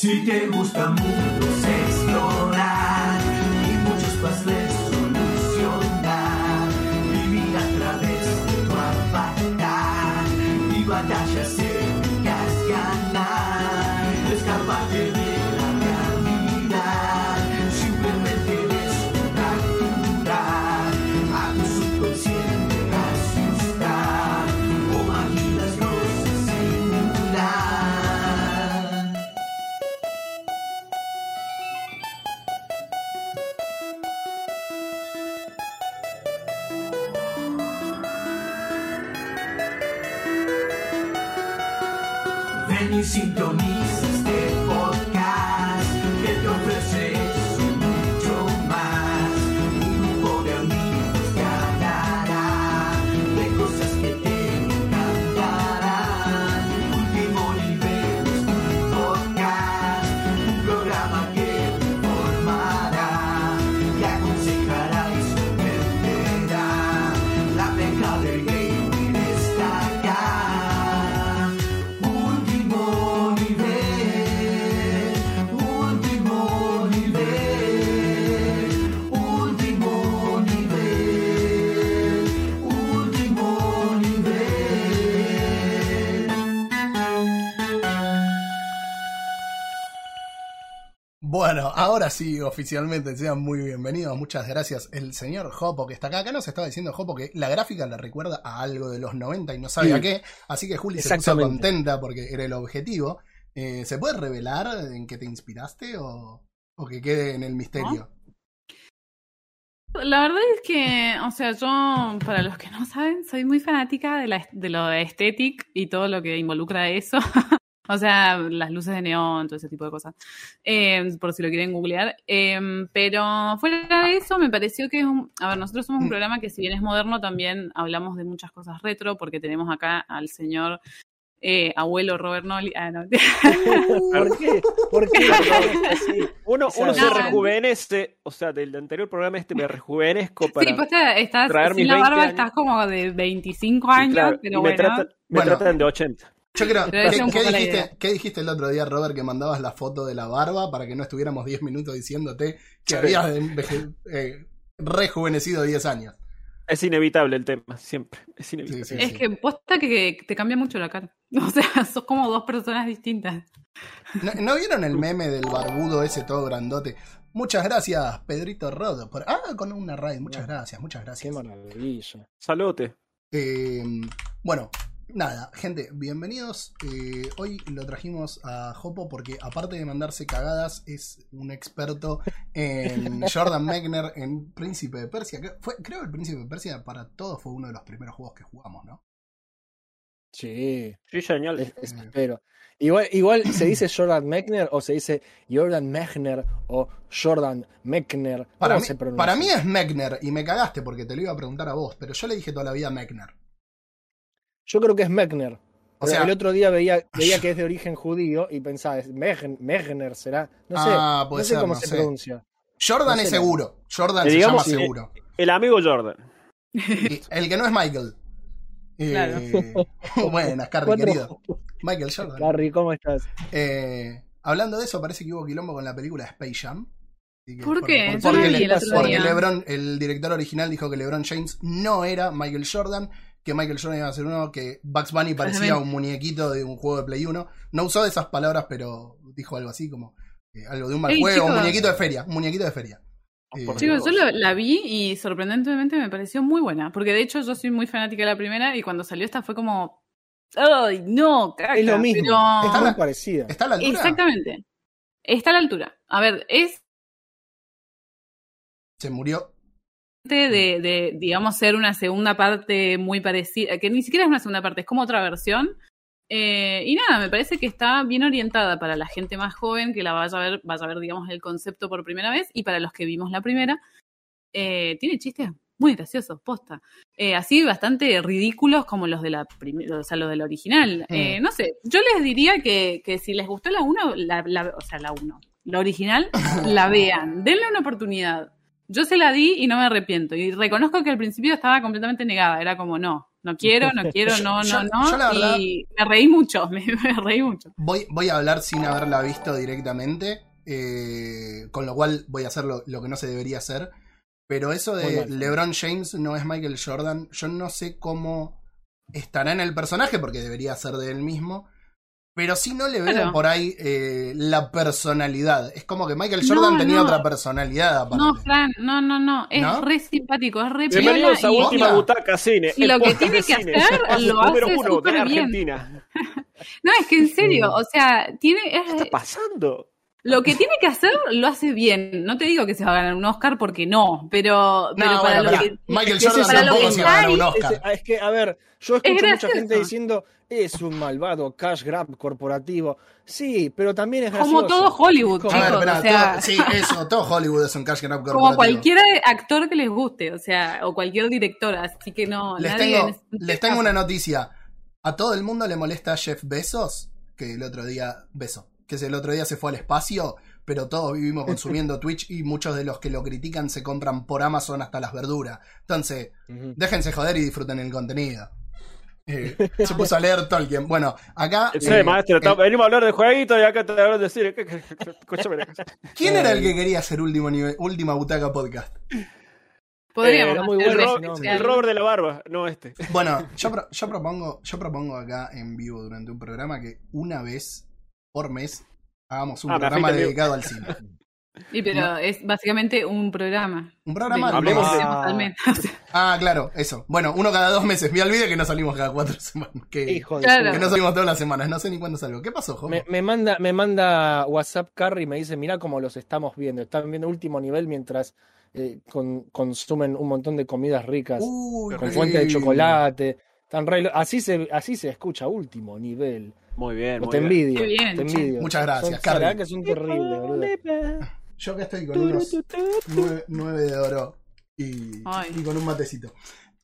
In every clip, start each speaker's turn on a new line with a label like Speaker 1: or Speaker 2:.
Speaker 1: Si te gusta mundos explorar y muchos puzzles solucionar, vivir a través de tu avatar y batallas épicas ganar, escaparte de
Speaker 2: ahora sí, oficialmente, sean muy bienvenidos. Muchas gracias. El señor Jopo que está acá. Acá nos estaba diciendo Jopo que la gráfica le recuerda a algo de los 90 y no sabe
Speaker 3: Sí.
Speaker 2: a qué. Así que Juli se puso contenta porque era el objetivo. Eh, ¿Se puede revelar en qué te inspiraste o, o que quede en el misterio?
Speaker 4: La verdad es que, o sea, yo, para los que no saben, soy muy fanática de, la, de lo de aesthetic y todo lo que involucra eso. o sea, las luces de neón, todo ese tipo de cosas. Eh, por si lo quieren googlear. Eh, pero fuera de eso, me pareció que es un. A ver, nosotros somos un
Speaker 2: Mm.
Speaker 4: programa que, si bien es moderno, también hablamos de muchas cosas retro, porque tenemos acá al señor eh, abuelo Robert Nolly. Ah, no.
Speaker 3: ¿Por qué? ¿Por qué?
Speaker 5: Uno, uno se rejuvenece, o sea, del anterior programa este me rejuvenezco para...
Speaker 4: Sí, pues te- estás
Speaker 5: traer
Speaker 4: sin
Speaker 5: mis
Speaker 4: la
Speaker 5: 20
Speaker 4: barba,
Speaker 5: años.
Speaker 4: está como de 25
Speaker 5: y
Speaker 4: años,
Speaker 5: claro,
Speaker 4: pero
Speaker 5: y me,
Speaker 4: bueno.
Speaker 5: tratan, me
Speaker 2: Bueno.
Speaker 5: tratan de 80.
Speaker 2: Yo creo. ¿Qué, qué dijiste, qué el otro día, Robert, que mandabas la foto de la barba para que no estuviéramos 10 minutos diciéndote que habías eh, rejuvenecido 10 años?
Speaker 5: Es inevitable el tema, siempre. Es inevitable.
Speaker 2: Sí, sí,
Speaker 4: Es que posta que, te cambia mucho la cara. O sea, sos como dos personas distintas.
Speaker 2: ¿No, no vieron el meme del barbudo ese todo grandote? Muchas gracias, Pedrito Rodo. Por... Ah, con una raid. Muchas gracias, muchas
Speaker 3: Qué
Speaker 2: gracias.
Speaker 3: maravilla.
Speaker 5: Saludote.
Speaker 2: Eh, bueno, nada, gente, bienvenidos. Eh, hoy lo trajimos a Jopo porque aparte de mandarse cagadas, es un experto en Jordan Mechner, en Príncipe de Persia. que fue, creo que el Príncipe de Persia para todos fue uno de los primeros juegos que jugamos, ¿no?
Speaker 3: Sí,
Speaker 5: Sí, genial.
Speaker 3: es- es- espero. Igual, igual se dice Jordan Mechner o se dice Jordan Mechner o Jordan Mechner. ¿Cómo
Speaker 2: Para mí,
Speaker 3: se pronuncia?
Speaker 2: para mí es Mechner y me cagaste porque te lo iba a preguntar a vos, pero yo le dije toda la vida Mechner.
Speaker 3: Yo creo que es Mechner.
Speaker 2: O sea-
Speaker 3: el otro día veía, veía que es de origen judío y pensaba, es Mech- Mechner será. No sé,
Speaker 2: Ah,
Speaker 3: no
Speaker 2: puede
Speaker 3: sé
Speaker 2: ser,
Speaker 3: cómo
Speaker 2: no
Speaker 3: se
Speaker 2: sé.
Speaker 3: pronuncia.
Speaker 2: Jordan
Speaker 3: No
Speaker 2: es
Speaker 3: sé, no.
Speaker 2: seguro. Jordan
Speaker 5: Eh,
Speaker 2: se llama seguro.
Speaker 5: El amigo Jordan.
Speaker 2: Y el que no es Michael. Eh,
Speaker 4: Claro.
Speaker 2: buenas, Carrie,
Speaker 3: Cuatro-
Speaker 2: querido. Michael Jordan.
Speaker 3: Larry, ¿cómo estás?
Speaker 2: Eh, hablando de eso, parece que hubo quilombo con la película Space Jam. Que
Speaker 4: ¿Por qué?
Speaker 3: Yo
Speaker 2: porque le- porque. LeBron, el director original dijo que LeBron James no era Michael Jordan, que Michael Jordan iba a ser uno, que Bugs Bunny parecía un muñequito de un juego de Play 1. No usó esas palabras, pero dijo algo así como eh, algo de un mal
Speaker 4: Ey,
Speaker 2: juego, un muñequito de feria, un muñequito de feria. Eh,
Speaker 4: Chicos, yo la, vi y sorprendentemente me pareció muy buena. Porque de hecho yo soy muy fanática de la primera y cuando salió esta fue como. ¡Ay, no! Caca,
Speaker 3: Es lo mismo.
Speaker 4: pero-
Speaker 2: Está
Speaker 3: Muy parecida.
Speaker 2: ¿Está a la altura?
Speaker 4: Exactamente. Está a la altura. A ver, es
Speaker 2: Se murió.
Speaker 4: De, de, digamos, ser una segunda parte muy parecida, que ni siquiera es una segunda parte, es como otra versión. Eh, y nada, me parece que está bien orientada para la gente más joven que la vaya a ver, vaya a ver, digamos, el concepto por primera vez, y para los que vimos la primera, eh, tiene chistes muy graciosos, posta. Eh, así bastante ridículos como los de la o sea, los del original. Eh, no sé, yo les diría que, que si les gustó la 1, la, la- o sea, la 1, la original, la vean, denle una oportunidad. Yo se la di y no me arrepiento. Y reconozco que al principio estaba completamente negada. Era como, no, No quiero, no quiero, no,
Speaker 2: yo-
Speaker 4: no, no.
Speaker 2: yo la verdad-
Speaker 4: y me reí mucho, me, me reí mucho.
Speaker 2: Voy, voy a hablar sin haberla visto directamente, eh, con lo cual voy a hacer lo, lo que no se debería hacer. Pero eso de. LeBron James no es Michael Jordan, yo no sé cómo estará en el personaje, porque debería ser de él mismo. Pero sí no le veo
Speaker 4: Claro.
Speaker 2: por ahí eh, la personalidad. Es como que Michael
Speaker 4: No,
Speaker 2: Jordan tenía
Speaker 4: no.
Speaker 2: otra personalidad aparte.
Speaker 4: No, Fran, no, no, no. Es
Speaker 2: ¿No?
Speaker 4: re simpático, es re
Speaker 5: Bienvenidos a
Speaker 4: y-
Speaker 5: Última
Speaker 2: Hola.
Speaker 5: Butaca Cine.
Speaker 4: Y
Speaker 5: el
Speaker 4: lo que tiene que
Speaker 5: cine.
Speaker 4: hacer, lo
Speaker 5: número
Speaker 4: hace
Speaker 5: uno de
Speaker 4: súper bien.
Speaker 5: Argentina.
Speaker 4: No, es que en serio, o sea, tiene,
Speaker 5: ¿Qué está
Speaker 4: es,
Speaker 5: pasando?
Speaker 4: Lo que tiene que hacer lo hace bien. No te digo que se va a ganar un Oscar porque no, pero, pero
Speaker 2: No,
Speaker 4: para
Speaker 2: bueno,
Speaker 4: lo que.
Speaker 2: Michael Jordan tampoco se va a ganar un. Oscar.
Speaker 3: Es que, a ver, yo escucho mucha gente diciendo es un malvado cash grab corporativo. Sí, pero también es
Speaker 4: Como
Speaker 3: gracioso.
Speaker 4: todo Hollywood,
Speaker 3: Como-
Speaker 2: A ver, espera,
Speaker 4: o sea,
Speaker 2: todo- sí, eso, todo Hollywood es un cash grab corporativo.
Speaker 4: como cualquier actor que les guste, o sea, o cualquier director, así que no.
Speaker 2: Les
Speaker 4: nadie
Speaker 2: tengo, les tengo una noticia. A todo el mundo le molesta Jeff Bezos, que el otro día, beso, que el otro día se fue al espacio, pero todos vivimos consumiendo Twitch y muchos de los que lo critican se compran por Amazon hasta las verduras. Entonces, déjense joder y disfruten el contenido. Eh, se puso a leer Tolkien. Bueno, acá.
Speaker 5: Sí,
Speaker 2: eh,
Speaker 5: maestro, venimos a hablar de jueguitos y acá te hablan de cine. ¿Qué- qué- qué- Escúchame.
Speaker 2: ¿Quién era el que quería hacer último nivel, última butaca podcast?
Speaker 4: Podríamos
Speaker 5: Eh,
Speaker 3: era muy bueno
Speaker 5: el,
Speaker 3: nombre.
Speaker 5: el. Robert de la barba, no este.
Speaker 2: Bueno, yo, pro- yo propongo, yo propongo acá en vivo durante un programa que una vez por mes hagamos un
Speaker 5: Ah,
Speaker 2: programa dedicado al cine.
Speaker 4: Sí, pero es básicamente un programa.
Speaker 2: Un programa.
Speaker 4: de-
Speaker 5: Hablemos de-
Speaker 4: sea,
Speaker 2: Ah, claro, eso. Bueno, uno cada dos meses. Me olvidé que no salimos cada cuatro semanas. Que,
Speaker 3: Hijo de
Speaker 4: Claro.
Speaker 2: que no salimos todas las semanas. No sé ni cuándo salgo. ¿Qué pasó, Jopo?
Speaker 3: Me, me manda, me manda WhatsApp Carrie y me dice, mira cómo los estamos viendo. Están viendo último nivel mientras eh, con- consumen un montón de comidas ricas
Speaker 2: Uy,
Speaker 3: con fuente de chocolate. Tan re así se, así se escucha último nivel.
Speaker 5: Muy bien, muy
Speaker 3: te
Speaker 5: bien.
Speaker 3: envidio.
Speaker 4: Qué bien,
Speaker 3: te envidio.
Speaker 2: Muchas gracias,
Speaker 3: verdad que son terribles, boludo.
Speaker 2: Yo acá estoy con unos nueve, nueve de oro y, con un matecito.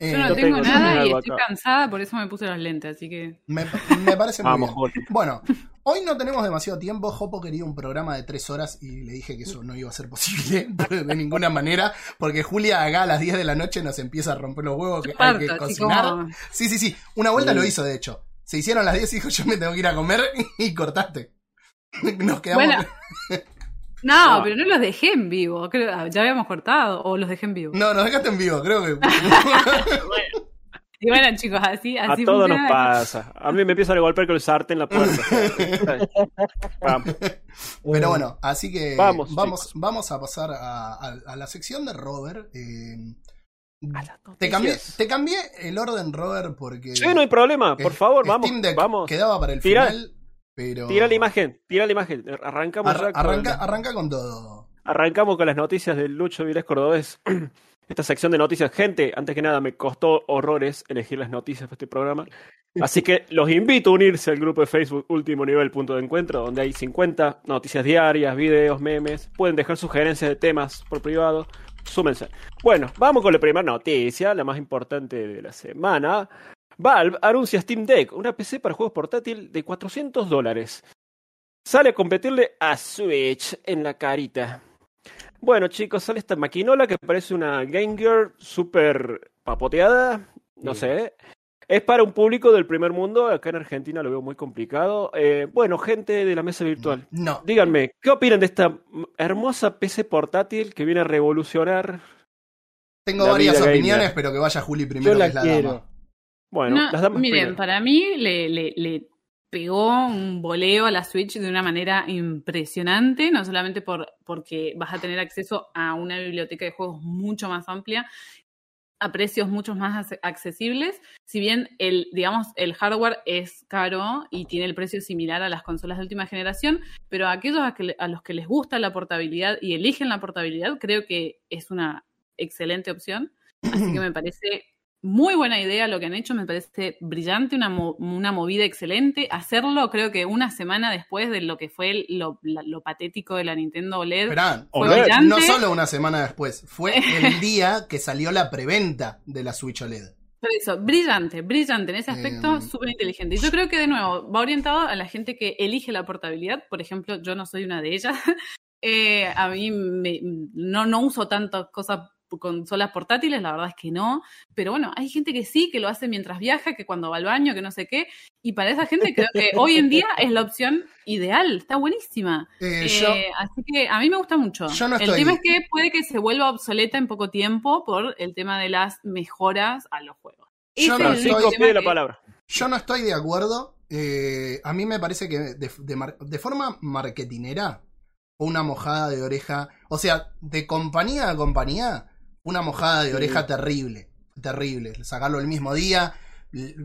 Speaker 2: Eh,
Speaker 4: Yo no
Speaker 5: Yo
Speaker 4: tengo
Speaker 5: tengo
Speaker 4: nada y estoy
Speaker 5: acá.
Speaker 4: cansada, por eso me puse los lentes, así que.
Speaker 2: me, me parece muy
Speaker 5: Vamos,
Speaker 2: bien.
Speaker 5: Jorge.
Speaker 2: Bueno, hoy no tenemos demasiado tiempo. Jopo quería un programa de tres horas y le dije que eso no iba a ser posible de ninguna manera, porque Julia acá a las 10 de la noche nos empieza a romper los huevos que hay que cocinar.
Speaker 4: como-
Speaker 2: Sí, sí, sí. Una vuelta
Speaker 3: Sí.
Speaker 2: lo hizo, de hecho. Se hicieron las 10 y dijo, yo me tengo que ir a comer y cortaste. Nos quedamos...
Speaker 4: Bueno. No,
Speaker 5: No.
Speaker 4: pero no los dejé en vivo. Creo, ah, ya habíamos cortado o los dejé en vivo.
Speaker 2: No, nos dejaste en vivo, creo que...
Speaker 4: Y bueno, chicos, así,
Speaker 5: A
Speaker 4: así
Speaker 5: todos nos pasa. A mí me empiezan a golpear con el sartén en la puerta. Vamos.
Speaker 2: Pero bueno, así que
Speaker 5: Vamos,
Speaker 2: vamos, vamos a pasar a, a- a la sección de Robert. eh,
Speaker 5: A
Speaker 2: te, cambié,
Speaker 5: noticias.
Speaker 2: te cambié el orden, Robert, porque...
Speaker 5: Sí, no hay problema. Por favor, vamos.
Speaker 2: Steam Deck
Speaker 5: Vamos.
Speaker 2: quedaba para el
Speaker 5: Tira-
Speaker 2: final, pero...
Speaker 5: Tira la imagen, tira la imagen. Arrancamos ya con-
Speaker 2: arranca, arranca con todo.
Speaker 5: Arrancamos con las noticias del Lucho Vilés Cordobés. Esta sección de noticias. Gente, antes que nada, me costó horrores elegir las noticias para este programa. Así que los invito a unirse al grupo de Facebook Último Nivel Punto de Encuentro, donde hay 50 noticias diarias, videos, memes. Pueden dejar sugerencias de temas por privado. Súmense. Bueno, vamos con la primera noticia, la más importante de la semana. Valve anuncia Steam Deck, una PC para juegos portátil de 400 dólares. Sale a competirle a Switch en la carita. Bueno, chicos, sale esta maquinola que parece una Game Gear súper papoteada. No sé. Es para un público del primer mundo. Acá en Argentina lo veo muy complicado. Eh, bueno, gente de la mesa virtual.
Speaker 2: No,
Speaker 5: Díganme, ¿qué opinan de esta hermosa PC portátil que viene a revolucionar?
Speaker 2: tengo
Speaker 5: La
Speaker 2: varias
Speaker 5: vida gamer.
Speaker 2: opiniones, pero que vaya Juli primero,
Speaker 3: Yo
Speaker 2: que
Speaker 3: la
Speaker 2: es la
Speaker 3: quiero.
Speaker 2: dama.
Speaker 5: Bueno,
Speaker 4: No,
Speaker 5: las damas
Speaker 4: miren,
Speaker 5: primero.
Speaker 4: para mí le, le, le pegó un voleo a la Switch de una manera impresionante, no solamente por, porque vas a tener acceso a una biblioteca de juegos mucho más amplia, a precios mucho más ac- accesibles, si bien el, digamos, el hardware es caro y tiene el precio similar a las consolas de última generación, pero a aquellos a, que a los que les gusta la portabilidad y eligen la portabilidad, creo que es una excelente opción. Así que me parece muy buena idea lo que han hecho, me parece brillante, una, mo- una movida excelente. Hacerlo creo que una semana después de lo que fue el- lo, la- lo patético de la Nintendo OLED.
Speaker 2: Esperá,
Speaker 4: Fue
Speaker 5: OLED,
Speaker 4: brillante.
Speaker 2: no solo una semana después, fue el día que salió la preventa de la Switch E OLED.
Speaker 4: Por eso, brillante, brillante en ese aspecto,
Speaker 2: Eh,
Speaker 4: súper inteligente. Y yo creo que de nuevo va orientado a la gente que elige la portabilidad. Por ejemplo, yo no soy una de ellas. Eh, a mí me- no, no uso tantas cosas consolas portátiles, la verdad es que no. Pero bueno, hay gente que sí, que lo hace mientras viaja, que cuando va al baño, que no sé qué. Y para esa gente creo que hoy en día es la opción ideal, está buenísima.
Speaker 2: Eh,
Speaker 4: Eh,
Speaker 2: yo,
Speaker 4: así que a mí me gusta mucho.
Speaker 2: Yo no
Speaker 4: el
Speaker 2: estoy-
Speaker 4: tema es que puede que se vuelva obsoleta en poco tiempo por el tema de las mejoras a los juegos.
Speaker 2: Yo no
Speaker 4: es el
Speaker 2: estoy-
Speaker 5: la palabra.
Speaker 2: yo no estoy de acuerdo. Eh, a mí me parece que de, de mar- de forma marketinera, una mojada de oreja, o sea, de compañía a compañía, una mojada de
Speaker 5: Sí.
Speaker 2: oreja terrible, terrible. Sacarlo el mismo día,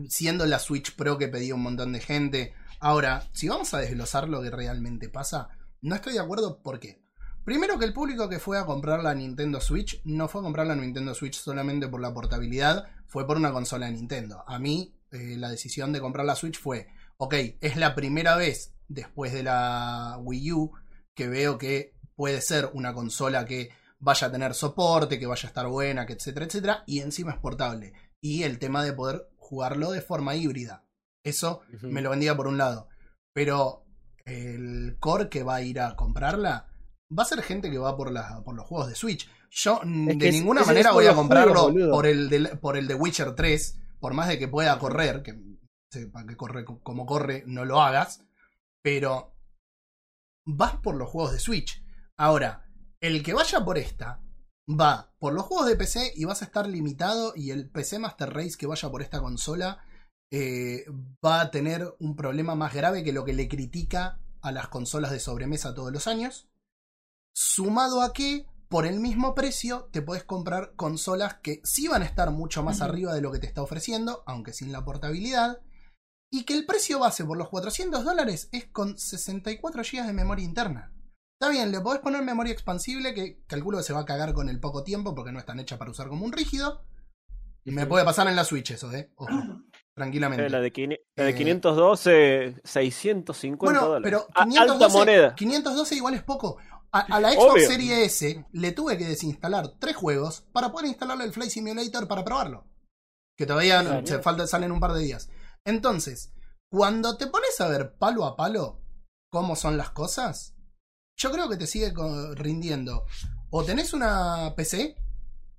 Speaker 2: siendo la Switch Pro que pedía un montón de gente. Ahora, si vamos a desglosar lo que realmente pasa, no estoy de acuerdo, ¿por qué? Primero que el público que fue a comprar la Nintendo Switch no fue a comprar la Nintendo Switch solamente por la portabilidad, fue por una consola de Nintendo. A mí eh, la decisión de comprar la Switch fue, ok, es la primera vez después de la Wii U que veo que puede ser una consola que vaya a tener soporte, que vaya a estar buena, que etcétera, etcétera, y encima es portable. Y el tema de poder jugarlo de forma híbrida. Eso me lo vendía por un lado. Pero el core que va a ir a comprarla va a ser gente que va por, la, por los juegos de Switch. Yo
Speaker 3: Es
Speaker 2: de ninguna
Speaker 3: es
Speaker 2: manera voy a comprarlo
Speaker 3: juegos,
Speaker 2: por el, de, por el de Witcher 3, por más de que pueda correr, que sepa que corre co- como corre, no lo hagas. Pero vas por los juegos de Switch. Ahora, el que vaya por esta va por los juegos de PC y vas a estar limitado y el PC Master Race que vaya por esta consola eh, va a tener un problema más grave que lo que le critica a las consolas de sobremesa todos los años. Sumado a que por el mismo precio te puedes comprar consolas que sí van a estar mucho más arriba de lo que te está ofreciendo, aunque sin la portabilidad. Y que el precio base por los 400 dólares es con 64 GB de memoria interna. Está bien, le podés poner memoria expansible que calculo que se va a cagar con el poco tiempo porque no están hechas para usar como un rígido. Me puede pasar en la Switch eso, ¿eh? Ojo, tranquilamente.
Speaker 5: Eh, La de, la de
Speaker 2: Eh,
Speaker 5: 512, 650
Speaker 2: Bueno,
Speaker 5: dólares.
Speaker 2: pero
Speaker 5: A-
Speaker 2: 512,
Speaker 5: alta moneda.
Speaker 2: 512 igual es poco. A, a la Xbox
Speaker 5: Obvio.
Speaker 2: Series S le tuve que desinstalar tres juegos para poder instalarle el Flight Simulator para probarlo. Que todavía no- se falta, salen un par de días. Entonces, cuando te pones a ver palo a palo cómo son las cosas, yo creo que te sigue rindiendo. O tenés una PC,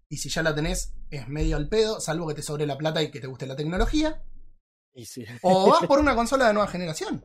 Speaker 2: y si ya la tenés, es medio al pedo, salvo que te sobre la plata y que te guste la tecnología.
Speaker 3: Y sí.
Speaker 2: O vas por una consola de nueva generación.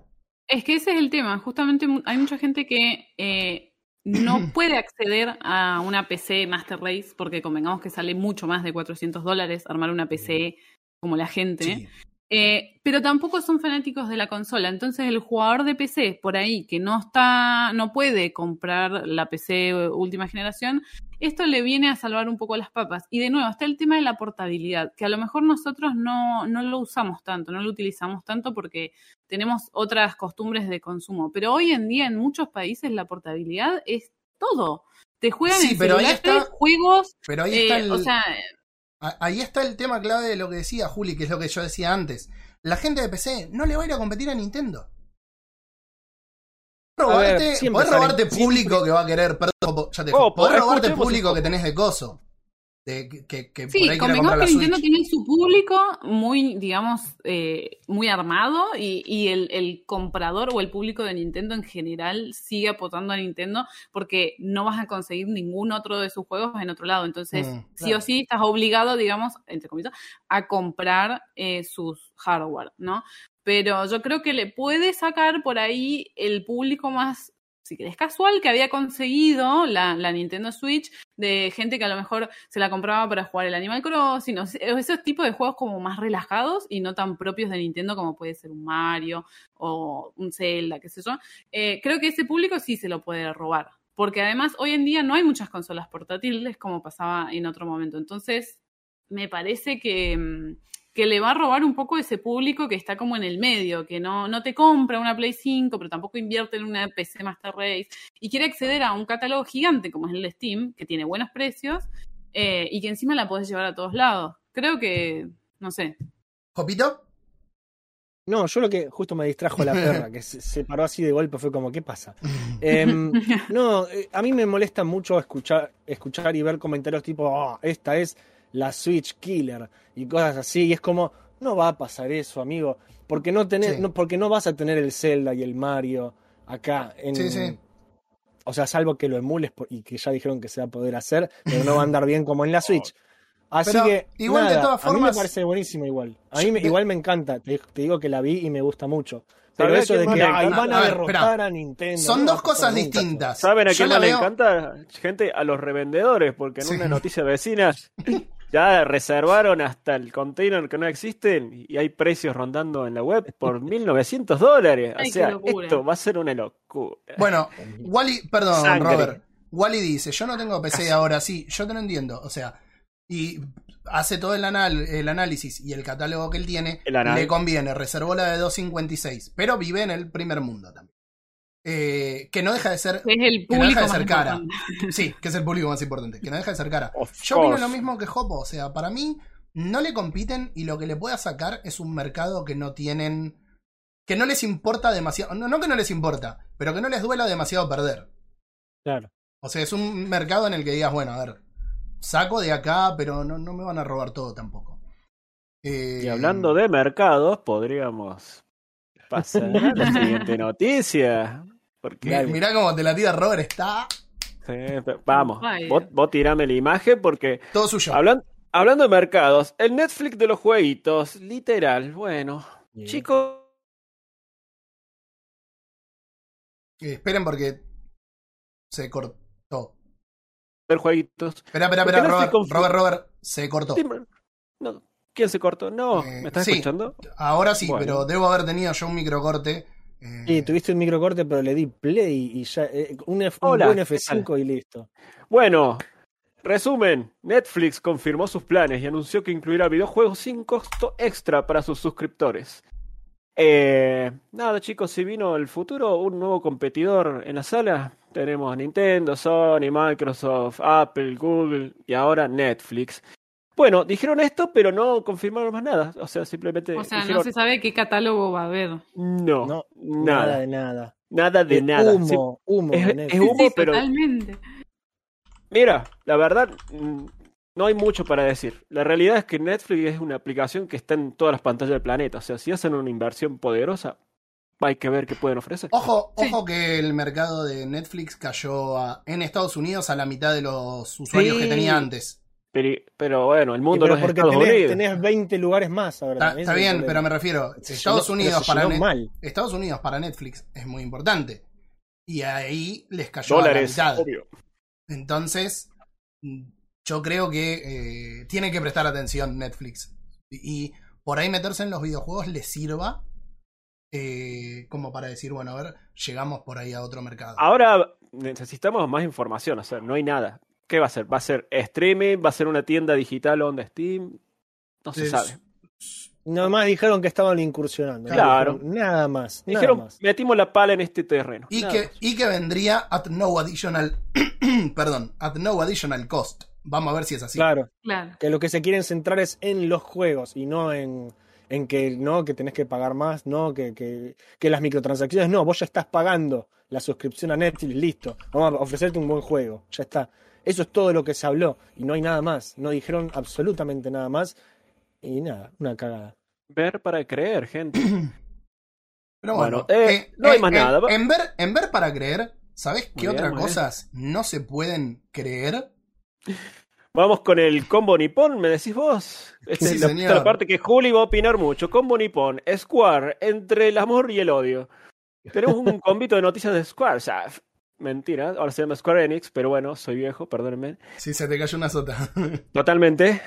Speaker 4: Es que ese es el tema. Justamente hay mucha gente que eh, no puede acceder a una PC Master Race porque convengamos que sale mucho más de 400 dólares armar una PC como la gente.
Speaker 2: Sí.
Speaker 4: Eh, pero tampoco son fanáticos de la consola. Entonces el jugador de PC por ahí que no está, no puede comprar la PC última generación, esto le viene a salvar un poco las papas. Y de nuevo está el tema de la portabilidad, que a lo mejor nosotros no, no lo usamos tanto, no lo utilizamos tanto porque tenemos otras costumbres de consumo. Pero hoy en día en muchos países la portabilidad es todo. Te juegan
Speaker 2: Sí,
Speaker 4: en
Speaker 2: pero ahí
Speaker 4: celulares,
Speaker 2: está-
Speaker 4: juegos,
Speaker 2: Pero ahí
Speaker 4: eh,
Speaker 2: está el,
Speaker 4: o sea,
Speaker 2: Ahí está el tema clave de lo que decía Juli, que es lo que yo decía antes. La gente de PC no le va a ir a competir a Nintendo.
Speaker 3: Ver,
Speaker 2: Robarte, podés
Speaker 3: salen-
Speaker 2: robarte público que va a querer, perdón, ya te
Speaker 5: Oh,
Speaker 2: podés robarte público que tenés de coso. De, que, que,
Speaker 4: Sí, convengamos que Nintendo tiene su público muy, digamos, eh, muy armado y, y el, el comprador o el público de Nintendo en general sigue apoyando a Nintendo porque no vas a conseguir ningún otro de sus juegos en otro lado. Entonces,
Speaker 2: Mm,
Speaker 4: sí o sí estás obligado, digamos, entre comillas, a comprar eh, sus hardware, ¿no? Pero yo creo que le puede sacar por ahí el público más, si querés, casual que había conseguido la, Nintendo Switch de gente que a lo mejor se la compraba para jugar el Animal Crossing, o esos tipos de juegos como más relajados y no tan propios de Nintendo como puede ser un Mario o un Zelda, qué sé yo. Eh, creo que ese público sí se lo puede robar, porque además hoy en día no hay muchas consolas portátiles como pasaba en otro momento. Entonces, me parece que, mm, que le va a robar un poco ese público que está como en el medio, que no, no te compra una Play 5, pero tampoco invierte en una PC Master Race y quiere acceder a un catálogo gigante como es el de Steam, que tiene buenos precios eh, y que encima la podés llevar a todos lados. Creo que, no sé.
Speaker 2: ¿Jopito?
Speaker 3: No, yo lo que justo me distrajo la perra, que se, se paró así de golpe, fue como, ¿qué pasa? Em, no, eh, a mí me molesta mucho escuchar, escuchar y ver comentarios tipo, "Ah, esta es la Switch Killer y cosas así, y es como, no va a pasar eso, amigo, porque no, tenés,
Speaker 2: Sí.
Speaker 3: no, porque no vas a tener el Zelda y el Mario acá en,
Speaker 2: Sí, sí.
Speaker 3: O sea, salvo que lo emules y que ya dijeron que se va a poder hacer, pero no va a andar bien como en la Switch. Así
Speaker 2: Pero
Speaker 3: que,
Speaker 2: igual, de todas
Speaker 3: a mí me
Speaker 2: formas-
Speaker 3: parece buenísimo igual. A mí me- igual me encanta. Te, te digo que la vi y me gusta mucho. Pero
Speaker 5: ¿Sabés
Speaker 3: eso de que
Speaker 5: encanta?
Speaker 3: van a
Speaker 2: A ver,
Speaker 3: derrotar a Nintendo.
Speaker 2: Son dos cosas distintas.
Speaker 5: ¿Saben a quién le
Speaker 2: veo-
Speaker 5: encanta? Gente, a los revendedores, porque en
Speaker 2: Sí.
Speaker 5: una noticia vecina ya reservaron hasta el container que no existen y hay precios rondando en la web por 1900 dólares.
Speaker 4: Ay,
Speaker 5: sea, esto va a ser una locura.
Speaker 2: Bueno, Wally, perdón,
Speaker 5: Sangre.
Speaker 2: Robert. Wally dice, yo no tengo PC ahora, sí, yo te lo entiendo. O sea, y hace todo el, anal- el análisis y el catálogo que él tiene, le conviene, reservó la de 256, pero vive en el primer mundo también. Eh, que no deja de ser...
Speaker 4: Es el
Speaker 2: Que no
Speaker 4: público
Speaker 2: deja de ser cara.
Speaker 4: importante.
Speaker 2: Sí, que es el público más importante, que no deja de ser cara.
Speaker 5: Of
Speaker 2: Yo opino
Speaker 5: course.
Speaker 2: lo mismo que Jopo, o sea, para mí no le compiten y lo que le pueda sacar es un mercado que no tienen, que no les importa demasiado, no, no que no les importa, pero que no les duela demasiado perder.
Speaker 3: Claro.
Speaker 2: O sea, es un mercado en el que digas, bueno, a ver, saco de acá, pero no, no me van a robar todo tampoco. Eh,
Speaker 5: Y hablando de mercados, podríamos pasar a la siguiente noticia. Porque,
Speaker 2: mi- Mirá cómo te la tira Robert, está
Speaker 5: Sí, vamos, vos, vos tirame la imagen porque
Speaker 2: todo suyo.
Speaker 5: hablan- hablando de mercados, el Netflix de los jueguitos, literal, bueno,
Speaker 3: Bien.
Speaker 5: chicos,
Speaker 2: Eh, esperen porque se cortó.
Speaker 5: ver jueguitos.
Speaker 2: Espera, espera,
Speaker 5: ¿Por
Speaker 2: espera, Robert, Robert, Robert, se cortó.
Speaker 5: No, ¿Quién se cortó? No,
Speaker 2: Eh,
Speaker 5: ¿me estás
Speaker 2: sí.
Speaker 5: escuchando?
Speaker 2: Ahora sí,
Speaker 5: Bueno.
Speaker 2: pero debo haber tenido yo un microcorte. Eh,
Speaker 3: Sí, tuviste un microcorte, pero le di play y ya. eh, un, F- un
Speaker 5: Hola,
Speaker 3: buen
Speaker 5: ¿qué
Speaker 3: F5 y listo.
Speaker 5: Bueno, resumen, Netflix confirmó sus planes y anunció que incluirá videojuegos sin costo extra para sus suscriptores. Eh, nada chicos, si vino el futuro, un nuevo competidor en la sala, tenemos Nintendo, Sony, Microsoft, Apple, Google y ahora Netflix. Bueno, dijeron esto, pero no confirmaron más nada. O sea, simplemente
Speaker 4: O sea, no se sabe qué catálogo va a haber.
Speaker 5: no,
Speaker 3: No,
Speaker 5: nada,
Speaker 3: Nada de nada.
Speaker 5: nada de
Speaker 3: Eh,
Speaker 5: nada.
Speaker 3: Humo, humo.
Speaker 5: es- es humo,
Speaker 4: Sí,
Speaker 5: pero-
Speaker 4: totalmente.
Speaker 5: Mira, la verdad, mm, no hay mucho para decir. La realidad es que Netflix es una aplicación que está en todas las pantallas del planeta. O sea, si hacen una inversión poderosa, hay que ver qué pueden ofrecer.
Speaker 2: Ojo,
Speaker 4: Sí.
Speaker 2: ojo que el mercado de Netflix cayó a- en Estados Unidos a la mitad de los usuarios
Speaker 5: Sí.
Speaker 2: que tenía antes.
Speaker 5: Pero, pero bueno, el mundo
Speaker 3: pero
Speaker 5: no es
Speaker 3: porque
Speaker 5: Estados
Speaker 3: tenés,
Speaker 5: Unidos.
Speaker 3: tenés 20 lugares más ahora.
Speaker 2: Está, bien, pero me refiero,
Speaker 3: Se
Speaker 2: Estados
Speaker 3: llenó-
Speaker 2: Unidos para
Speaker 3: llenó
Speaker 2: Net-
Speaker 3: mal.
Speaker 2: Estados Unidos para Netflix es muy importante. Y ahí les cayó
Speaker 5: Dólares,
Speaker 2: a la mitad.
Speaker 5: obvio.
Speaker 2: Entonces, yo creo que eh, tiene que prestar atención Netflix. Y, y por ahí meterse en los videojuegos les sirva eh, como para decir, bueno, a ver, llegamos por ahí a otro mercado.
Speaker 5: Ahora necesitamos más información. O sea, no hay nada. ¿Qué va a ser? ¿Va a ser streaming? ¿Va a ser una tienda digital on Steam? No se
Speaker 2: Es-
Speaker 5: sabe.
Speaker 3: Nada más dijeron que estaban incursionando.
Speaker 5: Claro.
Speaker 3: dijeron Nada más. Nada
Speaker 5: Dijeron,
Speaker 3: más.
Speaker 5: metimos la pala en este terreno.
Speaker 2: Y que, y que vendría at no additional, perdón, at no additional cost. Vamos a ver si es así.
Speaker 3: Claro.
Speaker 4: Claro.
Speaker 3: Que lo que se quieren centrar es en los juegos y no en, en que no, que tenés que pagar más, no, que, que, que las microtransacciones, no, vos ya estás pagando la suscripción a Netflix, listo. Vamos a ofrecerte un buen juego, ya está. Eso es todo lo que se habló y no hay nada más. No dijeron absolutamente nada más y nada, una cagada.
Speaker 5: Ver para creer, gente.
Speaker 2: Pero bueno,
Speaker 5: Bueno, eh, no hay más nada.
Speaker 2: En ver, en ver para creer, ¿sabes qué otras cosas no se pueden creer?
Speaker 5: Vamos con el combo nipón, ¿me decís vos? Esta
Speaker 2: Sí,
Speaker 5: es la,
Speaker 2: señor.
Speaker 5: parte que Juli va a opinar mucho. Combo nipón, Square, entre el amor y el odio. Tenemos un combito de noticias de Square. Mentira, ahora se llama Square Enix, pero bueno, soy viejo, perdónenme.
Speaker 2: Si se te cayó una sota.
Speaker 5: Totalmente.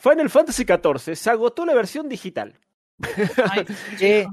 Speaker 5: Final Fantasy XIV se agotó la versión digital.
Speaker 4: Ay,
Speaker 3: ¿Qué?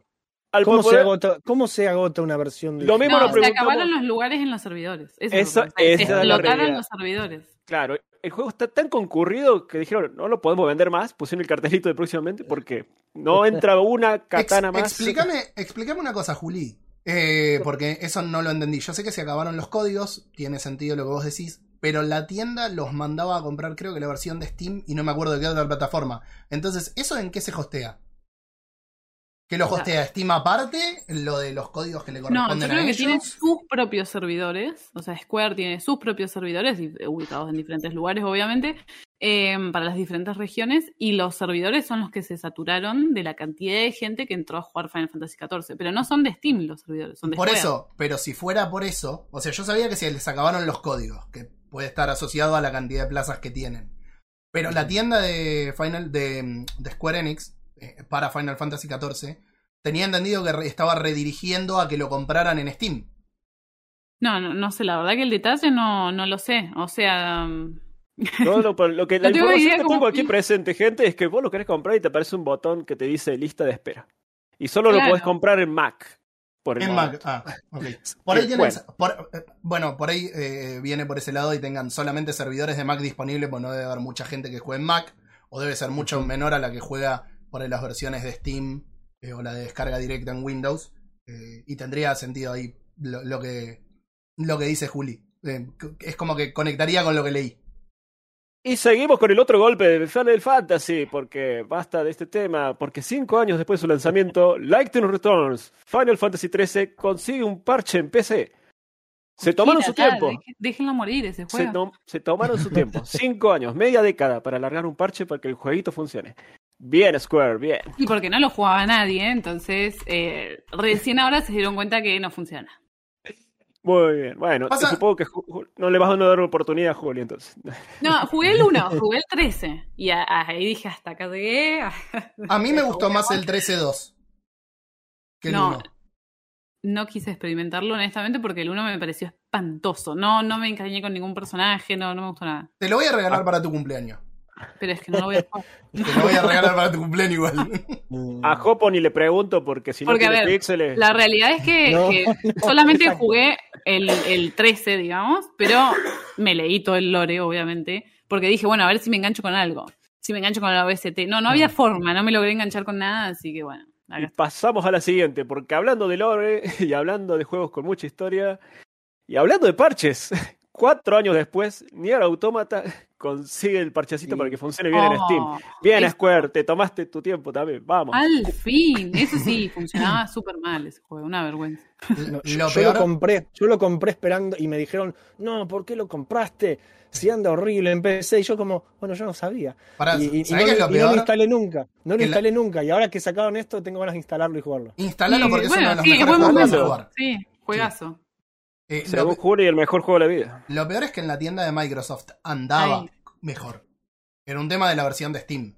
Speaker 5: Al
Speaker 3: ¿Cómo, se agota, ¿Cómo se agota una versión de
Speaker 5: Lo mismo
Speaker 4: no,
Speaker 5: lo
Speaker 4: se acabaron los lugares en los servidores. Eso
Speaker 5: Esa-
Speaker 4: es
Speaker 5: la
Speaker 4: Explotaron los servidores.
Speaker 5: Claro, el juego está tan concurrido que dijeron, no lo podemos vender más, pusieron el cartelito de próximamente porque no entra una katana
Speaker 2: Ex-
Speaker 5: más.
Speaker 2: Explícame, explícame una cosa, Juli. Eh, porque eso no lo entendí. Yo sé que se acabaron los códigos, tiene sentido lo que vos decís, pero la tienda los mandaba a comprar, creo que la versión de Steam y no me acuerdo de qué otra plataforma. Entonces, ¿eso en qué se hostea? ¿Que lo
Speaker 4: O sea-
Speaker 2: hostea Steam aparte? ¿Lo de los códigos que le
Speaker 4: No,
Speaker 2: corresponden
Speaker 4: yo
Speaker 2: a
Speaker 4: creo que
Speaker 2: ellos?
Speaker 4: tiene sus propios servidores, o sea, Square tiene sus propios servidores ubicados en diferentes lugares, obviamente, eh, para las diferentes regiones, y los servidores son los que se saturaron de la cantidad de gente que entró a jugar Final Fantasy XIV, pero no son de Steam los servidores, son de
Speaker 2: Por
Speaker 4: Square.
Speaker 2: eso, pero si fuera por eso, o sea, yo sabía que se les acabaron los códigos, que puede estar asociado a la cantidad de plazas que tienen. Pero la tienda de Final de, de Square Enix para Final Fantasy XIV tenía entendido que re- estaba redirigiendo a que lo compraran en Steam.
Speaker 4: No, no, no sé, la verdad que el detalle no, no lo sé, o sea... mm,
Speaker 5: No, no, pero lo que, la información que tengo aquí presente, gente, es que vos lo querés comprar y te aparece un botón que te dice lista de espera. Y solo lo podés comprar en Mac. Por el
Speaker 2: En. Mac. Ah, ok. Por ahí tienen-
Speaker 5: bueno.
Speaker 2: por- eh, bueno, por ahí eh, viene por ese lado y tengan solamente servidores de Mac disponibles, pues no debe haber mucha gente que juegue en Mac, o debe ser mucho menor a la que juega por las versiones de Steam eh, o la de descarga directa en Windows. eh, y tendría sentido ahí lo, lo que lo que dice Juli. Eh, es como que conectaría con lo que leí.
Speaker 5: Y seguimos con el otro golpe de Final Fantasy, porque basta de este tema, porque cinco años después de su lanzamiento, Lightning Returns, Final Fantasy XIII consigue un parche en PC. Se tomaron
Speaker 4: Mira,
Speaker 5: su
Speaker 4: ya,
Speaker 5: tiempo.
Speaker 4: déjenlo morir ese
Speaker 5: Se,
Speaker 4: juego.
Speaker 5: to- se tomaron su tiempo. Cinco años, media década para alargar un parche para que el jueguito funcione. Bien, Square, bien.
Speaker 4: Y porque no lo jugaba nadie, entonces eh, recién ahora se dieron cuenta que no funciona.
Speaker 5: Muy bien. Bueno,
Speaker 2: Pasa-
Speaker 5: supongo que no le vas a dar oportunidad a Juli entonces.
Speaker 4: No, jugué el 1, jugué el 13. Y ahí dije, hasta acá llegué.
Speaker 2: A mí me gustó más el 13-2 que el
Speaker 4: No,
Speaker 2: 1.
Speaker 4: no quise experimentarlo honestamente porque el 1 me pareció espantoso. No, no me encariñé con ningún personaje, no, no me gustó nada.
Speaker 2: Te lo voy a regalar
Speaker 5: Ah.
Speaker 2: para tu cumpleaños.
Speaker 4: Pero es que no lo voy a jugar.
Speaker 2: Te lo voy a regalar para tu cumpleaños igual.
Speaker 3: Mm.
Speaker 5: A Jopo ni le pregunto porque si no
Speaker 4: Porque, a
Speaker 5: tiene
Speaker 4: ver,
Speaker 5: píxeles.
Speaker 4: La realidad es que,
Speaker 3: No,
Speaker 4: que
Speaker 3: no,
Speaker 4: solamente
Speaker 3: exacto.
Speaker 4: jugué el, el 13, digamos, pero me leí todo el lore, obviamente, porque dije, bueno, a ver si me engancho con algo. Si me engancho con la OST. No, no había forma, no me logré enganchar con nada, así que bueno.
Speaker 5: Y pasamos a la siguiente, porque hablando de lore y hablando de juegos con mucha historia y hablando de parches, cuatro años después, Nier Automata consigue el parchecito
Speaker 3: Sí.
Speaker 5: para que funcione bien en
Speaker 4: Oh,
Speaker 5: Steam. Bien,
Speaker 4: es-
Speaker 5: Square, te tomaste tu tiempo también, vamos.
Speaker 4: Al fin, eso sí, funcionaba súper mal ese juego, una vergüenza.
Speaker 3: No, yo,
Speaker 2: lo
Speaker 3: yo
Speaker 2: peor,
Speaker 3: lo compré, yo lo compré esperando y me dijeron, no, ¿por qué lo compraste? Si anda horrible en PC. Y yo como, bueno, yo no sabía.
Speaker 2: Pará,
Speaker 3: y, y- y
Speaker 2: ¿sabés
Speaker 3: no,
Speaker 2: es lo
Speaker 3: y no lo instalé nunca. No lo
Speaker 2: Que la-
Speaker 3: instalé nunca. Y ahora que sacaron esto, tengo ganas de instalarlo y jugarlo.
Speaker 2: Instalalo
Speaker 4: Y,
Speaker 2: porque es
Speaker 4: bueno,
Speaker 2: uno de los
Speaker 4: sí, es
Speaker 2: mejores
Speaker 4: buen
Speaker 2: juegos jugar.
Speaker 4: Sí, juegazo.
Speaker 2: Eh,
Speaker 5: Según
Speaker 2: lo,
Speaker 5: Juli, el mejor juego de la vida.
Speaker 2: lo peor es que en la tienda de Microsoft andaba
Speaker 4: Ay.
Speaker 2: mejor. Era un tema de la versión de Steam.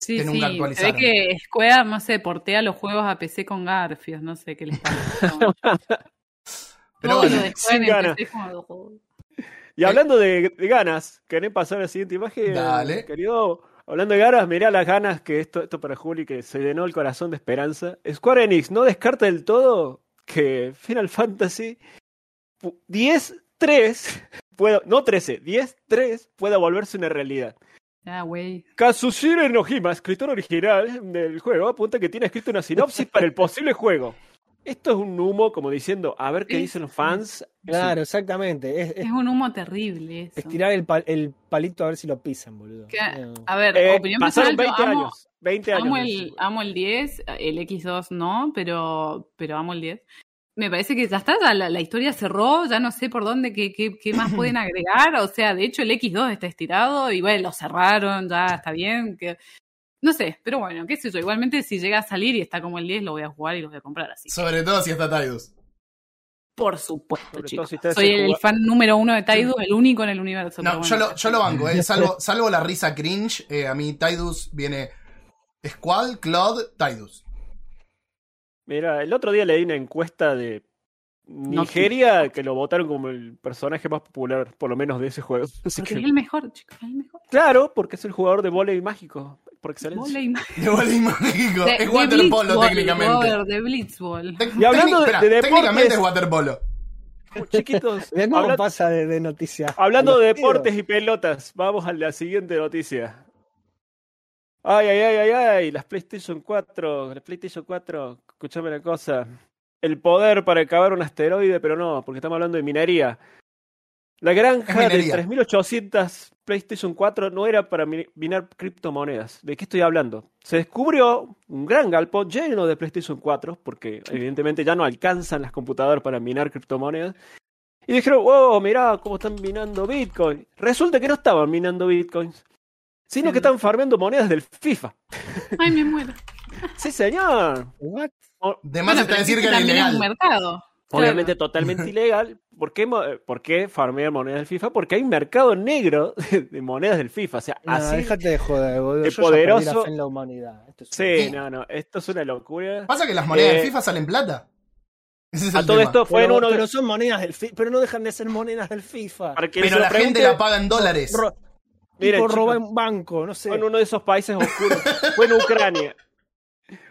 Speaker 4: Sí,
Speaker 2: que nunca
Speaker 4: sí, se ve
Speaker 2: actualizaron.
Speaker 4: que Square, no sé, portea los juegos a PC con Garfios, no sé qué les pasa.
Speaker 2: Pero
Speaker 4: Todo
Speaker 2: bueno,
Speaker 4: lo de como-
Speaker 5: Y hablando de, de ganas, ¿querés pasar a la siguiente imagen?
Speaker 2: Dale.
Speaker 5: Querido, hablando de ganas, mirá las ganas que esto, esto para Juli, que se llenó el corazón de esperanza. Square Enix no descarta del todo que Final Fantasy 10-3, pueda, no 13, 10-3 pueda volverse una realidad.
Speaker 4: Ah, güey.
Speaker 5: Kazushiro Enohima, escritor original del juego, apunta que tiene escrito una sinopsis para el posible juego. Esto es un humo, como diciendo, a ver qué
Speaker 4: Sí.
Speaker 5: dicen los fans.
Speaker 3: Claro, exactamente. Es, es-
Speaker 4: Es un humo terrible eso.
Speaker 3: es tirar el, pal- el palito a ver si lo pisan, boludo.
Speaker 4: Que-
Speaker 3: No.
Speaker 4: A ver,
Speaker 5: Eh,
Speaker 4: opinión
Speaker 5: pasaron
Speaker 4: personal,
Speaker 5: 20
Speaker 4: yo amo,
Speaker 5: años. 20 años.
Speaker 4: amo el, amo el 10, el X2 no, pero, pero amo el 10. Me parece que ya está, ya la, la historia cerró, ya no sé por dónde, qué, qué, qué más pueden agregar. O sea, de hecho el X2 está estirado y bueno, lo cerraron, ya está bien. Que... No sé, pero bueno, qué sé yo. Igualmente si llega a salir y está como el 10, lo voy a jugar y lo voy a comprar así.
Speaker 2: sobre todo si está Tidus.
Speaker 4: Por supuesto, chicos.
Speaker 5: si
Speaker 4: Soy el fan número uno de Taidu, el único en el universo.
Speaker 2: No, yo lo, yo lo banco, eh. salvo, salvo la risa cringe. eh, a mí Tidus viene Squall, Claude, Tidus.
Speaker 5: Mira, el otro día leí una encuesta de Nigeria que lo votaron como el personaje más popular, por lo menos de ese juego. Así
Speaker 4: Porque
Speaker 5: que-
Speaker 4: es el mejor, chicos, es el mejor.
Speaker 5: claro, porque es el jugador de volei mágico, por excelencia.
Speaker 4: Voley
Speaker 2: De voleibol mágico.
Speaker 4: De-
Speaker 2: Es
Speaker 4: de
Speaker 2: waterpolo técnicamente.
Speaker 4: de Blitzball.
Speaker 5: Y hablando de-
Speaker 2: técnic-
Speaker 5: de
Speaker 2: espera, técnicamente
Speaker 5: deportes-
Speaker 2: es waterpolo.
Speaker 5: Chiquitos,
Speaker 3: Mirá cómo
Speaker 5: habla-
Speaker 3: pasa de, de noticias.
Speaker 5: hablando de
Speaker 3: tiros.
Speaker 5: deportes y pelotas, vamos a la siguiente noticia. Ay, ay, ay, ay, ay, las PlayStation 4, las PlayStation 4, escúchame una cosa. El poder para acabar un asteroide, pero no, porque estamos hablando de minería. La granja de
Speaker 2: minería.
Speaker 5: 3800 PlayStation 4 no era para mi- minar criptomonedas. ¿De qué estoy hablando? Se descubrió un gran galpón lleno de PlayStation 4, porque evidentemente ya no alcanzan las computadoras para minar criptomonedas. Y dijeron, wow, mirá cómo están minando Bitcoin. Resulta que no estaban minando Bitcoins, sino que están farmeando monedas del FIFA.
Speaker 4: Ay, me muero.
Speaker 5: Sí, señor.
Speaker 3: What?
Speaker 2: De más
Speaker 4: Bueno,
Speaker 2: está decir que era ilegal.
Speaker 4: un mercado.
Speaker 5: Obviamente
Speaker 4: Claro.
Speaker 5: totalmente ilegal. ¿Por qué, mo- ¿Por qué farmear monedas del FIFA? Porque hay un mercado negro de, monedas del FIFA. O sea,
Speaker 3: No,
Speaker 5: así.
Speaker 3: déjate de joder, boludo.
Speaker 5: de
Speaker 3: la
Speaker 5: poderoso-
Speaker 3: fe en la humanidad. Esto es-
Speaker 5: Sí, no, no. Esto es una locura.
Speaker 2: Pasa que las monedas de
Speaker 5: Eh,
Speaker 2: FIFA salen plata. Ese es
Speaker 5: A
Speaker 2: el
Speaker 5: todo
Speaker 2: tema.
Speaker 5: esto fue en
Speaker 3: Pero,
Speaker 5: uno de
Speaker 3: pero son monedas del FIFA, pero no dejan de ser monedas del FIFA.
Speaker 2: Pero la gente la paga en dólares.
Speaker 3: Ro-
Speaker 5: Miren,
Speaker 3: tipo roba un banco, no sé.
Speaker 5: Fue en uno de esos países oscuros. fue en Ucrania.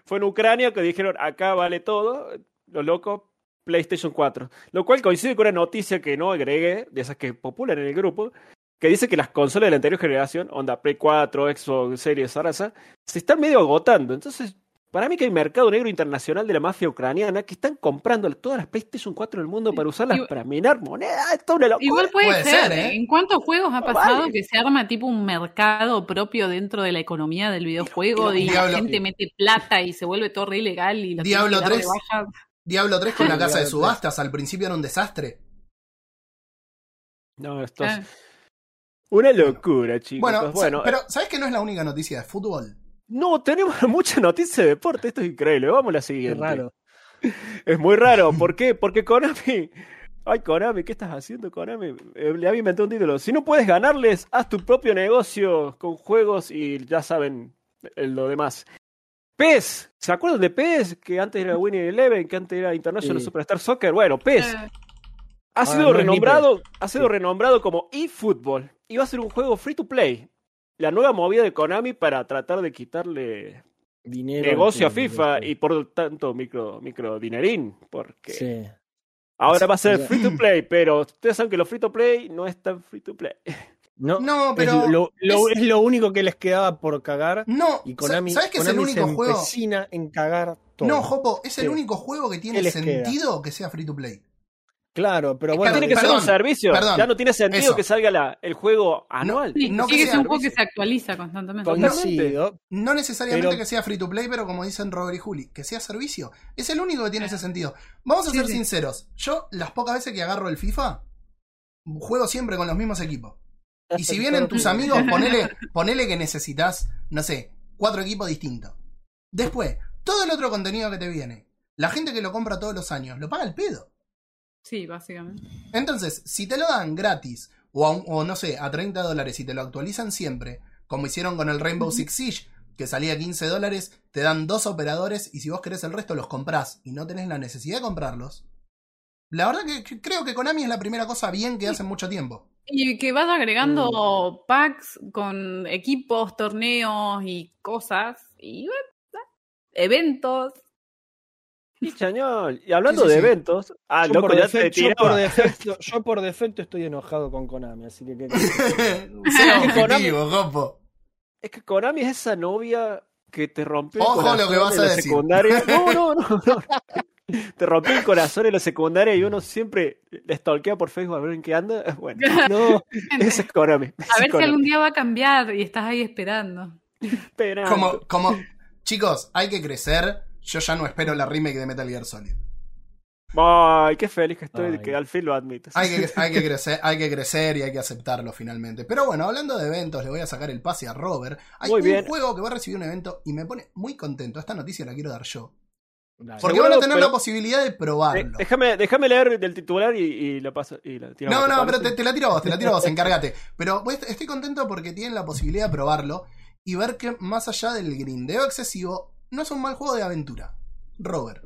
Speaker 5: Fue en Ucrania que dijeron, acá vale todo. Lo loco, PlayStation 4. Lo cual coincide con una noticia que no agregué, de esas que populan en el grupo, que dice que las consolas de la anterior generación, onda Play 4, Xbox Series, Sarasa, se están medio agotando. Entonces, para mí que hay mercado negro internacional de la mafia ucraniana que están comprando todas las PlayStation 4 del mundo para usarlas
Speaker 4: Igual-
Speaker 5: para minar monedas. Esto es una locura.
Speaker 4: Igual puede,
Speaker 2: Puede
Speaker 4: ser.
Speaker 2: ser, ¿eh?
Speaker 4: ¿En cuántos juegos ha pasado
Speaker 5: vale.
Speaker 4: que se arma tipo un mercado propio dentro de la economía del videojuego y,
Speaker 2: Diablo-
Speaker 4: la gente mete plata y se vuelve todo re ilegal y lo
Speaker 2: Diablo
Speaker 4: tienen que dar de
Speaker 2: 3.
Speaker 4: baja?
Speaker 2: Diablo 3 con la casa de subastas. Al principio era un desastre.
Speaker 5: No, esto es
Speaker 4: Ah,
Speaker 5: una locura, chicos.
Speaker 2: Bueno,
Speaker 5: bueno,
Speaker 2: pero ¿sabes que no es la única noticia de fútbol?
Speaker 5: No, tenemos mucha noticia de deporte, esto es increíble. Vamos a la siguiente.
Speaker 3: raro.
Speaker 5: Es muy raro, ¿por qué? Porque Konami. Ay, Konami, ¿qué estás haciendo, Konami? Eh, le había inventado un título. Si no puedes ganarles, haz tu propio negocio con juegos y ya saben eh, lo demás. PES, ¿se acuerdan de PES? Que antes era Winning Eleven, que antes era International
Speaker 3: Sí.
Speaker 5: Superstar Soccer. Bueno, PES
Speaker 4: eh,
Speaker 5: ha
Speaker 3: Ahora
Speaker 5: sido
Speaker 3: no es
Speaker 5: renombrado, ha sido
Speaker 3: Sí.
Speaker 5: renombrado como eFootball y va a ser un juego free to play. La nueva movida de Konami para tratar de quitarle
Speaker 3: Dinero.
Speaker 5: negocio a FIFA y por lo tanto micro, micro dinerín, porque
Speaker 3: Sí.
Speaker 5: ahora va a ser free to play, pero ustedes saben que los free to play no es tan free to play.
Speaker 3: No,
Speaker 2: No,
Speaker 3: es
Speaker 2: pero.
Speaker 3: lo, lo-
Speaker 2: es-
Speaker 3: es lo único que les quedaba por cagar.
Speaker 2: No,
Speaker 3: Y Konami,
Speaker 2: ¿sabes que es el único
Speaker 3: se
Speaker 2: juego?
Speaker 3: empecina en cagar todo.
Speaker 2: No, Jopo, es el
Speaker 3: Sí.
Speaker 2: único juego que tiene sentido que sea free to play.
Speaker 3: Claro, pero bueno.
Speaker 5: tiene que ser un servicio.
Speaker 2: perdón,
Speaker 5: ya no tiene sentido
Speaker 2: eso.
Speaker 5: que salga la- el juego anual.
Speaker 4: sí,
Speaker 2: no que
Speaker 4: sí, es
Speaker 2: sea
Speaker 4: un juego que se actualiza constantemente.
Speaker 3: coincido.
Speaker 2: No necesariamente
Speaker 3: Pero-
Speaker 2: que sea free to play, pero como dicen Robert y Juli, que sea servicio. Es el único que tiene ese sentido. Vamos a
Speaker 4: Sí,
Speaker 2: ser
Speaker 4: sí.
Speaker 2: sinceros. Yo, las pocas veces que agarro el FIFA, juego siempre con los mismos equipos. Y si vienen tus amigos, ponele, ponele que necesitas, no sé, cuatro equipos distintos. Después, todo el otro contenido que te viene, la gente que lo compra todos los años, lo paga el pedo.
Speaker 4: Sí, básicamente.
Speaker 2: Entonces, si te lo dan gratis, o, a un- o no sé, a 30 dólares y te lo actualizan siempre, como hicieron con el Rainbow Six Siege, que salía 15 dólares, te dan dos operadores y si vos querés el resto los comprás y no tenés la necesidad de comprarlos. La verdad que que creo que Konami es la primera cosa bien que hace mucho tiempo.
Speaker 4: Y que vaya agregando packs con equipos, torneos y cosas. Y eventos.
Speaker 5: Chañol. Y hablando
Speaker 2: Sí, sí,
Speaker 5: de
Speaker 2: sí.
Speaker 5: eventos, ah,
Speaker 3: yo,
Speaker 5: loco,
Speaker 3: por
Speaker 5: ya
Speaker 3: defecto,
Speaker 5: te
Speaker 3: yo, por
Speaker 5: tiraba.
Speaker 3: defecto, yo por defecto estoy enojado con Konami, así que...
Speaker 5: Konami-. Es que Konami es esa novia que te rompió
Speaker 2: Ojo
Speaker 5: el corazón
Speaker 2: lo que vas
Speaker 5: en
Speaker 2: a
Speaker 5: la
Speaker 2: decir.
Speaker 5: secundaria. No, no, no, no. Te rompió el corazón en la secundaria y uno siempre le stalkea por Facebook a ver en qué anda. Bueno,
Speaker 3: No,
Speaker 5: ese es Konami. ese
Speaker 4: A
Speaker 5: es
Speaker 4: ver si algún día va a cambiar y estás ahí esperando.
Speaker 5: Esperando.
Speaker 2: Como, como, chicos, hay que crecer. Yo ya no espero la remake de Metal Gear Solid.
Speaker 5: Ay, qué feliz que estoy de
Speaker 3: Ay.
Speaker 5: que al fin lo admites.
Speaker 2: Hay que, hay, que crecer, hay que crecer y hay que aceptarlo finalmente. Pero bueno, hablando de eventos, le voy a sacar el pase a Robert. Hay
Speaker 5: Muy
Speaker 2: un
Speaker 5: bien.
Speaker 2: juego que va a recibir un evento y me pone muy contento. Esta noticia la quiero dar yo.
Speaker 3: Dale.
Speaker 2: Porque
Speaker 5: Seguro,
Speaker 2: van a tener
Speaker 5: pero-
Speaker 2: la posibilidad de probarlo.
Speaker 5: déjame, déjame leer del titular y, y lo paso. Y la tiramos,
Speaker 2: No,
Speaker 5: ¿te
Speaker 2: no, pero te, te la tiro a vos, te la tiro a vos, encárgate. Pero pues, estoy contento porque tienen la posibilidad de probarlo y ver que más allá del grindeo excesivo, no es un mal juego de aventura. Robert.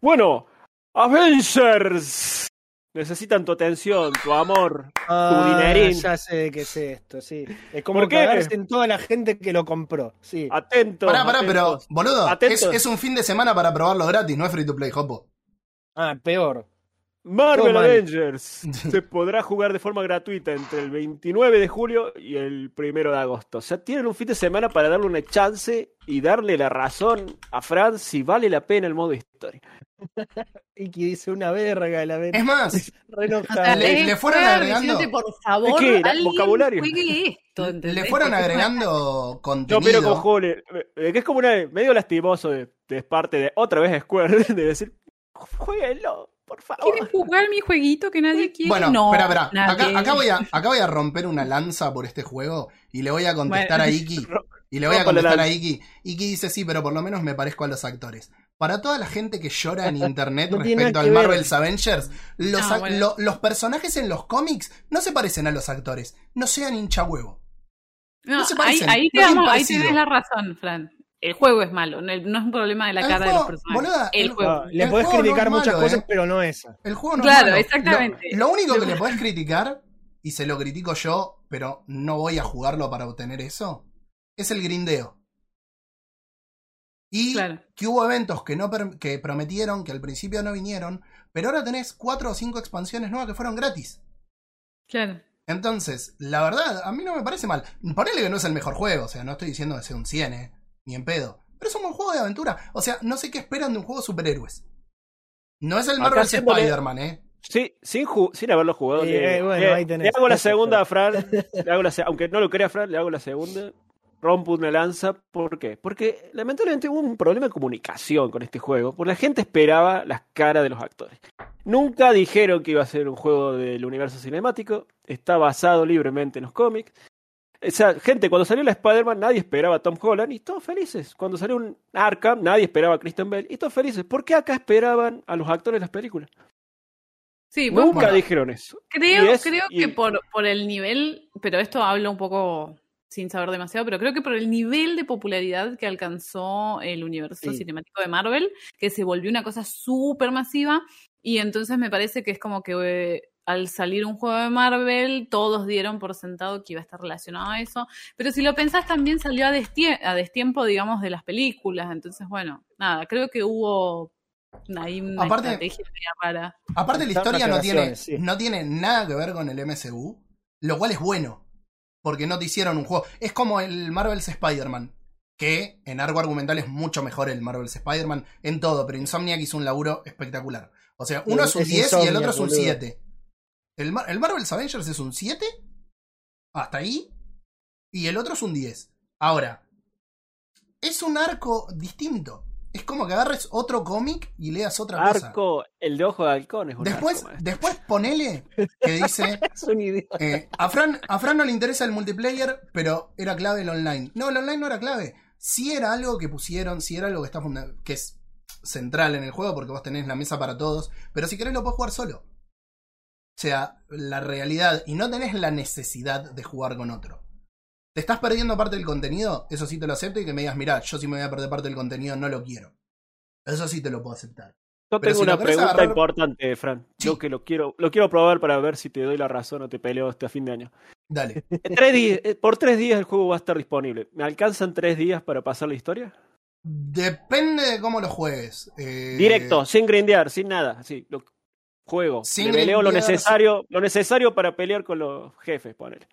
Speaker 5: Bueno, Avengers. Necesitan tu atención, tu amor, tu
Speaker 3: Ah,
Speaker 5: dinerín.
Speaker 3: ya sé qué es esto, sí. Es como
Speaker 5: ¿Por qué?
Speaker 3: cagarse en toda la gente que lo compró, sí.
Speaker 5: Atento.
Speaker 2: Pará, pará, pero, boludo, es, es un fin de semana para probarlo gratis, no es free to play, Jopo.
Speaker 3: Ah, peor.
Speaker 5: Marvel. Avengers se podrá jugar de forma gratuita entre el 29 de julio y el 1 de agosto. O sea, tienen un fin de semana para darle una chance y darle la razón a Fran si vale la pena el modo historia.
Speaker 3: Iki dice una verga la
Speaker 2: Es más. Le-
Speaker 4: es
Speaker 2: le fueron agregando-
Speaker 4: por favor,
Speaker 5: que vocabulario.
Speaker 2: le fueron agregando
Speaker 5: Yo
Speaker 2: contenido.
Speaker 5: pero con juego le- eh, que es como una, medio lastimoso de, de parte de otra vez Square de decir, jueguenlo, por favor.
Speaker 4: ¿Quieren jugar mi jueguito que nadie quiere?
Speaker 2: Bueno,
Speaker 4: no,
Speaker 2: espera, espera. Acá, acá voy a, acá voy a romper una lanza por este juego y le voy a contestar
Speaker 4: Bueno.
Speaker 2: a Iki. Y le voy a contestar a. Iki. Iki dice sí, pero por lo menos me parezco a los actores. Para toda la gente que llora en internet
Speaker 3: No
Speaker 2: respecto al. Marvel's Avengers, los,
Speaker 4: No,
Speaker 2: ac-
Speaker 4: bueno.
Speaker 2: lo- los personajes en los cómics no se parecen a los actores. No sean hincha huevo.
Speaker 4: No,
Speaker 2: no se
Speaker 4: ahí,
Speaker 2: parecen,
Speaker 4: ahí, te
Speaker 2: no tienen
Speaker 4: damos- ahí
Speaker 2: parecido.
Speaker 4: tienes la razón, Fran. El juego es malo, no, no es un problema de la
Speaker 2: El
Speaker 4: cara de los personajes.
Speaker 2: boluda,
Speaker 4: el
Speaker 2: el-
Speaker 4: juego.
Speaker 3: Le
Speaker 2: El
Speaker 3: podés
Speaker 2: juego
Speaker 3: criticar muchas
Speaker 2: malo,
Speaker 3: cosas,
Speaker 2: ¿eh?
Speaker 3: pero no esa.
Speaker 2: El juego no
Speaker 4: Claro,
Speaker 2: es malo.
Speaker 4: exactamente.
Speaker 2: Lo, lo único que le podés criticar, y se lo critico yo, pero no voy a jugarlo para obtener eso, es el grindeo. Y
Speaker 4: Claro.
Speaker 2: que hubo eventos que, no que prometieron, que al principio no vinieron, pero ahora tenés cuatro o cinco expansiones nuevas que fueron gratis.
Speaker 4: Claro.
Speaker 2: Entonces, la verdad, a mí no me parece mal. Ponele que no es el mejor juego, o sea, no estoy diciendo que sea un 100, eh, ni en pedo. Pero es un buen juego de aventura. O sea, no sé qué esperan de un juego de superhéroes. No es el Marvel Spider-Man, eh.
Speaker 5: Sí, sin, ju- sin haberlo jugado.
Speaker 3: Eh,
Speaker 5: le,
Speaker 3: bueno,
Speaker 5: le-
Speaker 3: ahí tenés.
Speaker 5: le hago la segunda a Fran. le hago la se- aunque no lo crea Fran, le hago la segunda. Rompo una lanza. ¿Por qué? Porque lamentablemente hubo un problema de comunicación con este juego. Porque la gente esperaba las caras de los actores. Nunca dijeron que iba a ser un juego del universo cinemático. Está basado libremente en los cómics. O sea, gente, cuando salió la Spider-Man nadie esperaba a Tom Holland y todos felices. Cuando salió un Arkham nadie esperaba a Christian Bale y todos felices. ¿Por qué acá esperaban a los actores de las películas?
Speaker 4: Sí,
Speaker 5: Nunca dijeron eso.
Speaker 4: creo,
Speaker 5: es-
Speaker 4: creo
Speaker 5: y-
Speaker 4: que por, por el nivel, pero esto hablo un poco sin saber demasiado, pero creo que por el nivel de popularidad que alcanzó el universo
Speaker 3: Sí.
Speaker 4: cinemático de Marvel, que se volvió una cosa súper masiva, y entonces me parece que es como que eh, al salir un juego de Marvel, todos dieron por sentado que iba a estar relacionado a eso, pero si lo pensás también salió a, destie- a destiempo, digamos, de las películas, entonces bueno, nada, creo que hubo ahí una
Speaker 2: Aparte-
Speaker 4: estrategia rara.
Speaker 2: Aparte la historia no tiene,
Speaker 3: sí.
Speaker 2: no tiene nada que ver con el MCU, lo cual es bueno, porque no te hicieron un juego. Es como el Marvel's Spider-Man, que en algo argumental es mucho mejor el Marvel's Spider-Man en todo, pero Insomniac hizo un laburo espectacular. O sea, uno
Speaker 3: Es-
Speaker 2: es un
Speaker 3: es
Speaker 2: 10 y el otro es un
Speaker 3: boludo.
Speaker 2: 7. El, Mar- el Marvel's Avengers es un 7, hasta ahí, y el otro es un 10. Ahora, es un arco distinto. Es como que agarres otro cómic y leas otra cosa.
Speaker 5: Arco, el de ojo de halcón es un
Speaker 2: Después,
Speaker 5: arco,
Speaker 2: después ponele que dice.
Speaker 3: Es un idiota.
Speaker 2: eh, a, Fran, a Fran no le interesa el multiplayer, pero era clave el online. No, el online no era clave. Sí era algo que pusieron, sí era algo que está que es central en el juego, porque vos tenés la mesa para todos. Pero si querés lo podés jugar solo. O sea, la realidad. Y no tenés la necesidad de jugar con otro. ¿Te estás perdiendo parte del contenido? Eso sí te lo acepto y que me digas, mirá, yo si me voy a perder parte del contenido no lo quiero. Eso sí te lo puedo aceptar.
Speaker 5: Yo
Speaker 2: pero
Speaker 5: tengo
Speaker 2: si
Speaker 5: una pregunta
Speaker 2: agarrar-
Speaker 5: importante, Fran.
Speaker 2: Sí.
Speaker 5: Yo que lo quiero, lo quiero probar para ver si te doy la razón o te peleo este fin de año.
Speaker 2: Dale.
Speaker 5: Tres días- eh, por tres días el juego va a estar disponible. ¿Me alcanzan tres días para pasar la historia?
Speaker 2: Depende de cómo lo juegues. Eh,
Speaker 5: Directo, sin grindear, sin nada. Lo juego.
Speaker 2: Sin
Speaker 5: Le peleo lo necesario, lo necesario para pelear con los jefes, ponele.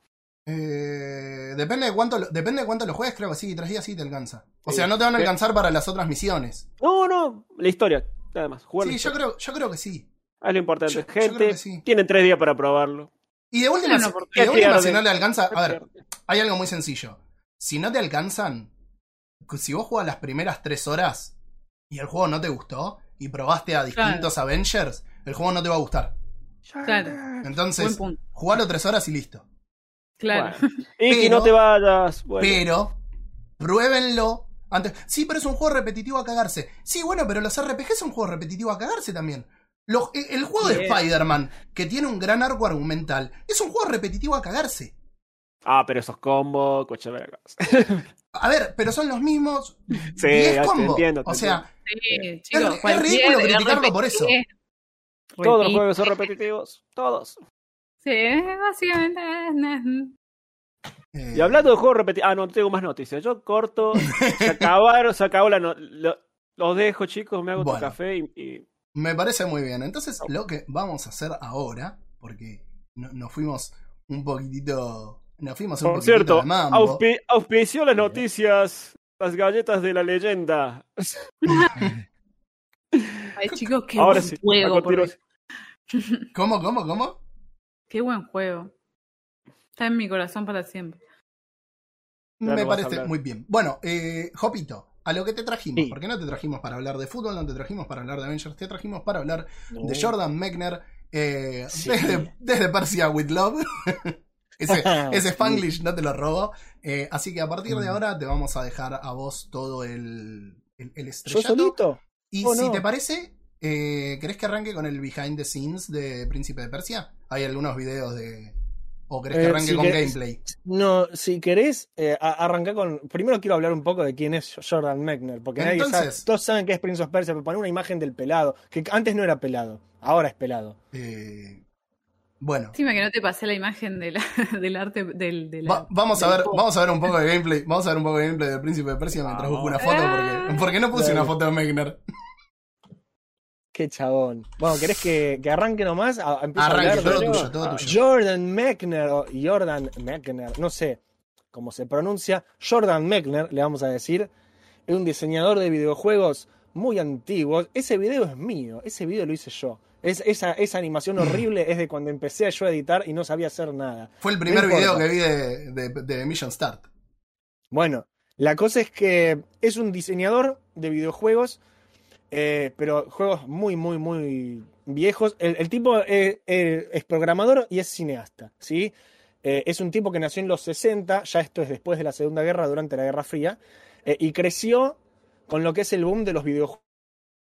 Speaker 2: eh, depende de cuánto lo, depende de cuánto lo juegues, creo que sí, tres días sí te alcanza. O
Speaker 5: Sí.
Speaker 2: sea, no te van a alcanzar para las otras misiones.
Speaker 5: No, no, la historia, nada más. Jugar
Speaker 2: Sí, yo creo, yo creo que sí.
Speaker 5: Es lo importante.
Speaker 2: yo- yo
Speaker 5: Gente,
Speaker 2: sí.
Speaker 5: tienen tres días para probarlo.
Speaker 2: Y de última, si-
Speaker 4: porque-
Speaker 2: y de
Speaker 5: ¿Qué
Speaker 2: última, si
Speaker 5: pierde?
Speaker 2: no le alcanza. A ver, hay algo muy sencillo. Si no te alcanzan, si vos jugás las primeras tres horas y el juego no te gustó y probaste a distintos Avengers, el juego no te va a gustar.
Speaker 4: Claro.
Speaker 2: Entonces, jugalo tres horas y listo.
Speaker 4: Claro.
Speaker 5: Bueno. Y que no te vayas. Bueno.
Speaker 2: Pero, pruébenlo. Antes. Sí, pero es un juego repetitivo a cagarse. Sí, bueno, pero los RPG son juegos repetitivos a cagarse también. Los- el, juego de. Spider-Man, que tiene un gran arco argumental, es un juego repetitivo a cagarse.
Speaker 5: Ah, pero esos combos, coche vergas.
Speaker 2: A ver, pero son los mismos
Speaker 5: Sí,
Speaker 2: 10
Speaker 5: ya te
Speaker 2: combos.
Speaker 5: entiendo, te
Speaker 2: o sea,
Speaker 4: Sí, chicos,
Speaker 2: es- ridículo criticarlo por eso.
Speaker 5: Todos los juegos son repetitivos. Todos.
Speaker 4: Sí, básicamente.
Speaker 2: eh,
Speaker 5: Y hablando de juegos repetitivos. Ah, no, tengo más noticias. Yo corto. Se acabaron, se acabó la. no- lo- los dejo, chicos. Me hago
Speaker 2: Bueno.
Speaker 5: tu café y, y
Speaker 2: Me parece muy bien. Entonces, lo que vamos a hacer ahora, porque no- nos fuimos un poquitito. Nos fuimos un
Speaker 5: Por
Speaker 2: poquitito
Speaker 5: cierto,
Speaker 2: de mambo.
Speaker 5: auspi- auspició las noticias, las galletas de la leyenda.
Speaker 4: Ay, chicos, qué
Speaker 5: Ahora
Speaker 4: buen
Speaker 5: sí, a
Speaker 4: juego.
Speaker 2: ¿Cómo, cómo, cómo?
Speaker 4: Qué buen juego. Está en mi corazón para siempre.
Speaker 5: Ya
Speaker 2: Me
Speaker 5: no
Speaker 2: parece muy bien. Bueno, eh, Jopito, a lo que te trajimos,
Speaker 3: Sí.
Speaker 2: porque no te trajimos para hablar de fútbol, no te trajimos para hablar de Avengers, te trajimos para hablar
Speaker 3: No.
Speaker 2: de Jordan Mechner eh,
Speaker 3: Sí.
Speaker 2: desde, desde Persia with Love. ese, ese. Spanglish no te lo robo. Eh, así que a partir de
Speaker 3: Mm.
Speaker 2: ahora te vamos a dejar a vos todo el, el, el
Speaker 3: ¿Yo
Speaker 2: estrellato.
Speaker 3: solito?
Speaker 2: Y
Speaker 3: Oh,
Speaker 2: si
Speaker 3: no.
Speaker 2: te parece, eh, ¿querés que arranque con el behind the scenes de Príncipe de Persia? Hay algunos videos de... ¿O querés que
Speaker 3: Eh,
Speaker 2: arranque
Speaker 3: si
Speaker 2: con
Speaker 3: querés-
Speaker 2: gameplay?
Speaker 3: No, si querés, eh, arrancar con. Primero quiero hablar un poco de quién es Jordan Mechner, porque nadie
Speaker 2: Entonces-
Speaker 3: sabe. Todos saben que es Prince of Persia, pero poner una imagen del pelado, que antes no era pelado, ahora es pelado.
Speaker 2: Eh, bueno.
Speaker 4: Encima que no te pasé la imagen de la- del arte del, de la-
Speaker 2: Va- vamos a ver, vamos a ver un poco de gameplay. Vamos a ver un poco de gameplay del Príncipe de Persia mientras busco una foto porque, porque no puse una foto de Mechner.
Speaker 3: Qué chabón. Bueno, ¿querés que, que arranque nomás? A-
Speaker 2: Arranque, todo
Speaker 3: yo?
Speaker 2: tuyo, todo tuyo.
Speaker 3: Jordan Mechner, o Jordan Mechner, no sé cómo se pronuncia. Jordan Mechner, le vamos a decir, es un diseñador de videojuegos muy antiguos. Ese video es mío, ese video lo hice yo. Es, esa, esa animación horrible es de cuando empecé yo a editar y no sabía hacer nada.
Speaker 2: Fue el primer
Speaker 3: No
Speaker 2: video que vi de, de, de Mission Start.
Speaker 3: Bueno, la cosa es que es un diseñador de videojuegos, eh, pero juegos muy, muy, muy viejos. El, tipo eh, eh, es programador y es cineasta, ¿sí? Es un tipo que nació en los 60, ya esto es después de la Segunda Guerra, durante la Guerra Fría, y creció con lo que es el boom de los videojuegos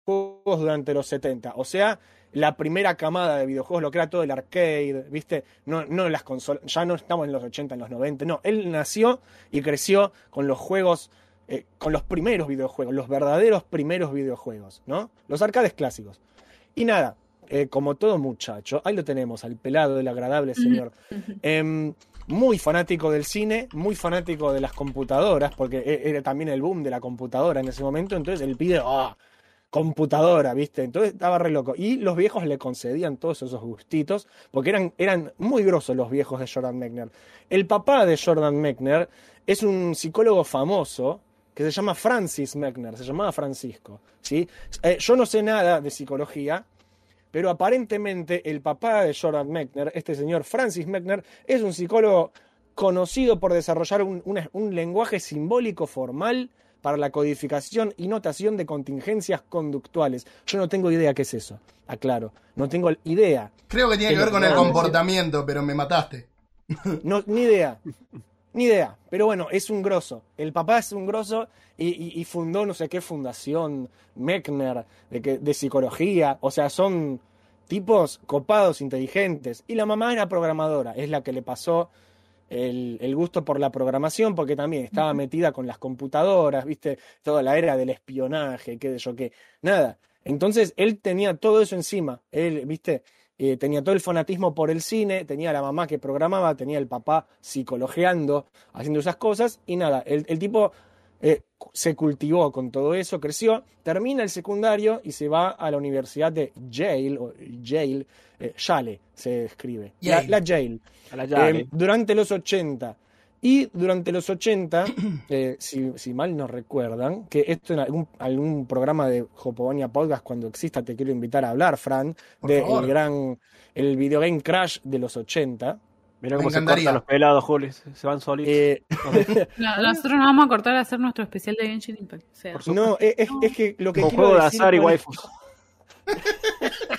Speaker 3: durante los 70. O sea, la primera camada de videojuegos, lo que todo el arcade, ¿viste? No, no las consolas, ya no estamos en los 80, en los 90, no. Él nació y creció con los juegos, eh, con los primeros videojuegos, los verdaderos primeros videojuegos, ¿no? Los arcades clásicos. Y nada, eh, como todo muchacho, ahí lo tenemos, al pelado del agradable señor. Em, muy fanático del cine, muy fanático de las computadoras, porque e- era también el boom de la computadora en ese momento, entonces el pibe, ¡ah! computadora, ¿viste? Entonces estaba re loco. Y los viejos le concedían todos esos gustitos, porque eran, eran muy grosos los viejos de Jordan Mechner. El papá de Jordan Mechner es un psicólogo famoso que se llama Francis Mechner, se llamaba Francisco, ¿sí? Eh, yo no sé nada de psicología, pero aparentemente el papá de Jordan Mechner, este señor Francis Mechner, es un psicólogo conocido por desarrollar un, un lenguaje simbólico formal para la codificación y notación de contingencias conductuales. Yo no tengo idea qué es eso, aclaro. No tengo idea.
Speaker 2: Creo que tiene
Speaker 3: Que
Speaker 2: que ver con el comportamiento, pero me mataste.
Speaker 3: No, ni idea. Ni idea. Pero bueno, es un grosso. El papá es un grosso y, y- y fundó no sé qué fundación, Mechner, de, que- de psicología. O sea, son tipos copados, inteligentes. Y la mamá era programadora. Es la que le pasó el, el gusto por la programación, porque también estaba metida con las computadoras, viste, toda la era del espionaje, qué sé yo qué. Nada. Entonces él tenía todo eso encima. Él, viste, eh, tenía todo el fanatismo por el cine, tenía la mamá que programaba, tenía el papá psicologeando, haciendo esas cosas, y nada, el, el tipo eh, se cultivó con todo eso, creció, termina el secundario y se va a la Universidad de Yale, o Yale, eh, Yale se escribe, la,
Speaker 2: Yale.
Speaker 3: la Yale,
Speaker 5: A la llave.
Speaker 3: durante los 80. Y durante los 80, eh, si, si mal no recuerdan, que esto en algún, algún programa de Jopobonia Podcast, cuando exista, te quiero invitar a hablar, Fran, del gran, el videogame Crash de los 80.
Speaker 5: Mirá
Speaker 2: me
Speaker 5: cómo se cortan los pelados, Juli. Se van solitos.
Speaker 3: Eh,
Speaker 4: No, nosotros nos vamos a cortar a hacer nuestro especial de Genshin Impact. O sea,
Speaker 5: Por supuesto.
Speaker 3: no, es, es- es que lo que
Speaker 5: Con
Speaker 3: quiero
Speaker 5: juego de azar y waifus.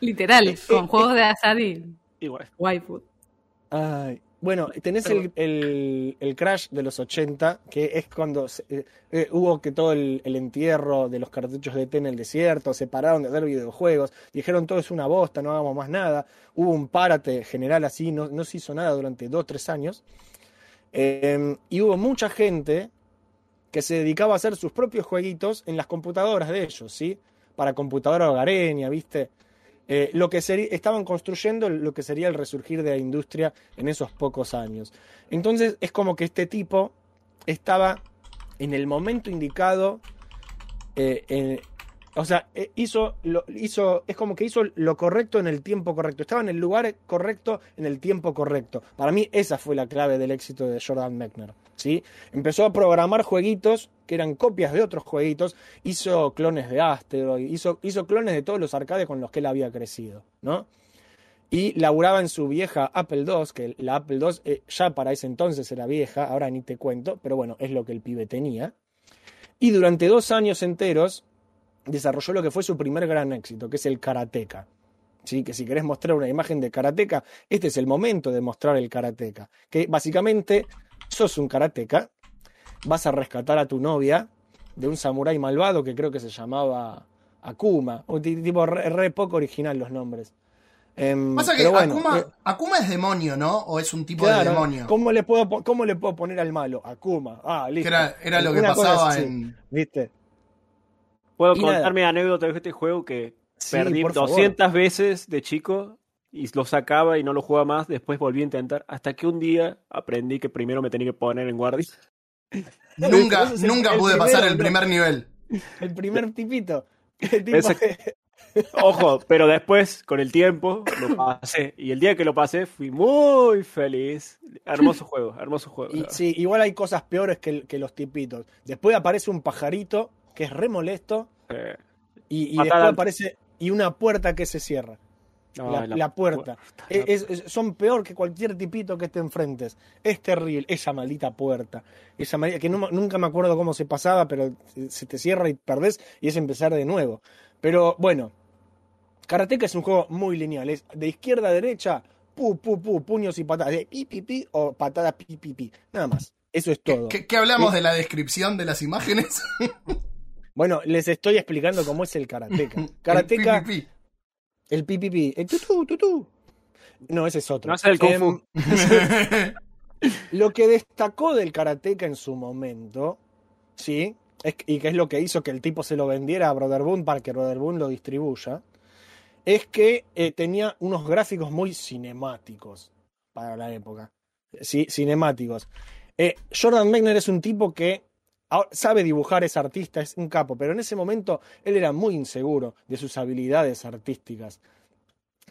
Speaker 4: literal,
Speaker 3: eh,
Speaker 4: con
Speaker 3: eh,
Speaker 4: juegos de azar y
Speaker 5: Igual.
Speaker 4: waifu.
Speaker 3: Ay, bueno, tenés el, el- el crash de los 80, que es cuando se- eh, eh, hubo que todo el, el entierro de los cartuchos de té en el desierto, se pararon de hacer videojuegos, dijeron todo es una bosta, no hagamos más nada. Hubo un párate general así, no, no se hizo nada durante dos, tres años. Eh, y hubo mucha gente que se dedicaba a hacer sus propios jueguitos en las computadoras de ellos, ¿sí? Para computadora hogareña, ¿viste? Eh, lo que seri- estaban construyendo lo que sería el resurgir de la industria en esos pocos años. Entonces es como que este tipo estaba en el momento indicado, eh, en- O sea, eh, hizo, lo, hizo, es como que hizo lo correcto en el tiempo correcto. Estaba en el lugar correcto en el tiempo correcto. Para mí esa fue la clave del éxito de Jordan Mechner. ¿sí? Empezó a programar jueguitos que eran copias de otros jueguitos. Hizo clones de Asteroid, hizo, hizo clones de todos los arcades con los que él había crecido. ¿no? Y laburaba en su vieja Apple II, que la Apple II eh, ya para ese entonces era vieja, ahora ni te cuento, pero bueno, es lo que el pibe tenía. Y durante dos años enteros desarrolló lo que fue su primer gran éxito, que es el karateka. ¿Sí? Que si querés mostrar una imagen de karateka, este es el momento de mostrar el karateka. Que básicamente sos un karateka, vas a rescatar a tu novia de un samurái malvado que creo que se llamaba Akuma, ti- tipo re, re poco original los nombres. Em,
Speaker 2: Pasa que
Speaker 3: pero bueno,
Speaker 2: Akuma,
Speaker 3: eh,
Speaker 2: Akuma es demonio, ¿no? ¿O es un tipo de demonio?
Speaker 3: ¿cómo le, puedo, po- ¿Cómo le puedo poner al malo? Akuma. Ah, listo.
Speaker 2: era, era lo que pasaba en.
Speaker 3: ¿Viste?
Speaker 5: Puedo
Speaker 3: Y
Speaker 5: contar
Speaker 3: nada.
Speaker 5: mi anécdota de este juego que
Speaker 3: Sí,
Speaker 5: perdí
Speaker 3: por favor.
Speaker 5: 200 veces de chico y lo sacaba y no lo jugaba más. Después volví a intentar hasta que un día aprendí que primero me tenía que poner en guardia.
Speaker 2: Nunca,
Speaker 3: el-
Speaker 2: nunca
Speaker 3: el
Speaker 2: pude
Speaker 3: primero,
Speaker 2: pasar el primer nivel.
Speaker 3: El primer tipito. El tipo
Speaker 5: Ojo, pero después, con el tiempo, lo pasé. Y el día que lo pasé, fui muy feliz. Hermoso juego, hermoso juego.
Speaker 3: y, sí, igual hay cosas peores que, que los tipitos. Después aparece un pajarito que es re molesto
Speaker 5: Eh,
Speaker 3: y, después
Speaker 5: al-
Speaker 3: aparece y una puerta que se cierra.
Speaker 5: no,
Speaker 3: la, la puerta. Es- es- son peor que cualquier tipito que te enfrentes. Es terrible. Esa maldita puerta. Esa maldita, que no nunca me acuerdo cómo se pasaba, pero se te cierra y perdés y es empezar de nuevo. Pero bueno, Karateka es un juego muy lineal. Es de izquierda a derecha, pu, pu, pu, puños y patadas. De pi, pi, pi o patadas pi, pi, pi. Nada más. Eso es todo.
Speaker 2: ¿Qué, qué hablamos de la descripción de las imágenes?
Speaker 3: Bueno, les estoy explicando cómo es el Karateka. Karateka,
Speaker 2: El pi, pi, pi.
Speaker 3: el tutú, tutú. No, ese es otro.
Speaker 5: No, es el Kung
Speaker 3: Em,
Speaker 5: Fu.
Speaker 3: Lo que destacó del karateka en su momento, sí, es, y que es lo que hizo que el tipo se lo vendiera a Brother Boone para que Brother Boone lo distribuya, es que eh, tenía unos gráficos muy cinemáticos para la época. Sí, cinemáticos. Eh, Jordan Mechner es un tipo que ahora sabe dibujar, es artista, es un capo, pero en ese momento él era muy inseguro de sus habilidades artísticas.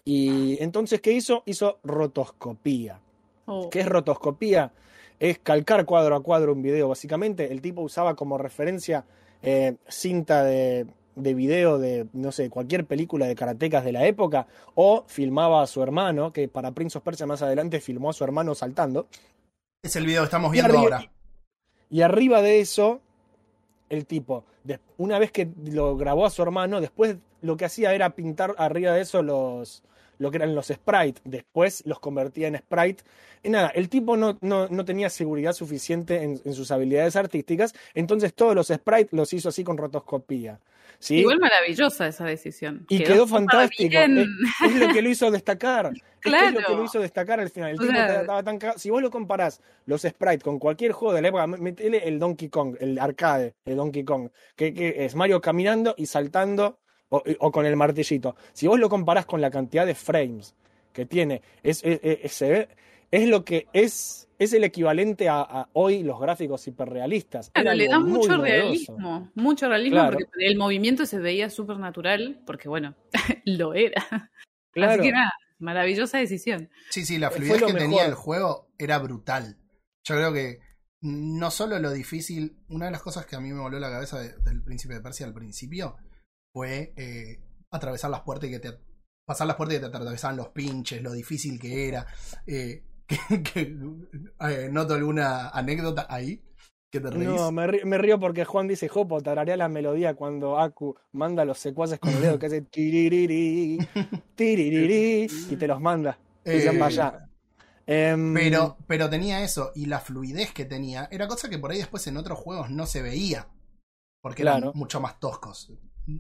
Speaker 3: Y entonces, ¿qué hizo? Hizo rotoscopía.
Speaker 4: Oh.
Speaker 3: ¿Qué es rotoscopía? Es calcar cuadro a cuadro un video. Básicamente, el tipo usaba como referencia eh, cinta de, de video de, no sé, cualquier película de karatecas de la época, o filmaba a su hermano, que para Prince of Persia más adelante filmó a su hermano saltando.
Speaker 2: Es el video que estamos viendo
Speaker 3: arriba,
Speaker 2: ahora.
Speaker 3: Y arriba de eso, el tipo, una vez que lo grabó a su hermano, después lo que hacía era pintar arriba de eso los lo que eran los sprites, después los convertía en sprite. Y nada, el tipo no, no, no tenía seguridad suficiente en, en sus habilidades artísticas, entonces todos los sprites los hizo así con rotoscopía. ¿Sí?
Speaker 4: Igual maravillosa esa decisión.
Speaker 3: Y quedó, fantástico. Es, es lo que lo hizo destacar. Es que Es lo
Speaker 4: Claro.
Speaker 3: que lo hizo destacar al final. El
Speaker 4: O
Speaker 3: tipo
Speaker 4: sea-
Speaker 3: estaba tan cagado. Si vos lo comparás los sprites con cualquier juego de la época, metele el Donkey Kong, el arcade de Donkey Kong, que, que es Mario caminando y saltando o, o con el martillito. Si vos lo comparás con la cantidad de frames que tiene, es, es lo que es, es el equivalente a, a hoy los gráficos hiperrealistas.
Speaker 4: Claro, le da mucho
Speaker 3: novedoso.
Speaker 4: realismo, mucho realismo
Speaker 3: Claro.
Speaker 4: porque el movimiento se veía súper natural, porque bueno, lo era.
Speaker 3: Claro.
Speaker 4: Así que nada, maravillosa decisión.
Speaker 2: Sí, sí, la fluidez que tenía el juego era brutal. Yo creo que no solo lo difícil, una de las cosas que a mí me voló la cabeza de- del príncipe de Persia al principio fue eh, atravesar las puertas y que te pasar las puertas y que te atravesaban los pinches, lo difícil que era. eh, que, que, eh, noto alguna anécdota ahí que te reís.
Speaker 3: No, me río, me río porque Juan dice, Jopo, tararea la melodía cuando Aku manda los secuaces con el dedo que hace tiririri, tiririri, y te los manda. Y
Speaker 2: Eh,
Speaker 3: vaya. Em,
Speaker 2: Pero, pero tenía eso, y la fluidez que tenía, era cosa que por ahí después en otros juegos no se veía. Porque
Speaker 3: Claro.
Speaker 2: eran mucho más toscos.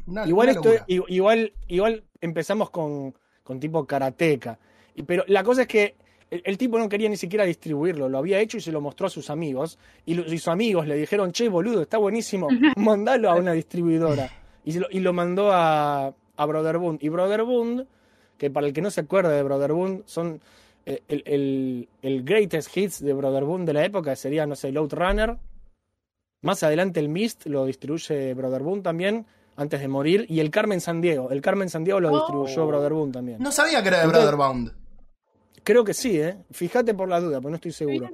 Speaker 2: Una,
Speaker 3: igual,
Speaker 2: una
Speaker 3: esto,
Speaker 2: locura.
Speaker 3: i- igual, igual empezamos con, con tipo karateca. Pero la cosa es que el, el tipo no quería ni siquiera distribuirlo, lo había hecho y se lo mostró a sus amigos. Y, lo- y sus amigos le dijeron, che, boludo, está buenísimo, mandalo a una distribuidora. Y, se lo, y lo mandó a, a Brother Boone. Y Brother Boone, que para el que no se acuerde de Brother Boone, son eh, el, el, el greatest hits de Brother Boone de la época, sería, no sé, Load Runner. Más adelante el Mist lo distribuye Brother Boone también. antes de morir. Y el Carmen San Diego. El Carmen San Diego lo
Speaker 4: Oh.
Speaker 3: distribuyó Brother Boom también.
Speaker 2: No sabía que era de
Speaker 3: Entonces-
Speaker 2: Brotherbound.
Speaker 3: Creo que sí, ¿eh? Fíjate por la duda, porque no estoy seguro.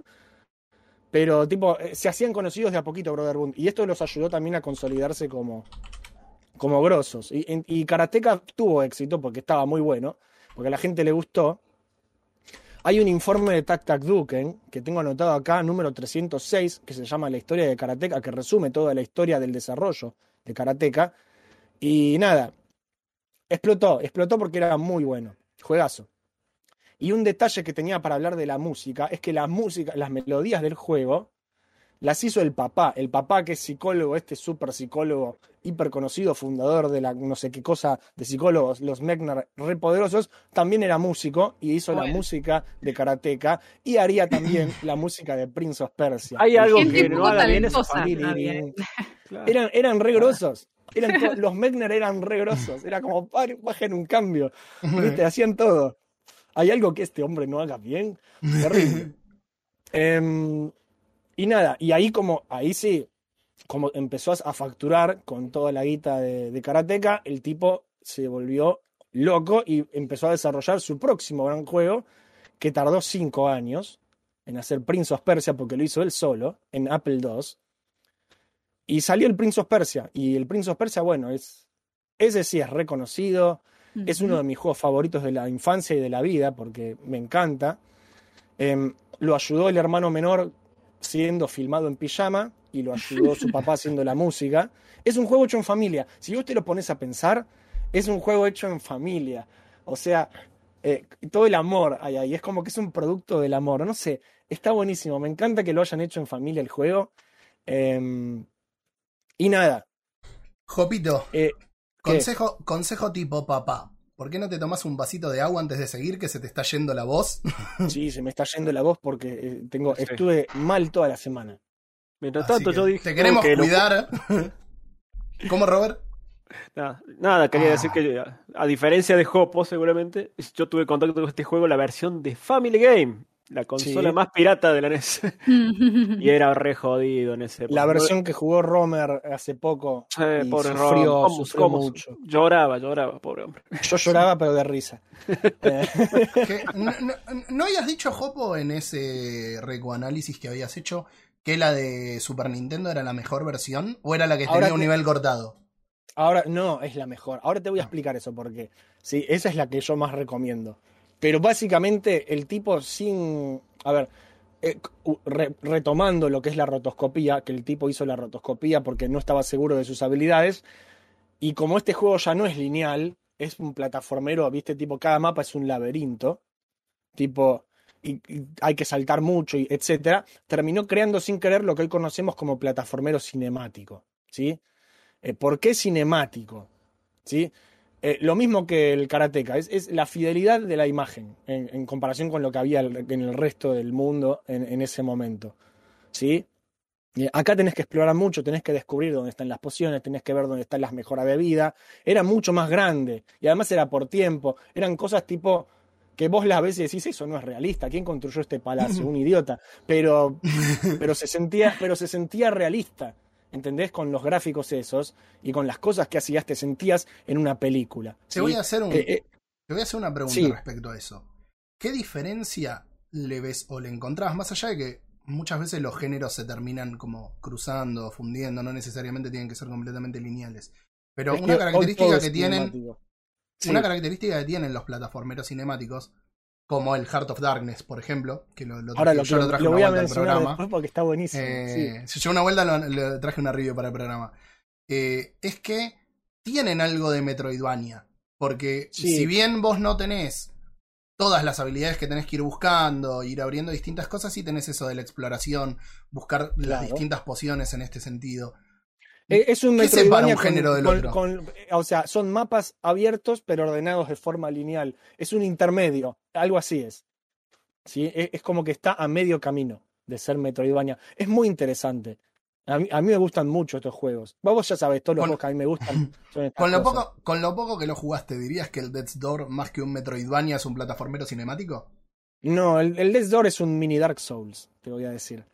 Speaker 3: Pero, tipo, eh, se hacían conocidos de a poquito Brother Boom. Y esto los ayudó también a consolidarse como, como grosos. Y, Karateka tuvo éxito porque estaba muy bueno, porque a la gente le gustó. Hay un informe de Tak Tak Duken, que tengo anotado acá, número 306, que se llama La historia de Karateka, que resume toda la historia del desarrollo de Karateka. Y nada, explotó, explotó porque era muy bueno. Juegazo. Y un detalle que tenía para hablar de la música es que la música, las melodías del juego las hizo el papá. El papá que es psicólogo, este súper psicólogo, hiper conocido, fundador de la no sé qué cosa de psicólogos, los Mechner re poderosos, también era músico y hizo la música de Karateka y haría también la música de Prince of Persia.
Speaker 5: Hay algo que no haga bien esa
Speaker 4: talentosa
Speaker 5: familia.
Speaker 4: había.
Speaker 5: Claro.
Speaker 3: Eran, eran re grosos. Eran to- los Mechner eran re grosos. Era como, "Pare, bajen un cambio. ¿Viste? Hacían todo. ¿Hay algo que este hombre no haga bien? Terrible. Em, y nada, y ahí como, ahí sí, como empezó a facturar con toda la guita de, de Karateka, el tipo se volvió loco y empezó a desarrollar su próximo gran juego, que tardó cinco años en hacer Prince of Persia, porque lo hizo él solo, en Apple II. Y salió el Prince of Persia. Y el Prince of Persia, bueno, es. Ese sí es reconocido. Es uno de mis juegos favoritos de la infancia y de la vida, porque me encanta. Em, lo ayudó el hermano menor siendo filmado en pijama y lo ayudó su papá haciendo la música. Es un juego hecho en familia. Si vos te lo pones a pensar, es un juego hecho en familia. O sea, eh, todo el amor hay ahí. Es como que es un producto del amor. No sé, está buenísimo. Me encanta que lo hayan hecho en familia el juego. Em, y nada,
Speaker 2: Jopito,
Speaker 3: eh.
Speaker 2: Consejo, consejo tipo papá. ¿Por qué no te tomas un vasito de agua antes de seguir que se te está yendo la voz?
Speaker 3: Sí, se me está yendo la voz porque eh, tengo,
Speaker 5: Sí.
Speaker 3: estuve mal toda la semana.
Speaker 5: Mientras
Speaker 2: Así
Speaker 5: tanto,
Speaker 2: que
Speaker 5: yo dije
Speaker 2: te queremos
Speaker 5: que lo-
Speaker 2: cuidar. ¿Cómo, Robert?
Speaker 5: Nada, nada, quería
Speaker 2: Ah.
Speaker 5: decir que a, a diferencia de Hopo, seguramente, yo tuve contacto con este juego, la versión de Family Game, la consola
Speaker 3: Sí.
Speaker 5: más pirata de la NES. y era re jodido en ese
Speaker 3: La versión que jugó Romer hace poco
Speaker 5: Sí,
Speaker 3: y
Speaker 5: pobre
Speaker 3: sufrió,
Speaker 5: ¿cómo-
Speaker 3: sufrió
Speaker 5: cómo
Speaker 3: mucho.
Speaker 5: Lloraba, lloraba, pobre hombre.
Speaker 3: Yo lloraba pero de risa. Eh,
Speaker 2: no, no- ¿no habías dicho, Jopo, en ese recoanálisis que habías hecho, que la de Super Nintendo era la mejor versión? ¿O era la que
Speaker 3: Ahora
Speaker 2: tenía un nivel cortado?
Speaker 3: Ahora, no, es la mejor. Ahora te voy a explicar eso porque sí, esa es la que yo más recomiendo. Pero básicamente el tipo sin, a ver, eh, retomando lo que es la rotoscopía, que el tipo hizo la rotoscopía porque no estaba seguro de sus habilidades, y como este juego ya no es lineal, es un plataformero, viste, tipo cada mapa es un laberinto, tipo y, y hay que saltar mucho, y etcétera, terminó creando sin querer lo que hoy conocemos como plataformero cinemático, ¿sí? Eh, ¿Por qué cinemático? ¿Sí? Eh, lo mismo que el karateka, es, es la fidelidad de la imagen en, en comparación con lo que había el- en el resto del mundo en, en ese momento. ¿Sí? Acá tenés que explorar mucho, tenés que descubrir dónde están las pociones, tenés que ver dónde están las mejoras de vida. Era mucho más grande y además era por tiempo. Eran cosas tipo que vos las y decís, eso no es realista. ¿Quién construyó este palacio? Un idiota. Pero, pero, se, sentía, pero se sentía realista. ¿Entendés? Con los gráficos esos y con las cosas que hacías, te sentías en una película.
Speaker 2: Te voy a hacer un,
Speaker 3: Eh, eh,
Speaker 2: te voy a hacer una pregunta
Speaker 3: sí.
Speaker 2: respecto a eso. ¿Qué diferencia le ves o le encontrabas? Más allá de que muchas veces los géneros se terminan como cruzando, fundiendo, no necesariamente tienen que ser completamente lineales. Pero
Speaker 3: es
Speaker 2: una
Speaker 3: que
Speaker 2: característica que tienen,
Speaker 3: cinemático. Sí.
Speaker 2: una característica que tienen los plataformeros cinemáticos, como el Heart of Darkness, por ejemplo, que lo, lo
Speaker 3: Ahora
Speaker 2: traje-
Speaker 3: lo,
Speaker 2: yo lo
Speaker 3: lo,
Speaker 2: traje
Speaker 3: lo
Speaker 2: una
Speaker 3: voy a
Speaker 2: vuelta al programa.
Speaker 3: después porque está buenísimo.
Speaker 2: Eh,
Speaker 3: sí.
Speaker 2: Si yo una vuelta lo, traje una review para el programa. Eh, es que tienen algo de Metroidvania. Porque
Speaker 3: Sí.
Speaker 2: si bien vos no tenés todas las habilidades que tenés que ir buscando, ir abriendo distintas cosas, sí tenés eso de la exploración, buscar las distintas pociones en este sentido.
Speaker 3: Eh, Es un
Speaker 2: ¿Qué separa
Speaker 3: Metroidvania
Speaker 2: un género
Speaker 3: con-
Speaker 2: del
Speaker 3: con-
Speaker 2: otro?
Speaker 3: con- eh, o sea, son mapas abiertos pero ordenados de forma lineal. Es un intermedio, algo así es. ¿Sí? Es, es como que está a medio camino de ser Metroidvania. Es muy interesante. A mí, a mí me gustan mucho estos juegos. Vos ya sabés, todos los
Speaker 2: Con-
Speaker 3: juegos que a mí me gustan son
Speaker 2: Con lo,
Speaker 3: cosas.
Speaker 2: poco, con lo poco que lo jugaste, ¿dirías que el Death's Door, más que un Metroidvania, es un plataformero cinemático?
Speaker 3: No, el, el Death's Door es un mini Dark Souls, te voy a decir.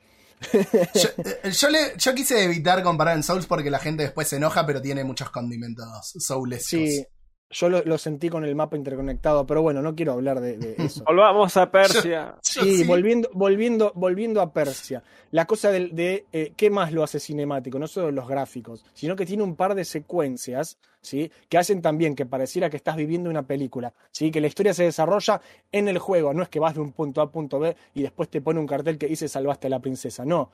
Speaker 2: Yo, eh, yo le, yo quise evitar comparar en Souls porque la gente después se enoja, pero tiene muchos condimentos soulescos.
Speaker 3: Sí, yo lo, lo sentí con el mapa interconectado, pero bueno, no quiero hablar de, de eso.
Speaker 5: Volvamos a Persia.
Speaker 2: Yo
Speaker 3: Sí,
Speaker 2: sí.
Speaker 3: volviendo, volviendo, volviendo a Persia. La cosa del- de, eh, qué más lo hace cinemático, no solo los gráficos, sino que tiene un par de secuencias, ¿sí? Que hacen también que pareciera que estás viviendo una película, ¿sí? Que la historia se desarrolla en el juego, no es que vas de un punto A a punto B y después te pone un cartel que dice salvaste a la princesa, no.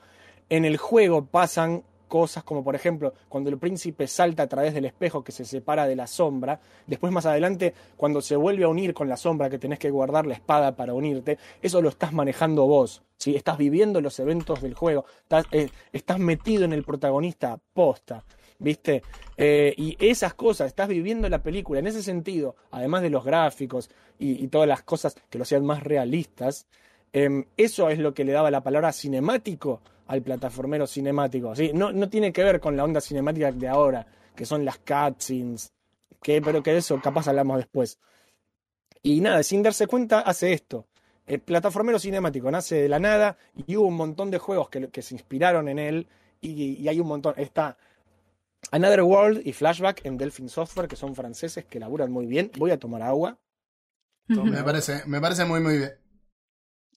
Speaker 3: En el juego pasan cosas como por ejemplo cuando el príncipe salta a través del espejo que se separa de la sombra, después más adelante cuando se vuelve a unir con la sombra que tenés que guardar la espada para unirte, eso lo estás manejando vos, ¿sí? estás viviendo los eventos del juego, estás, eh, metido en el protagonista posta. ¿Viste? Eh, y esas cosas, estás viviendo la película. En ese sentido, además de los gráficos y, y todas las cosas que lo sean más realistas, Em, eso es lo que le daba la palabra cinemático al plataformero cinemático. ¿sí? No, no tiene que ver con la onda cinemática de ahora, que son las cutscenes, que, pero que de eso capaz hablamos después. Y nada, sin darse cuenta, hace esto. El plataformero cinemático nace de la nada y hubo un montón de juegos que, que se inspiraron en él y, y hay un montón. Está Another World y Flashback en Delphin Software, que son franceses que laburan muy bien. Voy a tomar agua.
Speaker 2: Me parece, me parece muy, muy bien.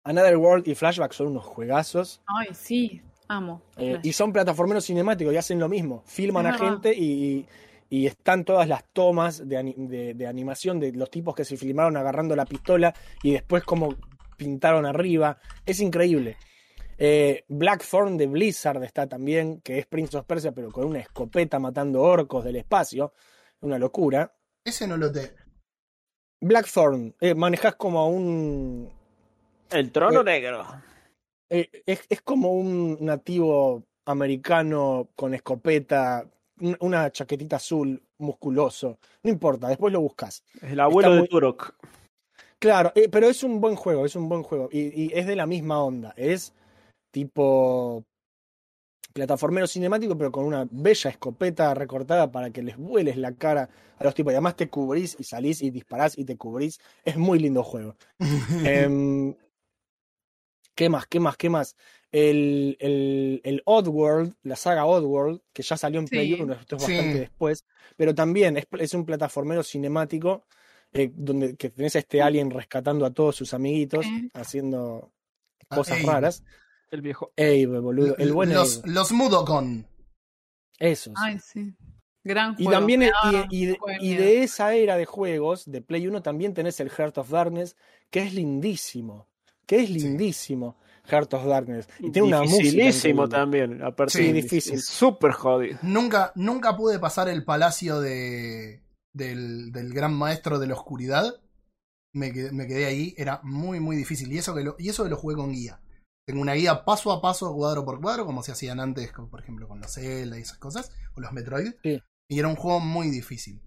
Speaker 3: Another World y Flashback son unos juegazos.
Speaker 4: Ay, sí, amo.
Speaker 3: Eh, y son plataformeros cinemáticos y hacen lo mismo. Filman a gente y, y están todas las tomas de, ani- de- de animación de los tipos que se filmaron agarrando la pistola y después como pintaron arriba. Es increíble. Eh, Blackthorn de Blizzard está también, que es Prince of Persia, pero con una escopeta matando orcos del espacio. Una locura.
Speaker 2: Ese no lo te.
Speaker 3: Blackthorn, eh, manejás como a un.
Speaker 5: El trono
Speaker 3: Eh,
Speaker 5: negro.
Speaker 3: eh, es, es como un nativo americano con escopeta, un- una chaquetita azul, musculoso. No importa, después lo buscas.
Speaker 5: El abuelo
Speaker 3: está
Speaker 5: de
Speaker 3: muy-
Speaker 5: Turok.
Speaker 3: Claro, eh, pero es un buen juego, es un buen juego. Y, y es de la misma onda. Es tipo plataformero cinemático, pero con una bella escopeta recortada para que les vueles la cara a los tipos. Y además te cubrís y salís y disparás y te cubrís. Es muy lindo juego. Em, ¿Qué más? ¿Qué más? ¿Qué más? El, el, el Oddworld, la saga Oddworld, que ya salió en Play
Speaker 4: Sí.
Speaker 3: 1, esto es
Speaker 2: Sí.
Speaker 3: bastante después, pero también es, es un plataformero cinemático eh, donde que tenés a este alien rescatando a todos sus amiguitos, haciendo
Speaker 2: Ah,
Speaker 3: cosas raras.
Speaker 5: El viejo.
Speaker 3: Abe, boludo, el buen
Speaker 2: los,
Speaker 3: Abe.
Speaker 2: los Mudokon.
Speaker 3: Esos.
Speaker 4: Ay, sí. Gran
Speaker 3: Y también,
Speaker 4: Me
Speaker 3: y, y de esa era de juegos, de Play 1, también tenés el Heart of Darkness, que es lindísimo. Que es lindísimo, Heart of Darkness. Y tiene una música.
Speaker 5: También. Aparte,
Speaker 2: Sí,
Speaker 3: difícil.
Speaker 5: Súper jodido.
Speaker 2: Nunca, nunca pude pasar el palacio de, del, del gran maestro de la oscuridad. Me quedé, me quedé ahí, era muy, muy difícil. Y eso, que lo, y eso que lo jugué con guía. Tengo una guía paso a paso, cuadro por cuadro, como se hacían antes, como por ejemplo con los Zelda y esas cosas, o los Metroid.
Speaker 3: Sí.
Speaker 2: Y era un juego muy difícil.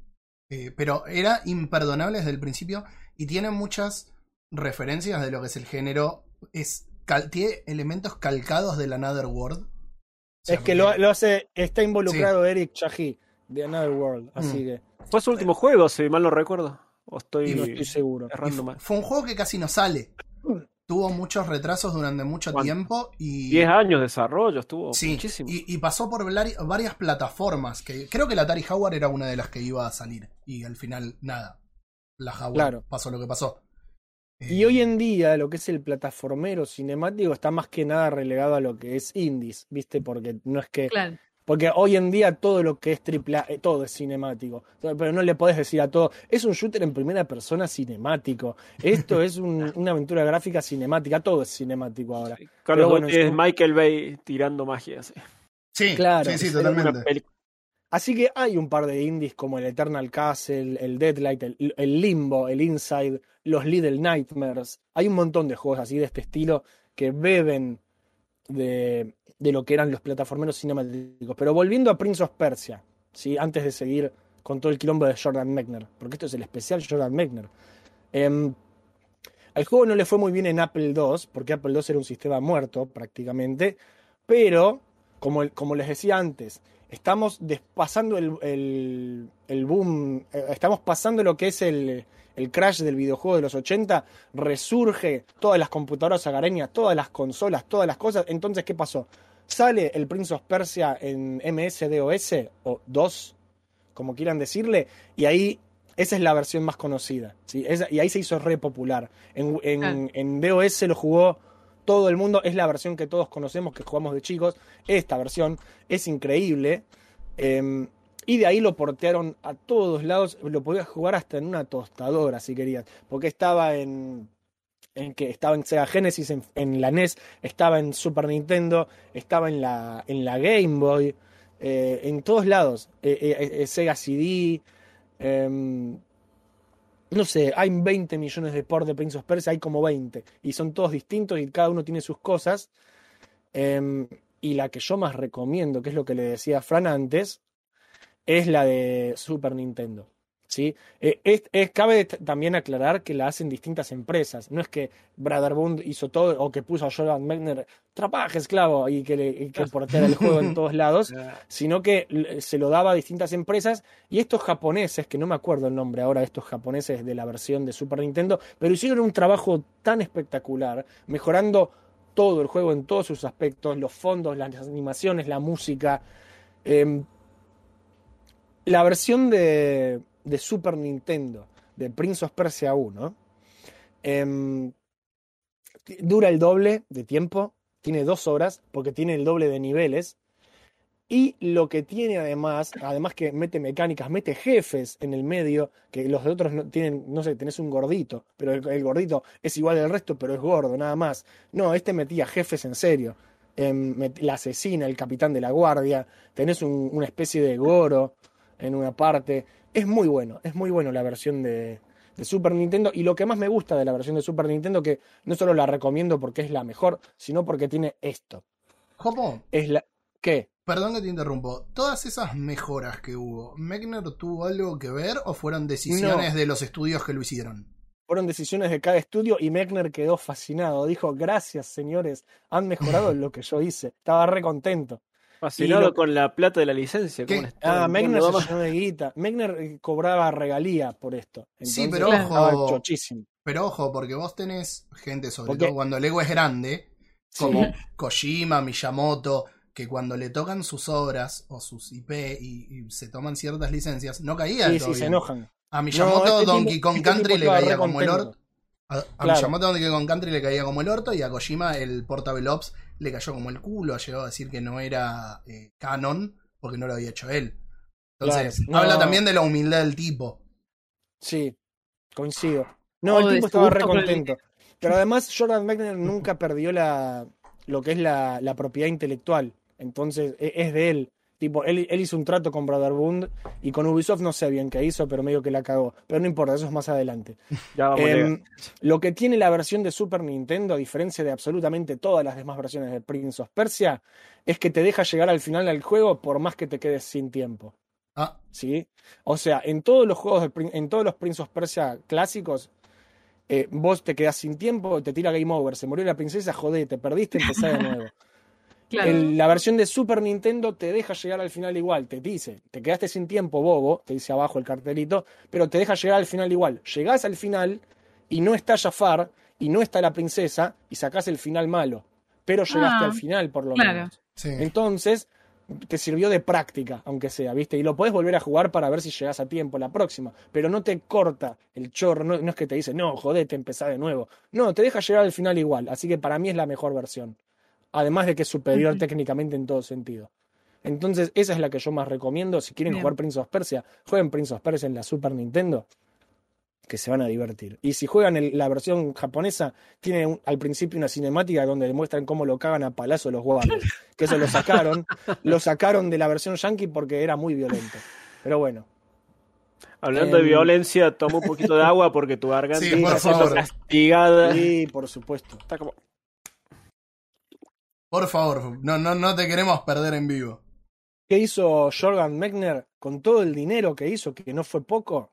Speaker 2: Eh, pero era imperdonable desde el principio y tiene muchas referencias de lo que es el género. Es, cal- tiene elementos calcados del Another World. O sea,
Speaker 3: Es que lo, hace, está involucrado Eric Chahi de Another World, así
Speaker 2: Mm.
Speaker 3: que
Speaker 5: Fue su último juego, si mal no recuerdo. O estoy,
Speaker 2: Y
Speaker 3: no estoy seguro.
Speaker 2: Fue un juego que casi no sale. Tuvo muchos retrasos durante mucho
Speaker 5: ¿Cuánto?
Speaker 2: tiempo y.
Speaker 5: 10 años de desarrollo, estuvo
Speaker 2: Sí,
Speaker 5: muchísimo.
Speaker 2: y, y pasó por vari- varias plataformas. que Creo que la Atari Jaguar era una de las que iba a salir. Y al final, nada. La Jaguar
Speaker 3: Claro.
Speaker 2: pasó lo que pasó.
Speaker 3: Y hoy en día lo que es el plataformero cinemático está más que nada relegado a lo que es indies, ¿viste? Porque no es que
Speaker 4: Claro.
Speaker 3: porque hoy en día todo lo que es triple A, eh, todo es cinemático. Pero no le podés decir a todo, es un shooter en primera persona cinemático. Esto es un- una aventura gráfica cinemática, todo es cinemático ahora.
Speaker 5: Carlos
Speaker 3: Pero bueno,
Speaker 5: es
Speaker 3: yo-
Speaker 5: Michael Bay tirando magia. sí.
Speaker 2: Sí,
Speaker 3: claro,
Speaker 2: sí, sí, totalmente.
Speaker 3: Así que hay un par de indies como el Eternal Castle, el Deadlight, el, el Limbo, el Inside, los Little Nightmares. Hay un montón de juegos así de este estilo que beben de, de lo que eran los plataformeros cinemáticos. Pero volviendo a Prince of Persia, ¿sí? antes de seguir con todo el quilombo de Jordan Mechner, porque esto es el especial Jordan Mechner. Em, al juego no le fue muy bien en Apple II, porque Apple II era un sistema muerto prácticamente, pero como, como les decía antes, estamos pasando el, el- el boom, eh, estamos pasando lo que es el, el crash del videojuego de los 80, resurge todas las computadoras agareñas, todas las consolas, todas las cosas. Entonces, ¿qué pasó? Sale el Prince of Persia en MS-DOS o 2, como quieran decirle, y ahí esa es la versión más conocida. ¿sí? Esa- y ahí se hizo re popular. En, en,
Speaker 4: Ah.
Speaker 3: en DOS lo jugó todo el mundo, es la versión que todos conocemos, que jugamos de chicos. Esta versión es increíble. eh, y de ahí lo portearon a todos lados. Lo podías jugar hasta en una tostadora si querías. Porque estaba en. Que estaba en Sega Genesis, en, la NES, estaba en Super Nintendo, estaba en la, en la Game Boy, eh, en todos lados. Eh, eh, Sega CD. No sé, hay 20 millones de ports de Prince of Persia, hay como 20. Y son todos distintos y cada uno tiene sus cosas. Em, y la que yo más recomiendo, que es lo que le decía Fran antes, es la de Super Nintendo. ¿Sí? Eh, es- es- cabe también aclarar que la hacen distintas empresas. No es que Brotherhood hizo todo o que puso a Jordan Mechner, trabaja esclavo, y que, le, y que porteara el juego en todos lados, sino que se lo daba a distintas empresas. Y estos japoneses, que no me acuerdo el nombre ahora de estos japoneses de la versión de Super Nintendo, pero hicieron un trabajo tan espectacular, mejorando todo el juego en todos sus aspectos, los fondos, las animaciones, la música. Em, la versión de, de Super Nintendo, de Prince of Persia 1, em, dura el doble de tiempo, tiene dos horas, porque tiene el doble de niveles. Y lo que tiene además, además que mete mecánicas, mete jefes en el medio, que los de otros no tienen, no sé, tenés un gordito, pero el, gordito es igual al resto, pero es gordo, nada más. No, este metía jefes en serio. Em, la asesina, el capitán de la guardia, tenés un- una especie de goro en una parte. Es muy bueno, es muy bueno la versión de, de Super Nintendo. Y lo que más me gusta de la versión de Super Nintendo, que no solo la recomiendo porque es la mejor, sino porque tiene esto.
Speaker 2: Jopo,
Speaker 3: Es la. ¿Qué?
Speaker 2: perdón que te interrumpo. Todas esas mejoras que hubo, ¿Mechner tuvo algo que ver o fueron decisiones
Speaker 3: No.
Speaker 2: de los estudios que lo hicieron?
Speaker 3: Fueron decisiones de cada estudio y Mechner quedó fascinado. Dijo, gracias señores, han mejorado lo que yo hice. Estaba re contento.
Speaker 5: Fascinado
Speaker 3: lo-
Speaker 5: con la plata de la licencia. Estado
Speaker 3: Ah,
Speaker 5: Córdoba.
Speaker 3: se llenó de guita. Mechner eh, cobraba regalía por esto.
Speaker 2: Sí, pero ojo,
Speaker 3: chochísimo.
Speaker 2: pero ojo, porque vos tenés gente, sobre
Speaker 3: Porque-
Speaker 2: todo cuando el ego es grande,
Speaker 3: Sí.
Speaker 2: como Kojima, Miyamoto, que cuando le tocan sus obras o sus IP y, y se toman ciertas licencias, no caía
Speaker 3: Sí, sí, se enojan.
Speaker 2: A Miyamoto
Speaker 3: No, este
Speaker 2: Donkey
Speaker 3: tipo-
Speaker 2: Kong
Speaker 3: este
Speaker 2: Country le caía como el orto. A, a
Speaker 3: Claro.
Speaker 2: Miyamoto Donkey Kong Country le caía como el orto y a Kojima el Portable Ops le cayó como el culo. Llegó a decir que no era eh, canon porque no lo había hecho él. Entonces,
Speaker 3: Claro.
Speaker 2: habla también de la humildad del tipo.
Speaker 3: Sí, coincido. No,
Speaker 4: O
Speaker 3: el tipo estaba re
Speaker 4: el
Speaker 3: contento. Pero además Jordan Mechner nunca perdió la, lo que es la, la propiedad intelectual. Entonces e- es de él. Tipo, él, él hizo un trato con Brotherhood y con Ubisoft no sé bien qué hizo, pero medio que la cagó. Pero no importa, eso es más adelante.
Speaker 5: Ya vamos,
Speaker 3: Em, lo que tiene la versión de Super Nintendo, a diferencia de absolutamente todas las demás versiones de Prince of Persia, es que te deja llegar al final del juego por más que te quedes sin tiempo.
Speaker 2: Ah,
Speaker 3: ¿sí? O sea, en todos los juegos, de en todos los Prince of Persia clásicos, eh, vos te quedás sin tiempo, te tira Game Over, se murió la princesa, jodé, te perdiste, empezá de nuevo.
Speaker 4: Claro.
Speaker 3: El- la versión de Super Nintendo te deja llegar al final igual, te dice, te quedaste sin tiempo, bobo, te dice abajo el cartelito, pero te deja llegar al final igual. Llegás al final y no está Jafar y no está la princesa y sacás el final malo, pero llegaste
Speaker 4: Ah,
Speaker 3: al final por lo
Speaker 4: claro.
Speaker 3: menos.
Speaker 2: sí.
Speaker 3: Entonces, te sirvió de práctica, aunque sea, ¿viste? Y lo podés volver a jugar para ver si llegás a tiempo la próxima. Pero no te corta el chorro, no, no es que te dice, no, jodete, empezá de nuevo. No, te deja llegar al final igual. Así que para mí es la mejor versión. Además de que es superior técnicamente en todo sentido. Entonces, esa es la que yo más recomiendo. Si quieren
Speaker 4: Bien.
Speaker 3: jugar Prince of Persia, jueguen Prince of Persia en la Super Nintendo, que se van a divertir. Y si juegan el- la versión japonesa, tiene un- al principio una cinemática donde demuestran cómo lo cagan a palazo los guardias. Que eso lo sacaron, lo sacaron de la versión yankee porque era muy violento. Pero bueno,
Speaker 5: Hablando de
Speaker 3: em,
Speaker 5: violencia, toma un poquito de agua porque tu garganta
Speaker 2: Sí,
Speaker 5: está siendo castigada.
Speaker 3: sí, por supuesto.
Speaker 5: Está como...
Speaker 2: Por favor, no, no, no te queremos perder en vivo.
Speaker 3: ¿Qué hizo Jordan Mechner con todo el dinero que hizo, que no fue poco?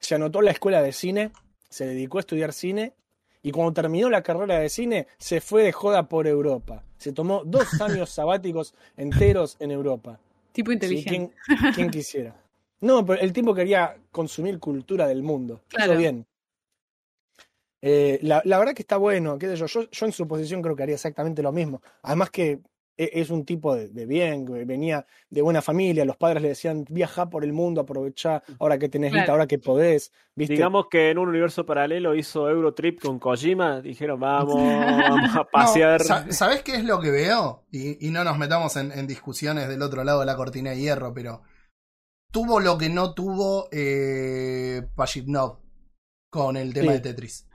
Speaker 3: Se anotó a la escuela de cine, se dedicó a estudiar cine Y cuando terminó la carrera de cine, se fue de joda por Europa. Se tomó dos años sabáticos enteros en Europa.
Speaker 4: Tipo
Speaker 3: Sí,
Speaker 4: inteligente.
Speaker 3: ¿quién, quién quisiera? No, pero el tipo quería consumir cultura del mundo.
Speaker 4: Claro.
Speaker 3: Hizo bien. Eh, la, la verdad que está bueno, qué sé yo. yo. Yo en su posición creo que haría exactamente lo mismo. Además que e- es un tipo de, de bien, venía de buena familia, los padres le decían, viaja por el mundo, aprovechá, ahora que tenés
Speaker 4: Claro.
Speaker 3: ahora que podés, ¿viste?
Speaker 5: Digamos que en un universo paralelo hizo Eurotrip con Kojima, dijeron vamos, vamos a pasear.
Speaker 2: No, sa- ¿Sabés qué es lo que veo? Y, y no nos metamos en, en discusiones del otro lado de la cortina de hierro, pero tuvo lo que no tuvo eh, con el tema
Speaker 3: Sí.
Speaker 2: de Tetris.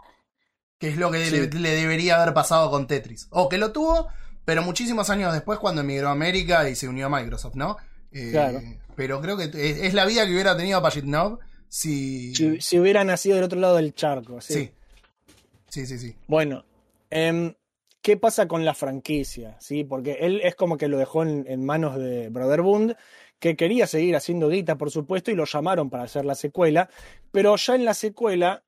Speaker 2: Que es lo que
Speaker 3: Sí.
Speaker 2: le, le debería haber pasado con Tetris. O que lo tuvo, pero muchísimos años después cuando emigró a América y se unió a Microsoft, ¿no? Eh,
Speaker 3: Claro.
Speaker 2: Pero creo que es, es la vida que hubiera tenido Pajitnov si...
Speaker 3: Si, si hubiera nacido del otro lado del charco, sí.
Speaker 2: sí. Sí, sí, sí.
Speaker 3: Bueno, em, ¿qué pasa con la franquicia? ¿Sí? Porque él es como que lo dejó en, en manos de Brotherhood, que quería seguir haciendo guita, por supuesto, y lo llamaron para hacer la secuela, pero ya en la secuela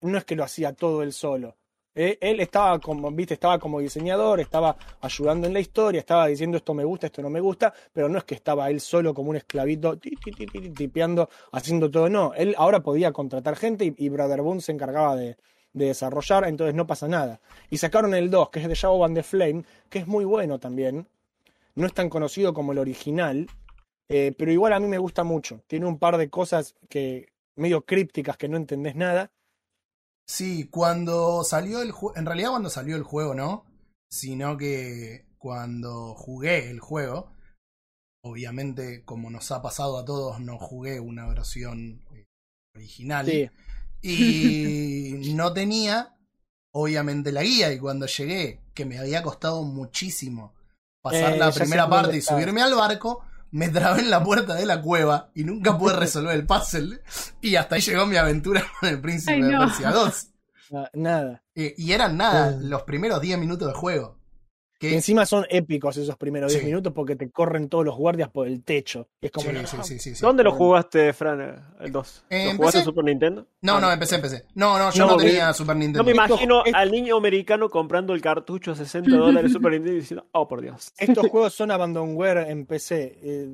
Speaker 3: no es que lo hacía todo él solo. Eh, Él estaba como, viste, estaba como diseñador, estaba ayudando en la historia, estaba diciendo esto me gusta, esto no me gusta, pero no es que estaba él solo como un esclavito ti, ti, ti, ti, tipeando, haciendo todo, no. Él ahora podía contratar gente y, y Brotherhood se encargaba de, de desarrollar, entonces no pasa nada. Y sacaron el 2, que es de Shadow and the Flame, que es muy bueno también. No es tan conocido como el original, eh, pero igual a mí me gusta mucho. Tiene un par de cosas que medio crípticas que no entendés nada.
Speaker 2: Sí, cuando salió el juego, en realidad cuando salió el juego no, sino que cuando jugué el juego, obviamente como nos ha pasado a todos, no jugué una versión eh, original.
Speaker 3: Sí,
Speaker 2: y no tenía obviamente la guía. Y cuando llegué, que me había costado muchísimo pasar
Speaker 3: Eh,
Speaker 2: la primera parte y subirme al barco, me trabé en la puerta de la cueva y nunca pude resolver el puzzle y hasta ahí llegó mi aventura con el príncipe
Speaker 4: Ay,
Speaker 2: de. Persia 2.
Speaker 3: na- nada.
Speaker 2: Eh, y eran nada,
Speaker 3: Mm.
Speaker 2: los primeros 10 minutos de juego. Que,
Speaker 3: encima son épicos esos primeros 10
Speaker 2: Sí.
Speaker 3: minutos porque te corren todos los guardias por el techo. Es como
Speaker 2: sí,
Speaker 3: no,
Speaker 2: sí, sí, sí, sí.
Speaker 5: ¿Dónde lo jugaste, Fran, el 2?
Speaker 2: Eh,
Speaker 5: ¿Lo jugaste
Speaker 2: empecé-
Speaker 5: en Super Nintendo?
Speaker 2: No,
Speaker 5: Ah,
Speaker 2: no, empecé, empecé. No, no, yo
Speaker 3: No,
Speaker 2: no, tenía Super
Speaker 5: No
Speaker 2: Nintendo.
Speaker 5: me imagino
Speaker 3: Esto-
Speaker 5: al niño americano comprando el cartucho a 60 dólares de Super Nintendo y diciendo, oh por Dios.
Speaker 3: Estos juegos son abandonware en PC. Eh,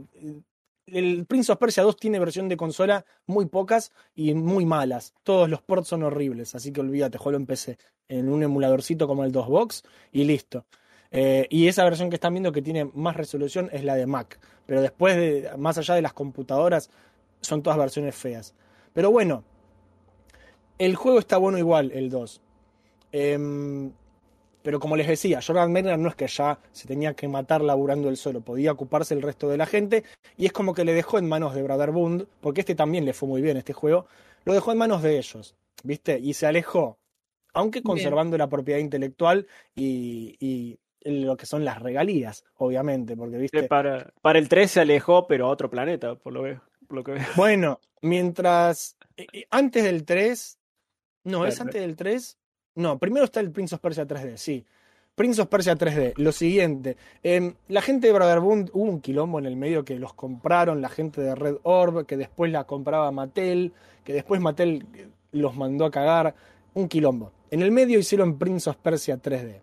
Speaker 3: El Prince of Persia 2 tiene versión de consola muy pocas y muy malas. Todos los ports son horribles, así que olvídate, juego en PC. En un emuladorcito como el 2Box y listo. Eh, y esa versión que están viendo que tiene más resolución es la de Mac. Pero después, de, más allá de las computadoras, son todas versiones feas. Pero bueno, el juego está bueno igual, el 2. Em, pero como les decía, Jordan Mechner no es que ya se tenía que matar laburando él solo, podía ocuparse el resto de la gente y es como que le dejó en manos de Brotherhood, porque este también le fue muy bien este juego, lo dejó en manos de ellos, ¿viste? Y se alejó, aunque conservando la propiedad intelectual y, y lo que son las regalías, obviamente, porque,
Speaker 5: Que
Speaker 3: ¿viste?
Speaker 5: Para, para el 3 se alejó, pero a otro planeta, por lo, veo, por lo que veo.
Speaker 3: Bueno, mientras. eh, eh, Antes del 3. No, es antes del 3. No, primero está el Prince of Persia 3D, sí. Prince of Persia 3D. Lo siguiente. em, la gente de Brotherhood hubo un quilombo en el medio que los compraron la gente de Red Orb, que después la compraba Mattel, que después Mattel los mandó a cagar. Un quilombo. En el medio hicieron Prince of Persia 3D.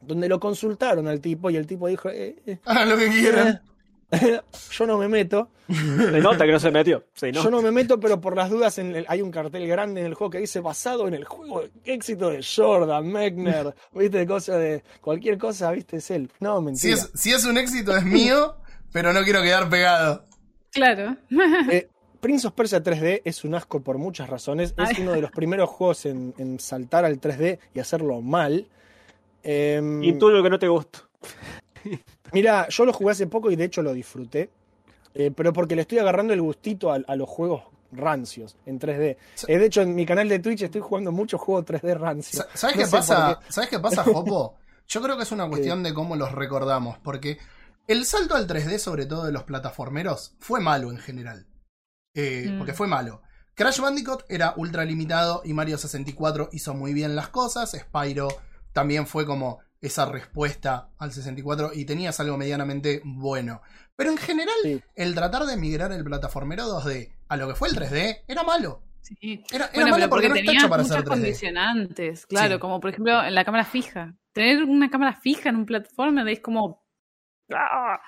Speaker 3: Donde lo consultaron al tipo y el tipo dijo: eh, eh,
Speaker 2: Hagan lo que quieran.
Speaker 3: Yo no me meto.
Speaker 5: Se nota que no se metió. Se
Speaker 3: Yo no me meto, pero por las dudas en el- hay un cartel grande en el juego que dice basado en el juego de éxito de Jordan, Mechner, viste, cosa de cualquier cosa, viste, es él. No,
Speaker 2: Si
Speaker 3: mentira.
Speaker 2: es, si es un éxito es mío, pero no quiero quedar pegado.
Speaker 4: Claro.
Speaker 3: Eh, Prince of Persia 3D es un asco por muchas razones. Es
Speaker 4: Ay.
Speaker 3: uno de los primeros juegos en, en saltar al 3D y hacerlo mal.
Speaker 5: Y tú lo que no te gusta.
Speaker 3: Mira, yo lo jugué hace poco y de hecho lo disfruté. Eh, pero porque le estoy agarrando el gustito a, a los juegos rancios en 3D. Eh, de hecho, en mi canal de Twitch estoy jugando muchos juegos 3D rancios.
Speaker 2: Sa- ¿Sabes
Speaker 3: No
Speaker 2: qué pasa?
Speaker 3: qué.
Speaker 2: ¿Sabes qué pasa, Jopo? Yo creo que es una cuestión de cómo los recordamos, porque el salto al 3D, sobre todo de los plataformeros, fue malo en general. Eh,
Speaker 4: Mm.
Speaker 2: Porque fue malo. Crash Bandicoot era ultra limitado y Mario 64 hizo muy bien las cosas. Spyro también fue como esa respuesta al 64 y tenías algo medianamente bueno. Pero en general,
Speaker 3: Sí.
Speaker 2: el tratar de migrar el plataformero 2D a lo que fue el 3D era malo.
Speaker 4: Sí.
Speaker 2: Era, era
Speaker 4: Bueno,
Speaker 2: malo porque
Speaker 4: porque
Speaker 2: no está hecho para ser 3D.
Speaker 4: condicionantes, claro,
Speaker 2: Sí.
Speaker 4: como por ejemplo en la cámara fija. Tener una cámara fija en un plataforma es como... ¡ah!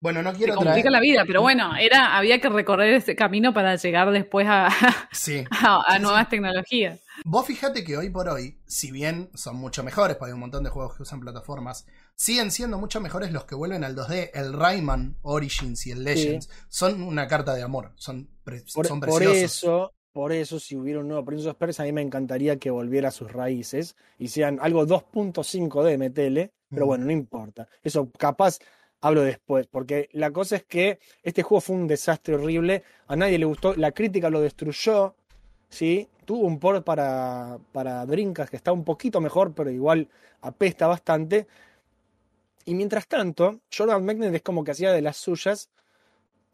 Speaker 2: Bueno, no
Speaker 4: Te
Speaker 2: quiero
Speaker 4: complica
Speaker 2: traer.
Speaker 4: la vida, pero bueno, era había que recorrer ese camino para llegar después a,
Speaker 2: Sí.
Speaker 4: a- a
Speaker 2: Sí,
Speaker 4: nuevas tecnologías.
Speaker 2: Vos fíjate que hoy por hoy, si bien son mucho mejores, porque hay un montón de juegos que usan plataformas, siguen siendo mucho mejores los que vuelven al 2D. El Rayman Origins y el Legends son una carta de amor. Son, pre-
Speaker 3: Por,
Speaker 2: son
Speaker 3: por
Speaker 2: preciosos.
Speaker 3: eso, por eso, si hubiera un nuevo Prince of Persia, a mí me encantaría que volviera a sus raíces y sean algo 2.5 de MTL, pero
Speaker 2: Mm.
Speaker 3: bueno, no importa. Eso capaz hablo después, porque la cosa es que este juego fue un desastre horrible, a nadie le gustó, la crítica lo destruyó, ¿sí? Tuvo un port para, para Dreamcast que está un poquito mejor, pero igual apesta bastante. Y mientras tanto, Jordan Mechner es como que hacía de las suyas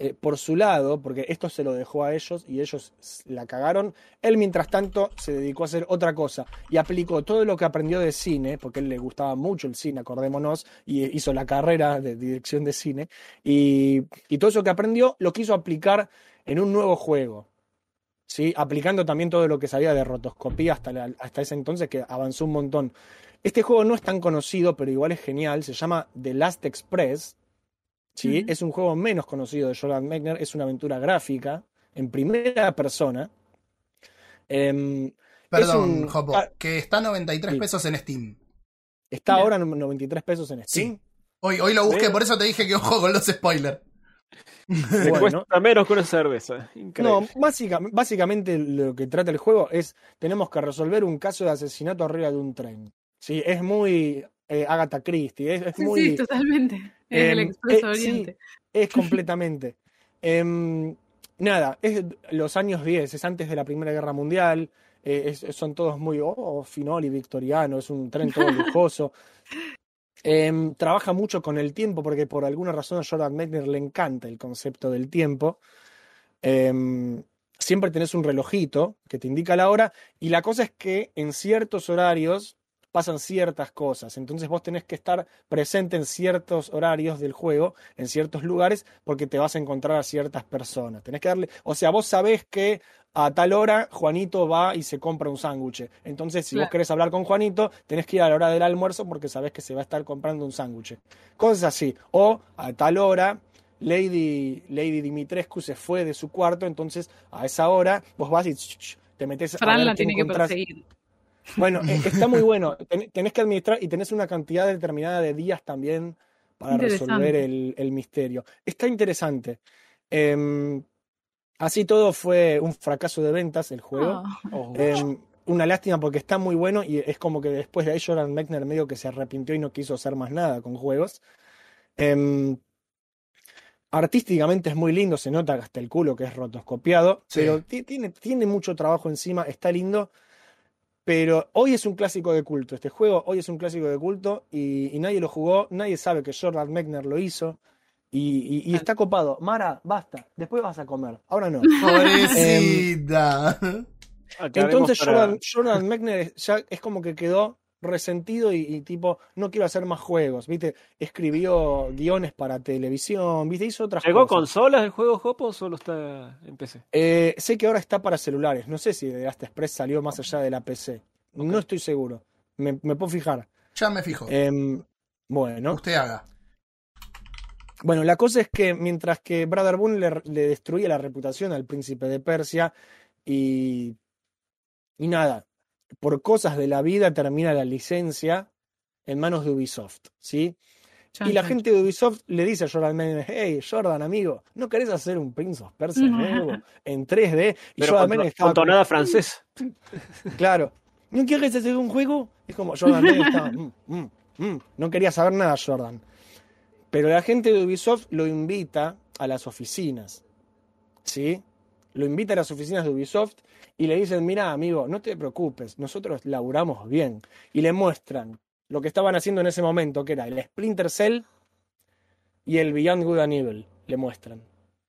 Speaker 3: eh, por su lado, porque esto se lo dejó a ellos y ellos la cagaron. Él, mientras tanto, se dedicó a hacer otra cosa y aplicó todo lo que aprendió de cine, porque él le gustaba mucho el cine, acordémonos, y hizo la carrera de dirección de cine, y, y todo eso que aprendió lo quiso aplicar en un nuevo juego. ¿Sí? Aplicando también todo lo que sabía de rotoscopía hasta, la- hasta ese entonces, que avanzó un montón. Este juego no es tan conocido, pero igual es genial. Se llama The Last Express. ¿sí? Es un juego menos conocido de Jordan Mechner. Es una aventura gráfica en primera persona. Em,
Speaker 2: Perdón,
Speaker 3: un-
Speaker 2: Jopo,
Speaker 3: ah,
Speaker 2: que está a 93
Speaker 3: sí.
Speaker 2: pesos en Steam.
Speaker 3: está
Speaker 4: Mira.
Speaker 3: ahora en 93 pesos en Steam.
Speaker 2: Sí. Hoy, hoy lo busqué, por eso te dije que ojo con los spoilers.
Speaker 5: Me
Speaker 3: Bueno.
Speaker 5: cuesta menos que una cerveza. Increíble.
Speaker 3: No, básica- básicamente lo que trata el juego es tenemos que resolver un caso de asesinato arriba de un tren. Sí, es muy eh, Agatha Christie, es, es
Speaker 4: Sí,
Speaker 3: muy
Speaker 4: sí, totalmente. Es el
Speaker 3: Em,
Speaker 4: Expreso
Speaker 3: eh, sí,
Speaker 4: Oriente.
Speaker 3: es completamente. Em, nada, es los años 10, es antes de la Primera Guerra Mundial, eh, es- son todos muy oh, finol y victoriano, es un tren todo lujoso. Em, trabaja mucho con el tiempo porque por alguna razón a Jordan Mechner le encanta el concepto del tiempo. Em, siempre tenés un relojito que te indica la hora y la cosa es que en ciertos horarios pasan ciertas cosas. Entonces vos tenés que estar presente en ciertos horarios del juego, en ciertos lugares, porque te vas a encontrar a ciertas personas. Tenés que darle, o sea, vos sabés que a tal hora Juanito va y se compra un sándwich. Entonces, si vos querés hablar con Juanito, tenés que ir a la hora del almuerzo porque sabés que se va a estar comprando un sándwich. Cosas así. O a tal hora Lady, Lady Dimitrescu se fue de su cuarto, entonces a esa hora vos vas y te metes a
Speaker 4: Fran la tiene que perseguir.
Speaker 3: Bueno, eh, está muy bueno. Ten- Tenés que administrar y tenés una cantidad determinada de días también para resolver el, el misterio. Está interesante. Em, así todo fue un fracaso de ventas el juego.
Speaker 4: Ah,
Speaker 5: Oh,
Speaker 3: Em, una lástima porque está muy bueno y es como que después de ahí Jordan Mechner medio que se arrepintió y no quiso hacer más nada con juegos. Em, artísticamente es muy lindo, se nota hasta el culo que es rotoscopiado,
Speaker 2: Sí.
Speaker 3: pero ti- tiene, tiene mucho trabajo encima, está lindo. Pero hoy es un clásico de culto. Este juego hoy es un clásico de culto y, y nadie lo jugó, nadie sabe que Jordan Mechner lo hizo. Y, y- y está copado. Mara, basta. Después vas a comer. Ahora no.
Speaker 2: Pobrecita.
Speaker 5: aclaremos
Speaker 3: Entonces Jordan, Jordan Mechner ya es como que quedó resentido y, y tipo, no quiero hacer más juegos, ¿viste? Escribió guiones para televisión, ¿viste? Hizo otras
Speaker 5: ¿Llegó
Speaker 3: cosas.
Speaker 5: consolas el juego Hopo o solo está en PC?
Speaker 3: Eh, sé que ahora está para celulares, no sé si de Express salió más allá de la PC. No estoy seguro, me, me puedo fijar.
Speaker 2: Ya me fijo.
Speaker 3: Em, bueno,
Speaker 2: Usted haga.
Speaker 3: bueno, la cosa es que mientras que Brother Boone le, le destruía la reputación al príncipe de Persia y, y nada, por cosas de la vida termina la licencia en manos de Ubisoft, ¿sí? Y la gente de Ubisoft le dice a Jordan Mechner, hey, Jordan, amigo, ¿no querés hacer un Prince of Persia nuevo en 3D? Y
Speaker 5: Pero
Speaker 3: Jordan
Speaker 5: con, con
Speaker 3: estaba como,
Speaker 5: tonada francesa.
Speaker 3: Claro. ¿No quieres hacer un juego? Es como Jordan Mechner estaba, "Mm, mm, mm". no quería saber nada Jordan. Pero la gente de Ubisoft lo invita a las oficinas. ¿Sí? Lo invita a las oficinas de Ubisoft y le dicen, mira amigo, no te preocupes, nosotros laburamos bien. Y le muestran lo que estaban haciendo en ese momento, que era el Splinter Cell y el Beyond Good and Evil, le muestran.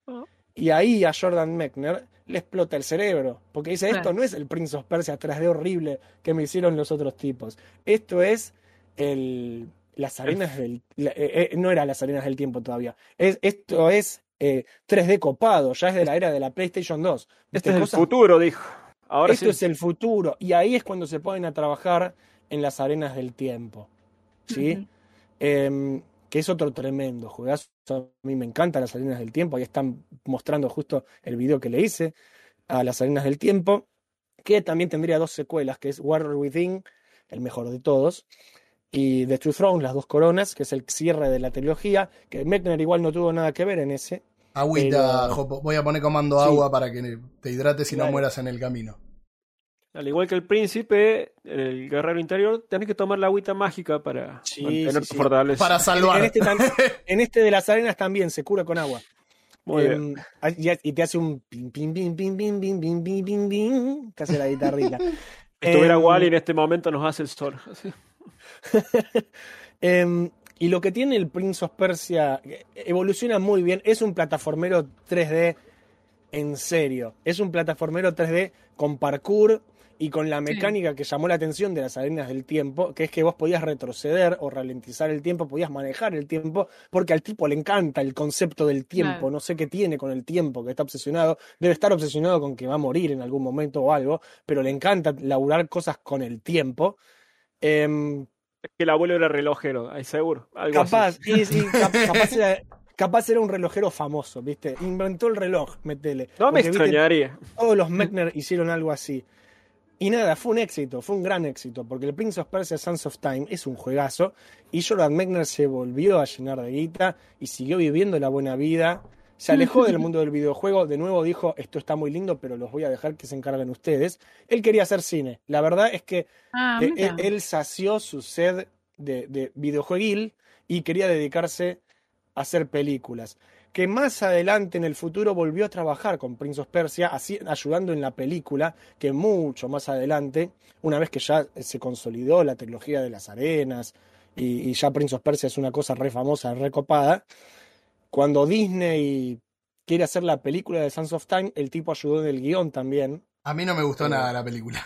Speaker 5: Ah.
Speaker 3: Y ahí a Jordan Mechner le explota el cerebro, porque dice, esto no es el Prince of Persia 3D horrible que me hicieron los otros tipos. Esto es el las arenas del la- eh, eh, no era las arenas del tiempo todavía. Es, esto es eh, 3D copado, ya es de la era de la PlayStation 2.
Speaker 5: Este es el futuro, dijo. Ahora
Speaker 3: esto
Speaker 5: sí.
Speaker 3: es el futuro. Y ahí es cuando se ponen a trabajar en las arenas del tiempo. ¿Sí? Em, que es otro tremendo juegazo. A mí me encantan las arenas del tiempo. Ahí están mostrando justo el video que le hice a las arenas del tiempo. Que también tendría dos secuelas, que es Warrior Within, el mejor de todos, y The Two Thrones, las dos coronas, que es el cierre de la trilogía, que Mechner igual no tuvo nada que ver en ese.
Speaker 2: Agüita,
Speaker 3: Pero-
Speaker 2: Jopo. Voy a poner comando
Speaker 3: Sí.
Speaker 2: agua para que te hidrates y no mueras en el camino.
Speaker 5: Al igual que el príncipe, el guerrero interior, tenés que tomar la agüita mágica para
Speaker 3: Sí,
Speaker 5: mantener
Speaker 3: sí,
Speaker 5: tu
Speaker 3: sí.
Speaker 5: fortaleza.
Speaker 2: Para
Speaker 3: En,
Speaker 2: salvar.
Speaker 3: en este en este de las arenas también se cura con agua.
Speaker 5: Muy bien.
Speaker 3: Em, y, te hace un pim, pim, pim, pim, pim, pim, pim, pim, pim, pim, que hace la guitarrita.
Speaker 5: Estuviera
Speaker 3: Em,
Speaker 5: Wally en este momento nos hace el sol.
Speaker 3: Em, y lo que tiene el Prince of Persia eh, evoluciona muy bien. Es un plataformero 3D en serio. Es un plataformero 3D con parkour y con la mecánica que llamó la atención de las arenas del tiempo, que es que vos podías retroceder o ralentizar el tiempo, podías manejar el tiempo, porque al tipo le encanta el concepto del tiempo.
Speaker 4: Claro.
Speaker 3: No sé qué tiene con el tiempo, que está obsesionado. Debe estar obsesionado con que va a morir en algún momento o algo, pero le encanta laburar cosas con el tiempo. Em,
Speaker 5: Es que el abuelo era relojero, ahí seguro. Algo así.
Speaker 3: Capaz, y, cap- capaz, era, capaz era un relojero famoso, ¿viste? Inventó el reloj, metele.
Speaker 5: No me
Speaker 3: Porque, ¿viste?
Speaker 5: extrañaría.
Speaker 3: Todos los Mechner hicieron algo así. Y nada, fue un éxito, fue un gran éxito, porque el Prince of Persia Sons of Time es un juegazo, y Jordan Mechner se volvió a llenar de guita y siguió viviendo la buena vida. Se alejó del mundo del videojuego, de nuevo dijo, esto está muy lindo, pero los voy a dejar que se encarguen ustedes. Él quería hacer cine. La verdad es que
Speaker 4: Ah,
Speaker 3: eh, él, él sació su sed de, de videojueguil y quería dedicarse a hacer películas. Que más adelante en el futuro volvió a trabajar con Prince of Persia, así, ayudando en la película, que mucho más adelante, una vez que ya se consolidó la tecnología de las arenas y, y ya Prince of Persia es una cosa re famosa, re copada, cuando Disney quiere hacer la película de Sons of Time, el tipo ayudó en el guion también.
Speaker 2: A mí no me gustó nada la película.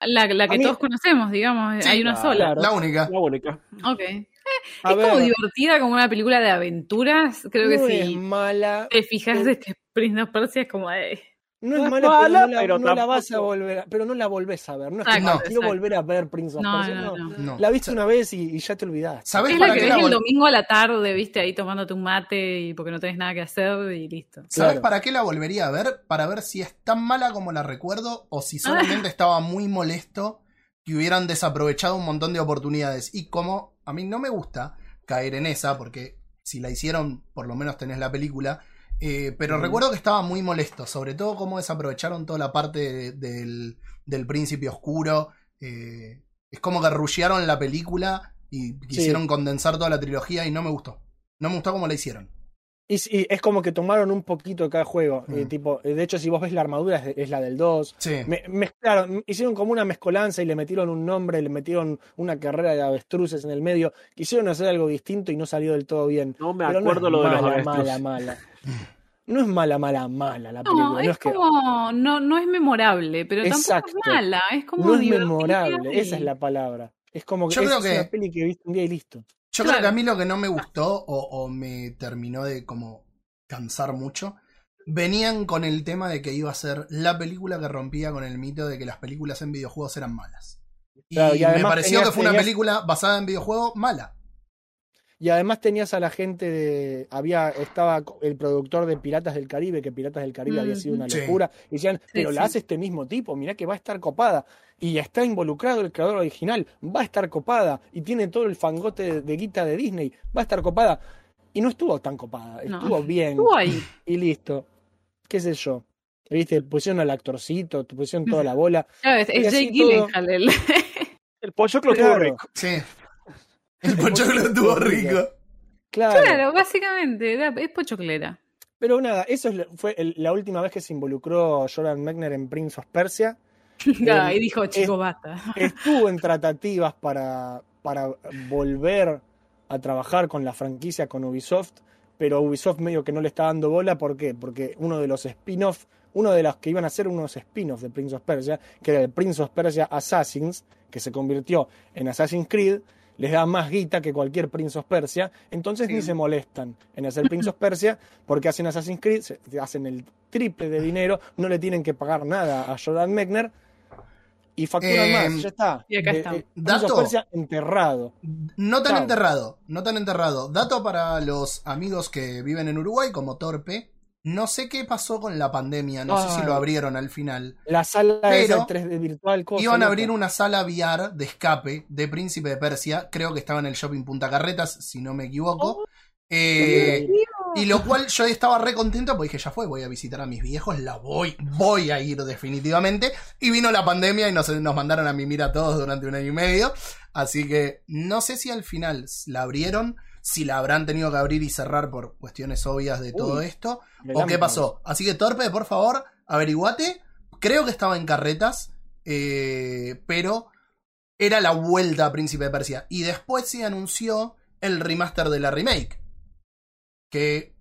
Speaker 4: La, la que
Speaker 3: mí-
Speaker 4: todos conocemos, digamos.
Speaker 2: Sí,
Speaker 4: Hay una
Speaker 5: claro.
Speaker 4: sola.
Speaker 3: Claro.
Speaker 2: La única.
Speaker 5: La única.
Speaker 4: Ok. Eh, es como
Speaker 3: ver,
Speaker 4: divertida, como una película de aventuras. Creo que sí.
Speaker 3: es mala,
Speaker 4: Te fijas de que Prince of Persia es como de.
Speaker 3: No
Speaker 5: No
Speaker 3: es mala,
Speaker 5: mala,
Speaker 3: pero no la,
Speaker 5: pero
Speaker 3: no la vas a volver a, pero no la volvés a ver. No es que
Speaker 4: Exacto,
Speaker 3: no, quiero volver a ver Prince of
Speaker 4: No,
Speaker 3: Persia.
Speaker 4: no,
Speaker 3: no.
Speaker 4: no.
Speaker 2: No.
Speaker 3: La viste una vez y, y ya te olvidaste.
Speaker 2: ¿Sabés
Speaker 4: Es la que ves
Speaker 2: la
Speaker 4: el domingo a la tarde, viste, ahí tomándote un mate y porque no tenés nada que hacer y listo.
Speaker 2: ¿Sabes
Speaker 3: Claro.
Speaker 2: para qué la volvería a ver? Para ver si es tan mala como la recuerdo o si solamente estaba muy molesto que hubieran desaprovechado un montón de oportunidades. Y como a mí no me gusta caer en esa, porque si la hicieron, por lo menos tenés la película. Eh, pero recuerdo que estaba muy molesto, sobre todo cómo desaprovecharon toda la parte de- del, del príncipe oscuro. eh, es como que rushearon la película y quisieron condensar toda la trilogía y no me gustó. No me gustó cómo la hicieron.
Speaker 3: Y, sí, es como que tomaron un poquito de cada juego.
Speaker 2: Mm.
Speaker 3: eh, tipo, eh, de hecho, si vos ves la armadura, es, es la del 2.
Speaker 2: Sí.
Speaker 3: Me- mezclaron, hicieron como una mezcolanza y le metieron un nombre, le metieron una carrera de avestruces en el medio. Quisieron hacer algo distinto y no salió del todo bien.
Speaker 5: No me
Speaker 3: Pero
Speaker 5: acuerdo
Speaker 3: no
Speaker 5: lo de los
Speaker 3: mala,
Speaker 5: avestruz.
Speaker 3: mala, mala. No es mala, mala, mala la película.
Speaker 4: No,
Speaker 3: No,
Speaker 4: es,
Speaker 3: es que
Speaker 4: como. No, no es memorable, pero
Speaker 3: Exacto.
Speaker 4: tampoco es mala. Es como
Speaker 3: no es memorable,
Speaker 4: y-
Speaker 3: esa es la palabra. Es como que
Speaker 2: Yo
Speaker 3: es
Speaker 2: creo que-
Speaker 3: una peli que viste un día y listo.
Speaker 2: Yo
Speaker 4: Claro.
Speaker 2: creo que a mí lo que no me gustó o, o me terminó de como cansar mucho, venían con el tema de que iba a ser la película que rompía con el mito de que las películas en videojuegos eran malas. Y,
Speaker 3: Claro, y
Speaker 2: me pareció
Speaker 3: tenías-
Speaker 2: que fue una
Speaker 3: tenías-
Speaker 2: película basada en videojuegos mala.
Speaker 3: Y además tenías a la gente de. Había, estaba el productor de Piratas del Caribe, que Piratas del Caribe había sido una
Speaker 2: Sí.
Speaker 3: locura. Y decían, pero la
Speaker 4: sí.
Speaker 3: hace este mismo tipo, mirá que va a estar copada. Y está involucrado el creador original, va a estar copada. Y tiene todo el fangote de, de guita de Disney, va a estar copada. Y no estuvo tan copada,
Speaker 4: No.
Speaker 3: estuvo bien.
Speaker 4: Estuvo ahí.
Speaker 3: Y listo. ¿Qué sé yo? ¿Viste? Pusieron al actorcito, pusieron toda la bola.
Speaker 4: Claro, es, es Jake
Speaker 3: todo.
Speaker 4: Gyllenhaal. el-
Speaker 5: El estuvo
Speaker 3: Claro.
Speaker 5: rico.
Speaker 2: Sí. El pochoclo estuvo rico.
Speaker 3: Claro.
Speaker 4: Claro, básicamente, era- es pochoclera.
Speaker 3: Pero nada, eso es fue el- la última vez que se involucró Jordan Mechner en Prince of Persia.
Speaker 4: Claro, y dijo, chico, basta.
Speaker 3: Estuvo en tratativas para, para volver a trabajar con la franquicia con Ubisoft, pero Ubisoft medio que no le está dando bola. ¿Por qué? Porque uno de los spin-off, uno de los que iban a ser unos spin-off de Prince of Persia, que era el Prince of Persia Assassins, que se convirtió en Assassin's Creed, les da más guita que cualquier Prince of Persia, entonces ni se molestan en hacer Prince of Persia porque hacen Assassin's Creed, hacen el triple de dinero, no le tienen que pagar nada a Jordan Mechner y facturan
Speaker 2: Eh,
Speaker 3: más, ya está.
Speaker 4: y acá está.
Speaker 3: eh, Prince
Speaker 2: Dato.
Speaker 3: of Persia enterrado.
Speaker 2: No tan
Speaker 3: Chao.
Speaker 2: enterrado, no tan enterrado. Dato para los amigos que viven en Uruguay, como Torpe. No sé qué pasó con la pandemia, no sé si lo abrieron al final.
Speaker 3: La sala
Speaker 2: Pero
Speaker 3: esa 3D virtual, cosa
Speaker 2: Iban a abrir una sala VR de escape de Príncipe de Persia, creo que estaba en el shopping Punta Carretas, si no me equivoco. Eh, y lo cual yo estaba re contento porque dije, ya fue, voy a visitar a mis viejos, la voy, voy a ir definitivamente. Y vino la pandemia y nos, nos mandaron a mimir a todos durante un año y medio. Así que no sé si al final la abrieron, si la habrán tenido que abrir y cerrar por cuestiones obvias de todo
Speaker 3: Uy,
Speaker 2: esto, o qué pasó. Así que Torpe, por favor, averiguate. Creo que estaba en carretas, eh, pero era la vuelta a Príncipe de Persia. Y después se anunció el remaster de la remake. Que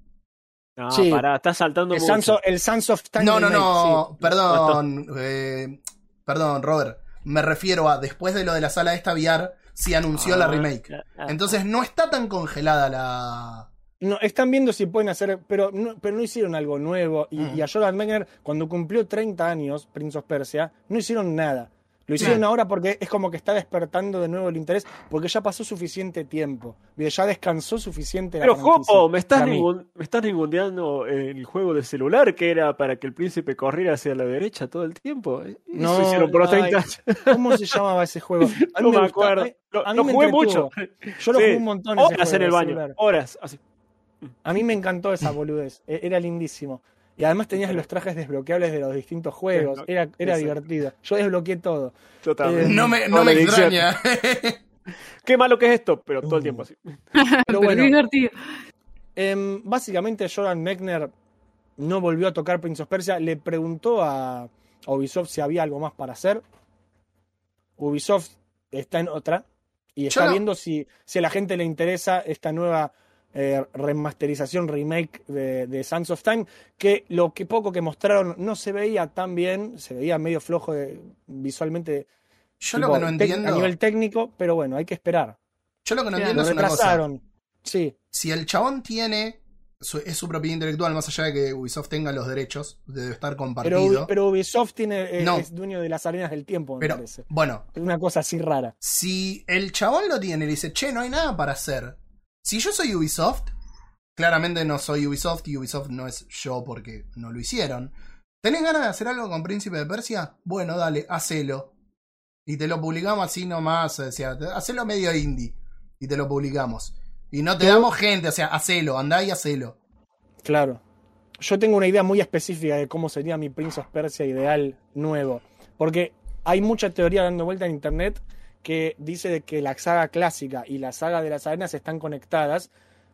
Speaker 5: No,
Speaker 3: Sí.
Speaker 5: pará, estás saltando
Speaker 3: El of, el Sons of Time
Speaker 2: No, no,
Speaker 3: remake,
Speaker 2: no,
Speaker 3: sí.
Speaker 2: perdón, eh, perdón, Robert. Me refiero a después de lo de la sala esta VR, se anunció la remake.
Speaker 5: ah,
Speaker 2: Entonces no está tan congelada la.
Speaker 3: No, están viendo si pueden hacer, pero no, pero no hicieron algo nuevo. Y,
Speaker 2: Mm.
Speaker 3: y a Jordan Mechner, cuando cumplió 30 años, Prince of Persia, no hicieron nada. Lo hicieron ahora porque es como que está despertando de nuevo el interés, porque ya pasó suficiente tiempo. Ya descansó suficiente la
Speaker 5: Pero
Speaker 3: franquicia,
Speaker 5: Jopo, me estás, ningun- me estás ningundeando el juego de celular que era para que el príncipe corriera hacia la derecha todo el tiempo. Eso
Speaker 3: No,
Speaker 5: hicieron por los
Speaker 3: ay,
Speaker 5: 30 años.
Speaker 3: ¿Cómo se llamaba ese juego? A mí
Speaker 5: No me
Speaker 3: gustaba-
Speaker 5: acuerdo.
Speaker 3: a mí-
Speaker 5: Lo,
Speaker 3: a mí
Speaker 5: lo
Speaker 3: me
Speaker 5: jugué
Speaker 3: entretuvo.
Speaker 5: mucho.
Speaker 3: Yo lo
Speaker 5: Sí.
Speaker 3: jugué un montón. ese
Speaker 5: Horas
Speaker 3: juego
Speaker 5: en el baño.
Speaker 3: celular.
Speaker 5: Horas. Así.
Speaker 3: A mí me encantó esa boludez. E- Era lindísimo. Y además tenías los trajes desbloqueables de los distintos juegos. Era, era divertido. Yo desbloqueé todo.
Speaker 5: Totalmente.
Speaker 3: Eh,
Speaker 2: No me, no me extraña.
Speaker 5: Qué malo que es esto, pero todo el tiempo así.
Speaker 3: Pero bueno,
Speaker 4: divertido.
Speaker 3: em, básicamente Jordan Mechner no volvió a tocar Prince of Persia. Le preguntó a, a Ubisoft si había algo más para hacer. Ubisoft está en otra. Y está
Speaker 2: no-
Speaker 3: viendo si, si a la gente le interesa esta nueva eh, remasterización, remake de, de Sands of Time, que lo que poco que mostraron no se veía tan bien, se veía medio flojo de- visualmente
Speaker 2: Yo
Speaker 3: tipo,
Speaker 2: lo que no entiendo.
Speaker 3: a nivel técnico, pero bueno, hay que esperar.
Speaker 2: Yo lo que no entiendo
Speaker 3: Lo
Speaker 2: es una cosa.
Speaker 3: Sí,
Speaker 2: Si el chabón tiene. su- es su propiedad intelectual, más allá de que Ubisoft tenga los derechos, debe estar compartido.
Speaker 3: pero Ubisoft tiene, eh,
Speaker 2: No.
Speaker 3: es dueño de las arenas del tiempo, me
Speaker 2: Pero,
Speaker 3: parece.
Speaker 2: bueno,
Speaker 3: Es una cosa así rara.
Speaker 2: si el chabón lo tiene y dice, che, no hay nada para hacer. Si yo soy Ubisoft, claramente no soy Ubisoft y Ubisoft no es yo porque no lo hicieron. ¿Tenés ganas de hacer algo con Príncipe de Persia? Bueno, dale, hacelo. Y te lo publicamos así nomás, o sea, hacelo medio indie. Y te lo publicamos. Y no te damos gente, o sea, hacelo, andá y hacelo.
Speaker 3: Claro. Yo tengo una idea muy específica de cómo sería mi Prince of Persia ideal nuevo. Porque hay mucha teoría dando vuelta en internet que dice que la saga clásica y la saga de las arenas están conectadas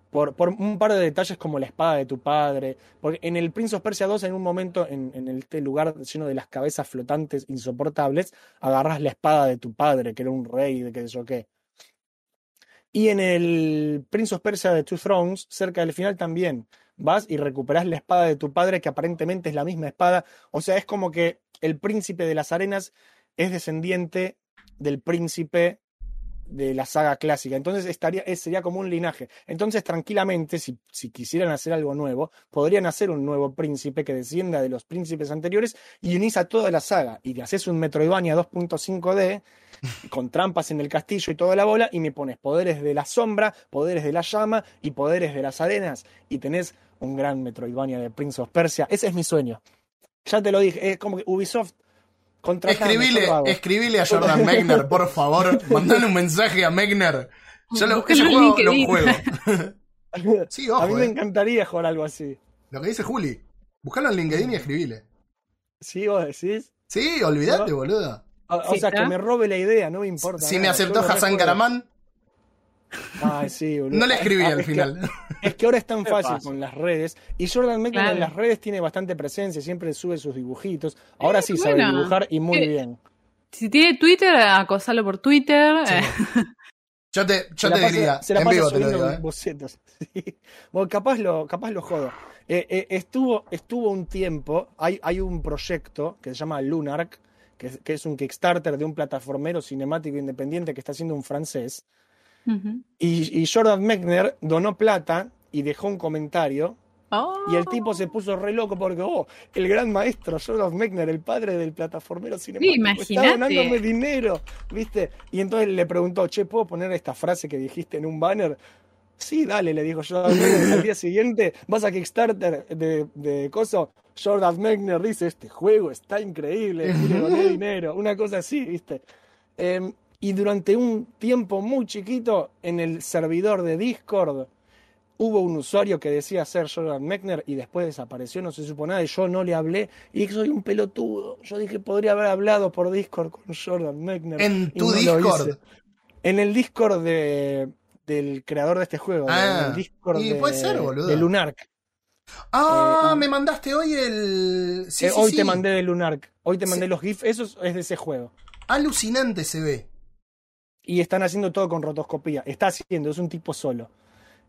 Speaker 3: por, por un par de detalles como la espada de tu padre. Porque en el Prince of Persia 2, en un momento, en, en este lugar lleno de las cabezas flotantes insoportables, agarras la espada de tu padre, que era un rey de qué sé yo qué. Y en el Prince of Persia de Two Thrones, cerca del final también, vas y recuperas la espada de tu padre, que aparentemente es la misma espada. O sea, es como que el príncipe de las arenas es descendiente del príncipe de la saga clásica. Entonces estaría, es- sería como un linaje. Entonces, tranquilamente, si, si quisieran hacer algo nuevo, podrían hacer un nuevo príncipe que descienda de los príncipes anteriores y unís a toda la saga. Y te haces un Metroidvania 2.5D con trampas en el castillo y toda la bola, y me pones poderes de la sombra, poderes de la llama y poderes de las arenas, y tenés un gran Metroidvania de Prince of Persia. Ese es mi sueño. Ya te lo dije, es como que Ubisoft
Speaker 2: Escribile, escribile a Jordan Mechner, por favor. Mandale un mensaje a Mechner. Yo lo, ese
Speaker 4: en
Speaker 2: juego lo
Speaker 4: LinkedIn.
Speaker 2: juego. Sí,
Speaker 3: a mí me
Speaker 2: eh.
Speaker 3: encantaría jugar algo así.
Speaker 2: Lo que dice Juli. Buscalo en LinkedIn y escribile.
Speaker 3: ¿Sí vos decís?
Speaker 2: Sí, olvídate, boludo.
Speaker 3: O, o
Speaker 4: Sí,
Speaker 3: sea, que me robe la idea, no me importa.
Speaker 2: Si me aceptó Hassan
Speaker 3: rejuego.
Speaker 2: Karaman,
Speaker 3: Ay, sí, boludo.
Speaker 2: no le escribí
Speaker 3: Ah,
Speaker 2: al
Speaker 3: es que-
Speaker 2: final.
Speaker 3: Es que ahora es tan fácil con las redes. Y Jordan Mechner
Speaker 4: Claro.
Speaker 3: en las redes tiene bastante presencia, siempre sube sus dibujitos. Ahora sí sabe dibujar y muy
Speaker 4: Eh,
Speaker 3: bien.
Speaker 4: Si tiene Twitter, acosalo por Twitter.
Speaker 2: Sí.
Speaker 4: eh,
Speaker 2: Yo te, yo te
Speaker 3: pasa-
Speaker 2: diría,
Speaker 3: se la
Speaker 2: en
Speaker 3: pasa
Speaker 2: vivo te lo
Speaker 3: subiendo
Speaker 2: digo, ¿eh?
Speaker 3: bocetos. Sí. Bueno, capaz lo, capaz lo jodo. Eh, eh, estuvo, estuvo un tiempo, hay, hay un proyecto que se llama Lunark, que, es- que es un Kickstarter de un plataformero cinemático independiente que está haciendo un francés, Y, y Jordan Mechner donó plata y dejó un comentario.
Speaker 4: Oh.
Speaker 3: Y el tipo se puso re loco porque, oh, el gran maestro Jordan Mechner, el padre del plataformero cinemático, está
Speaker 4: imagínate.
Speaker 3: donándome dinero, ¿viste? Y entonces le preguntó, che, ¿puedo poner esta frase que dijiste en un banner? Sí, dale, le dijo Jordan Mechner. Al día siguiente vas a Kickstarter de, de coso. Jordan Mechner dice, este juego está increíble, le doné dinero, una cosa así, ¿viste? Em, y durante un tiempo muy chiquito, en el servidor de Discord, hubo un usuario que decía ser Jordan Mechner y después desapareció, no se supo nada, y yo no le hablé, y soy un pelotudo. Yo dije, podría haber hablado por Discord con Jordan Mechner.
Speaker 2: En tu
Speaker 3: no
Speaker 2: Discord.
Speaker 3: En el Discord de, del creador de este juego,
Speaker 2: Ah,
Speaker 3: en el Discord
Speaker 2: y
Speaker 3: de,
Speaker 2: puede ser, boludo.
Speaker 3: de Lunark.
Speaker 2: Ah,
Speaker 3: Eh,
Speaker 2: me mandaste hoy el. Sí,
Speaker 3: Eh,
Speaker 2: sí,
Speaker 3: hoy
Speaker 2: sí.
Speaker 3: te mandé de Lunark, hoy te mandé los GIFs, eso es de ese juego.
Speaker 2: Alucinante se ve.
Speaker 3: Y están haciendo todo con rotoscopía. Está haciendo, es un tipo solo.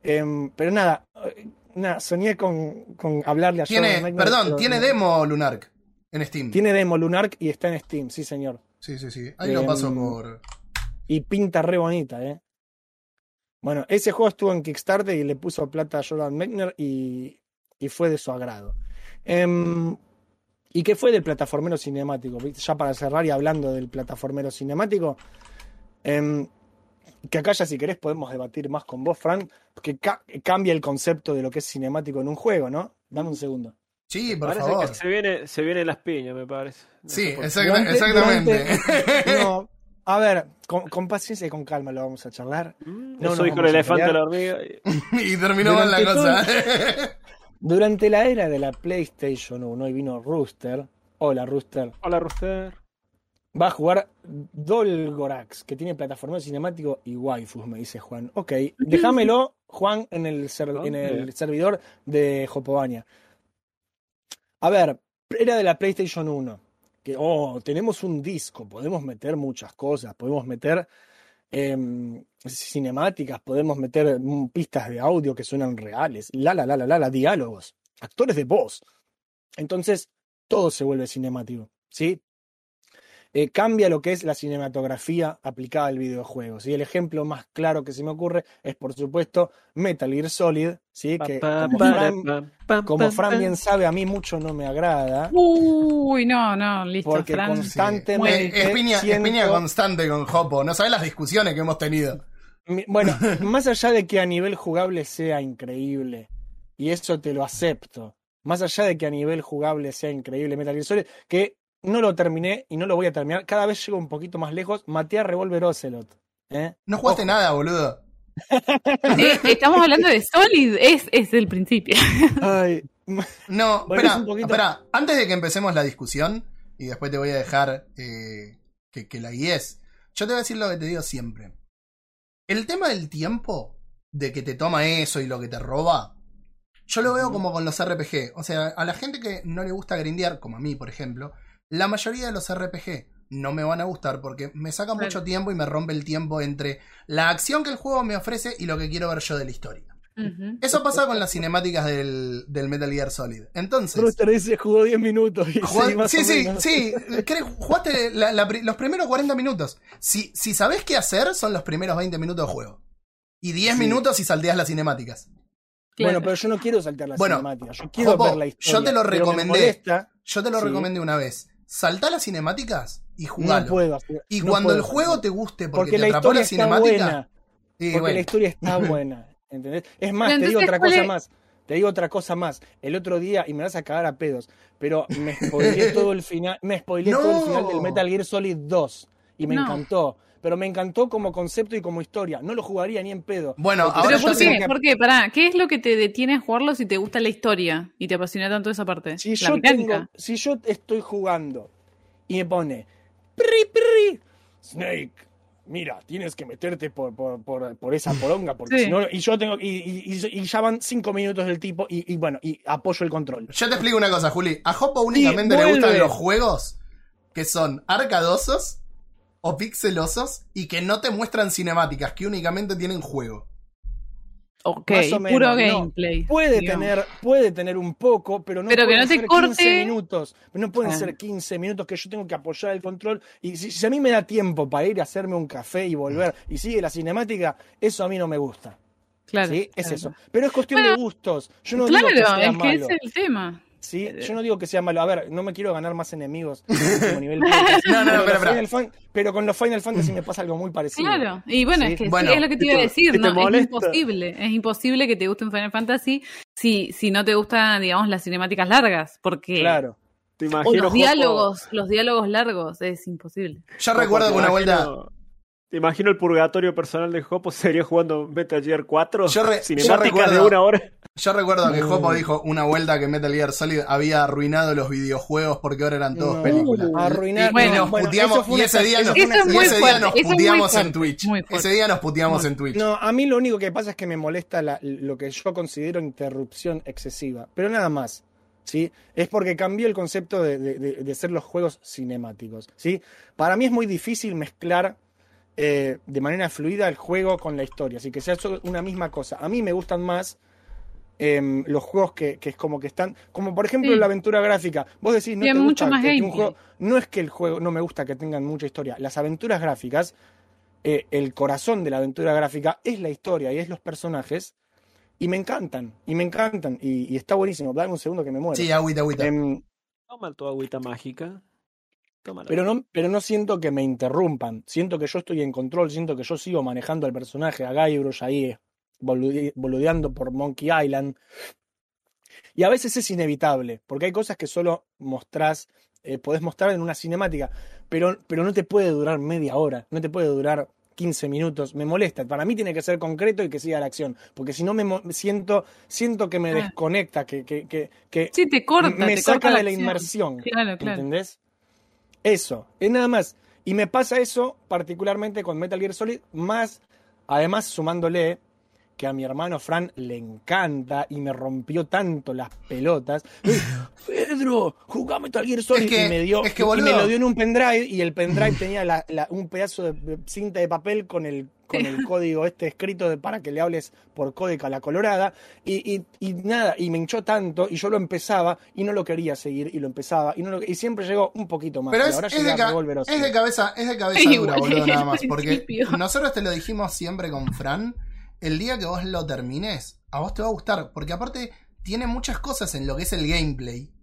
Speaker 3: Em, pero nada, eh, nada, soñé con, con hablarle a
Speaker 2: Tiene,
Speaker 3: Jordan
Speaker 2: perdón,
Speaker 3: pero
Speaker 2: tiene
Speaker 3: no.
Speaker 2: demo Lunark en Steam.
Speaker 3: Tiene demo Lunark y está en Steam, sí señor.
Speaker 2: Sí, sí, sí. Ahí lo paso
Speaker 3: Em,
Speaker 2: por.
Speaker 3: Y pinta re bonita, ¿eh? Bueno, ese juego estuvo en Kickstarter y le puso plata a Jordan Mechner y, y fue de su agrado. Em, ¿Y qué fue del plataformero cinemático? Ya para cerrar y hablando del plataformero cinemático, em, que acá ya si querés podemos debatir más con vos, Fran, que ca- cambia el concepto de lo que es cinemático en un juego, ¿no? Dame un segundo.
Speaker 2: Sí, por
Speaker 5: Parece
Speaker 2: favor.
Speaker 5: que se viene, se vienen las piñas, me parece. No
Speaker 2: Sí, exacta-
Speaker 3: Durante-
Speaker 2: exactamente.
Speaker 3: durante- no, a ver, con, con paciencia y con calma lo vamos a charlar.
Speaker 5: Mm,
Speaker 3: No
Speaker 5: Eso
Speaker 3: nos
Speaker 5: dijo el elefante a la hormiga. y-
Speaker 2: y terminó mal la cosa.
Speaker 3: Durante la era de la PlayStation 1 y vino Rooster. Hola Rooster.
Speaker 5: Hola, Rooster.
Speaker 3: Va a jugar Dolgorax, que tiene plataforma cinemático y waifus, me dice Juan. Ok, déjamelo, Juan, en el, en el servidor de Jopovania. A ver, era de la PlayStation 1. Que, oh, tenemos un disco, podemos meter muchas cosas, podemos meter em, cinemáticas, podemos meter mm, pistas de audio que suenan reales, la, la, la, la, la, la, diálogos, actores de voz. Entonces, todo se vuelve cinemático, ¿sí? Eh, cambia lo que es la cinematografía aplicada al videojuego. ¿sí? El ejemplo más claro que se me ocurre es, por supuesto, Metal Gear Solid, ¿sí? que como Fran, como bien sabe, a mí mucho no me agrada.
Speaker 4: Uy, no, no, listo,
Speaker 3: Porque
Speaker 4: Fran.
Speaker 3: con- Constantemente siento-
Speaker 2: piña constante con Hopo. No sabes las discusiones que hemos tenido.
Speaker 3: Bueno, más allá de que a nivel jugable sea increíble, y eso te lo acepto, más allá de que a nivel jugable sea increíble Metal Gear Solid, que no lo terminé y no lo voy a terminar, cada vez llego un poquito más lejos, maté a Revolver Ocelot. ¿eh?
Speaker 2: No jugaste nada, boludo.
Speaker 4: Eh, estamos hablando de Solid, es, es el principio.
Speaker 3: Ay,
Speaker 2: No,
Speaker 3: Bueno,
Speaker 2: espera,
Speaker 3: es un poquito-
Speaker 2: espera. Antes de que empecemos la discusión, y después te voy a dejar eh, que, que la guíes, yo te voy a decir lo que te digo siempre. El tema del tiempo, de que te toma eso y lo que te roba, yo lo veo como con los RPG. O sea, a la gente que no le gusta grindear, como a mí, por ejemplo, la mayoría de los RPG no me van a gustar porque me saca
Speaker 4: Claro.
Speaker 2: mucho tiempo y me rompe el tiempo entre la acción que el juego me ofrece y lo que quiero ver yo de la historia. Eso pasa con las cinemáticas del, del Metal Gear Solid. Entonces,
Speaker 3: Rooster dice jugó 10 minutos. Y
Speaker 2: Jugá-
Speaker 3: sí, más
Speaker 2: sí, sí,
Speaker 3: menos.
Speaker 2: sí. ¿Querés- Jugaste la- la pri- los primeros 40 minutos. Si, si sabés qué hacer, son los primeros 20 minutos de juego. Y 10
Speaker 3: Sí.
Speaker 2: minutos si salteás las cinemáticas.
Speaker 3: Bueno, pero yo no quiero saltar la
Speaker 2: Bueno,
Speaker 3: cinemática. Yo quiero
Speaker 2: Jopo,
Speaker 3: ver la historia.
Speaker 2: yo te lo recomendé.
Speaker 3: molesta,
Speaker 2: Yo te lo
Speaker 3: Sí.
Speaker 2: recomendé una vez. Saltá las cinemáticas y
Speaker 3: No
Speaker 2: jugalo.
Speaker 3: puedo. hacer-
Speaker 2: y
Speaker 3: no
Speaker 2: cuando
Speaker 3: puedo
Speaker 2: el juego te guste porque,
Speaker 3: Porque
Speaker 2: te
Speaker 3: la
Speaker 2: atrapó
Speaker 3: historia
Speaker 2: la
Speaker 3: está
Speaker 2: cinemática.
Speaker 3: buena.
Speaker 2: y
Speaker 3: Porque
Speaker 2: bueno,
Speaker 3: la historia está buena. ¿Entendés? Es más, te digo otra
Speaker 4: ¿cuál
Speaker 3: cosa
Speaker 4: es?
Speaker 3: más. Te digo otra cosa más. El otro día, y me vas a cagar a pedos, pero me spoileé todo el final, me spoileé todo el final del
Speaker 2: No.
Speaker 3: Metal Gear Solid 2. Y me
Speaker 4: No.
Speaker 3: encantó. Pero me encantó como concepto y como historia. No lo jugaría ni en pedo.
Speaker 2: Bueno, ahora
Speaker 4: ¿Pero
Speaker 3: yo
Speaker 4: por qué?
Speaker 3: que-
Speaker 4: ¿Por qué? Pará, ¿qué es lo que te detiene a jugarlo si te gusta la historia y te apasiona tanto esa parte?
Speaker 3: Si
Speaker 4: la
Speaker 3: yo,
Speaker 4: mecánica.
Speaker 3: tengo, si yo estoy jugando y me pone pri, pri, Snake, mira, tienes que meterte por, por, por, por esa poronga, porque
Speaker 4: Sí.
Speaker 3: si no, y yo tengo, y, y- y- y ya van cinco minutos del tipo, y, y bueno, y apoyo el control.
Speaker 2: yo te explico una cosa, Juli. A Hopo únicamente le gustan los juegos que son arcadosos o pixelosos y que no te muestran cinemáticas, que únicamente tienen juego.
Speaker 4: Ok,
Speaker 3: Más o menos,
Speaker 4: puro
Speaker 3: no.
Speaker 4: gameplay.
Speaker 3: Puede
Speaker 4: digamos.
Speaker 3: tener, puede tener un poco, pero no
Speaker 4: Pero que
Speaker 3: pueden
Speaker 4: no te
Speaker 3: ser
Speaker 4: corte.
Speaker 3: 15 minutos. No pueden
Speaker 4: Ah.
Speaker 3: ser 15 minutos que yo tengo que apoyar el control. Y si, si a mí me da tiempo para ir a hacerme un café y volver y sigue la cinemática, eso a mí no me gusta.
Speaker 4: Claro.
Speaker 3: ¿sí? Es
Speaker 4: claro.
Speaker 3: eso. Pero es cuestión
Speaker 4: Bueno,
Speaker 3: de gustos. Yo no
Speaker 4: claro,
Speaker 3: digo que sea
Speaker 4: es que
Speaker 3: malo.
Speaker 4: ese es el tema.
Speaker 3: ¿Sí? Yo no digo que sea malo. A ver, no me quiero ganar más enemigos nivel
Speaker 2: No, no, no,
Speaker 3: pero, Final Fan- pero con los Final Fantasy me pasa algo muy parecido.
Speaker 4: Claro, y bueno,
Speaker 3: Sí.
Speaker 4: es que sí, es lo que te iba a decir, ¿no? Es imposible, es imposible que te guste un Final Fantasy si, si no te gustan, digamos, las cinemáticas largas, porque
Speaker 3: Claro.
Speaker 5: Te
Speaker 4: o
Speaker 5: imagino.
Speaker 4: los diálogos, los diálogos largos, es imposible.
Speaker 2: Yo recuerdo que una vuelta.
Speaker 5: Te imagino el purgatorio personal de Jopo sería jugando Metal Gear 4.
Speaker 2: Yo re- yo
Speaker 5: cinemáticas de
Speaker 2: recuerdo-
Speaker 5: una hora.
Speaker 2: Yo recuerdo que. Jopo dijo una vuelta que Metal Gear Solid había arruinado los videojuegos porque ahora eran todos
Speaker 3: No.
Speaker 2: películas.
Speaker 3: Uh, arruinar-
Speaker 2: Y-
Speaker 4: Bueno,
Speaker 2: nos
Speaker 3: bueno,
Speaker 2: puteamos, y ese día nos, puteamos en Twitch. Ese día nos puteamos en Twitch.
Speaker 3: No, a mí lo único que pasa es que me molesta la- lo que yo considero interrupción excesiva, pero nada más. ¿Sí? Es porque cambió el concepto de, de- de- de ser los juegos cinemáticos. ¿sí? Para mí es muy difícil mezclar eh, de manera fluida el juego con la historia, así que sea una misma cosa. A mí me gustan más em, los juegos que, que es como que están, como por ejemplo
Speaker 4: Sí.
Speaker 3: la aventura gráfica. Vos decís, no
Speaker 4: Tiene
Speaker 3: te
Speaker 4: mucho
Speaker 3: gusta
Speaker 4: más
Speaker 3: que- que un juego, no es que el juego no me gusta que tengan mucha historia. Las aventuras gráficas, eh, el corazón de la aventura gráfica es la historia y es los personajes. Y me encantan, y me encantan, y, y está buenísimo. Dame un segundo que me muero.
Speaker 2: Sí, agüita, agüita.
Speaker 3: Em,
Speaker 5: Toma tu agüita mágica.
Speaker 3: Pero, no, pero no siento que me interrumpan. Siento que yo estoy en control, siento que yo sigo manejando al personaje, a Guybrush ahí, boludi- boludeando por Monkey Island. Y a veces es inevitable, porque hay cosas que solo mostrás, eh, podés mostrar en una cinemática, pero, pero no te puede durar media hora, no te puede durar 15 minutos. Me molesta. Para mí tiene que ser concreto y que siga la acción, porque si no me siento, siento que me
Speaker 4: Ah.
Speaker 3: desconecta, que, que, que, que
Speaker 4: Sí, te corta,
Speaker 3: me
Speaker 4: te
Speaker 3: saca
Speaker 4: corta
Speaker 3: de la
Speaker 4: acción.
Speaker 3: inmersión.
Speaker 4: Claro, claro.
Speaker 3: ¿Entendés? Eso, es nada más. Y me pasa eso particularmente con Metal Gear Solid, más, además sumándole que a mi hermano Fran le encanta y me rompió tanto las pelotas. ¡Eh, Pedro, jugá Metal Gear Solid
Speaker 2: Es que-
Speaker 3: y me dio
Speaker 2: es que,
Speaker 3: y me lo dio en un pendrive y el pendrive tenía la- la- un pedazo de- cinta de papel con el con el código este escrito de, para que le hables por código a la colorada y, y- y nada, y me hinchó tanto y yo lo empezaba y no lo quería seguir y lo empezaba y no lo- y siempre llegó un poquito más.
Speaker 2: Pero es,
Speaker 3: ahora
Speaker 2: es de
Speaker 3: a
Speaker 2: es cabeza, es de cabeza dura, boludo, nada más. Porque nosotros te lo dijimos siempre con Fran. El día que vos lo termines, a vos te va a gustar. Porque aparte, tiene muchas cosas en lo que es el gameplay.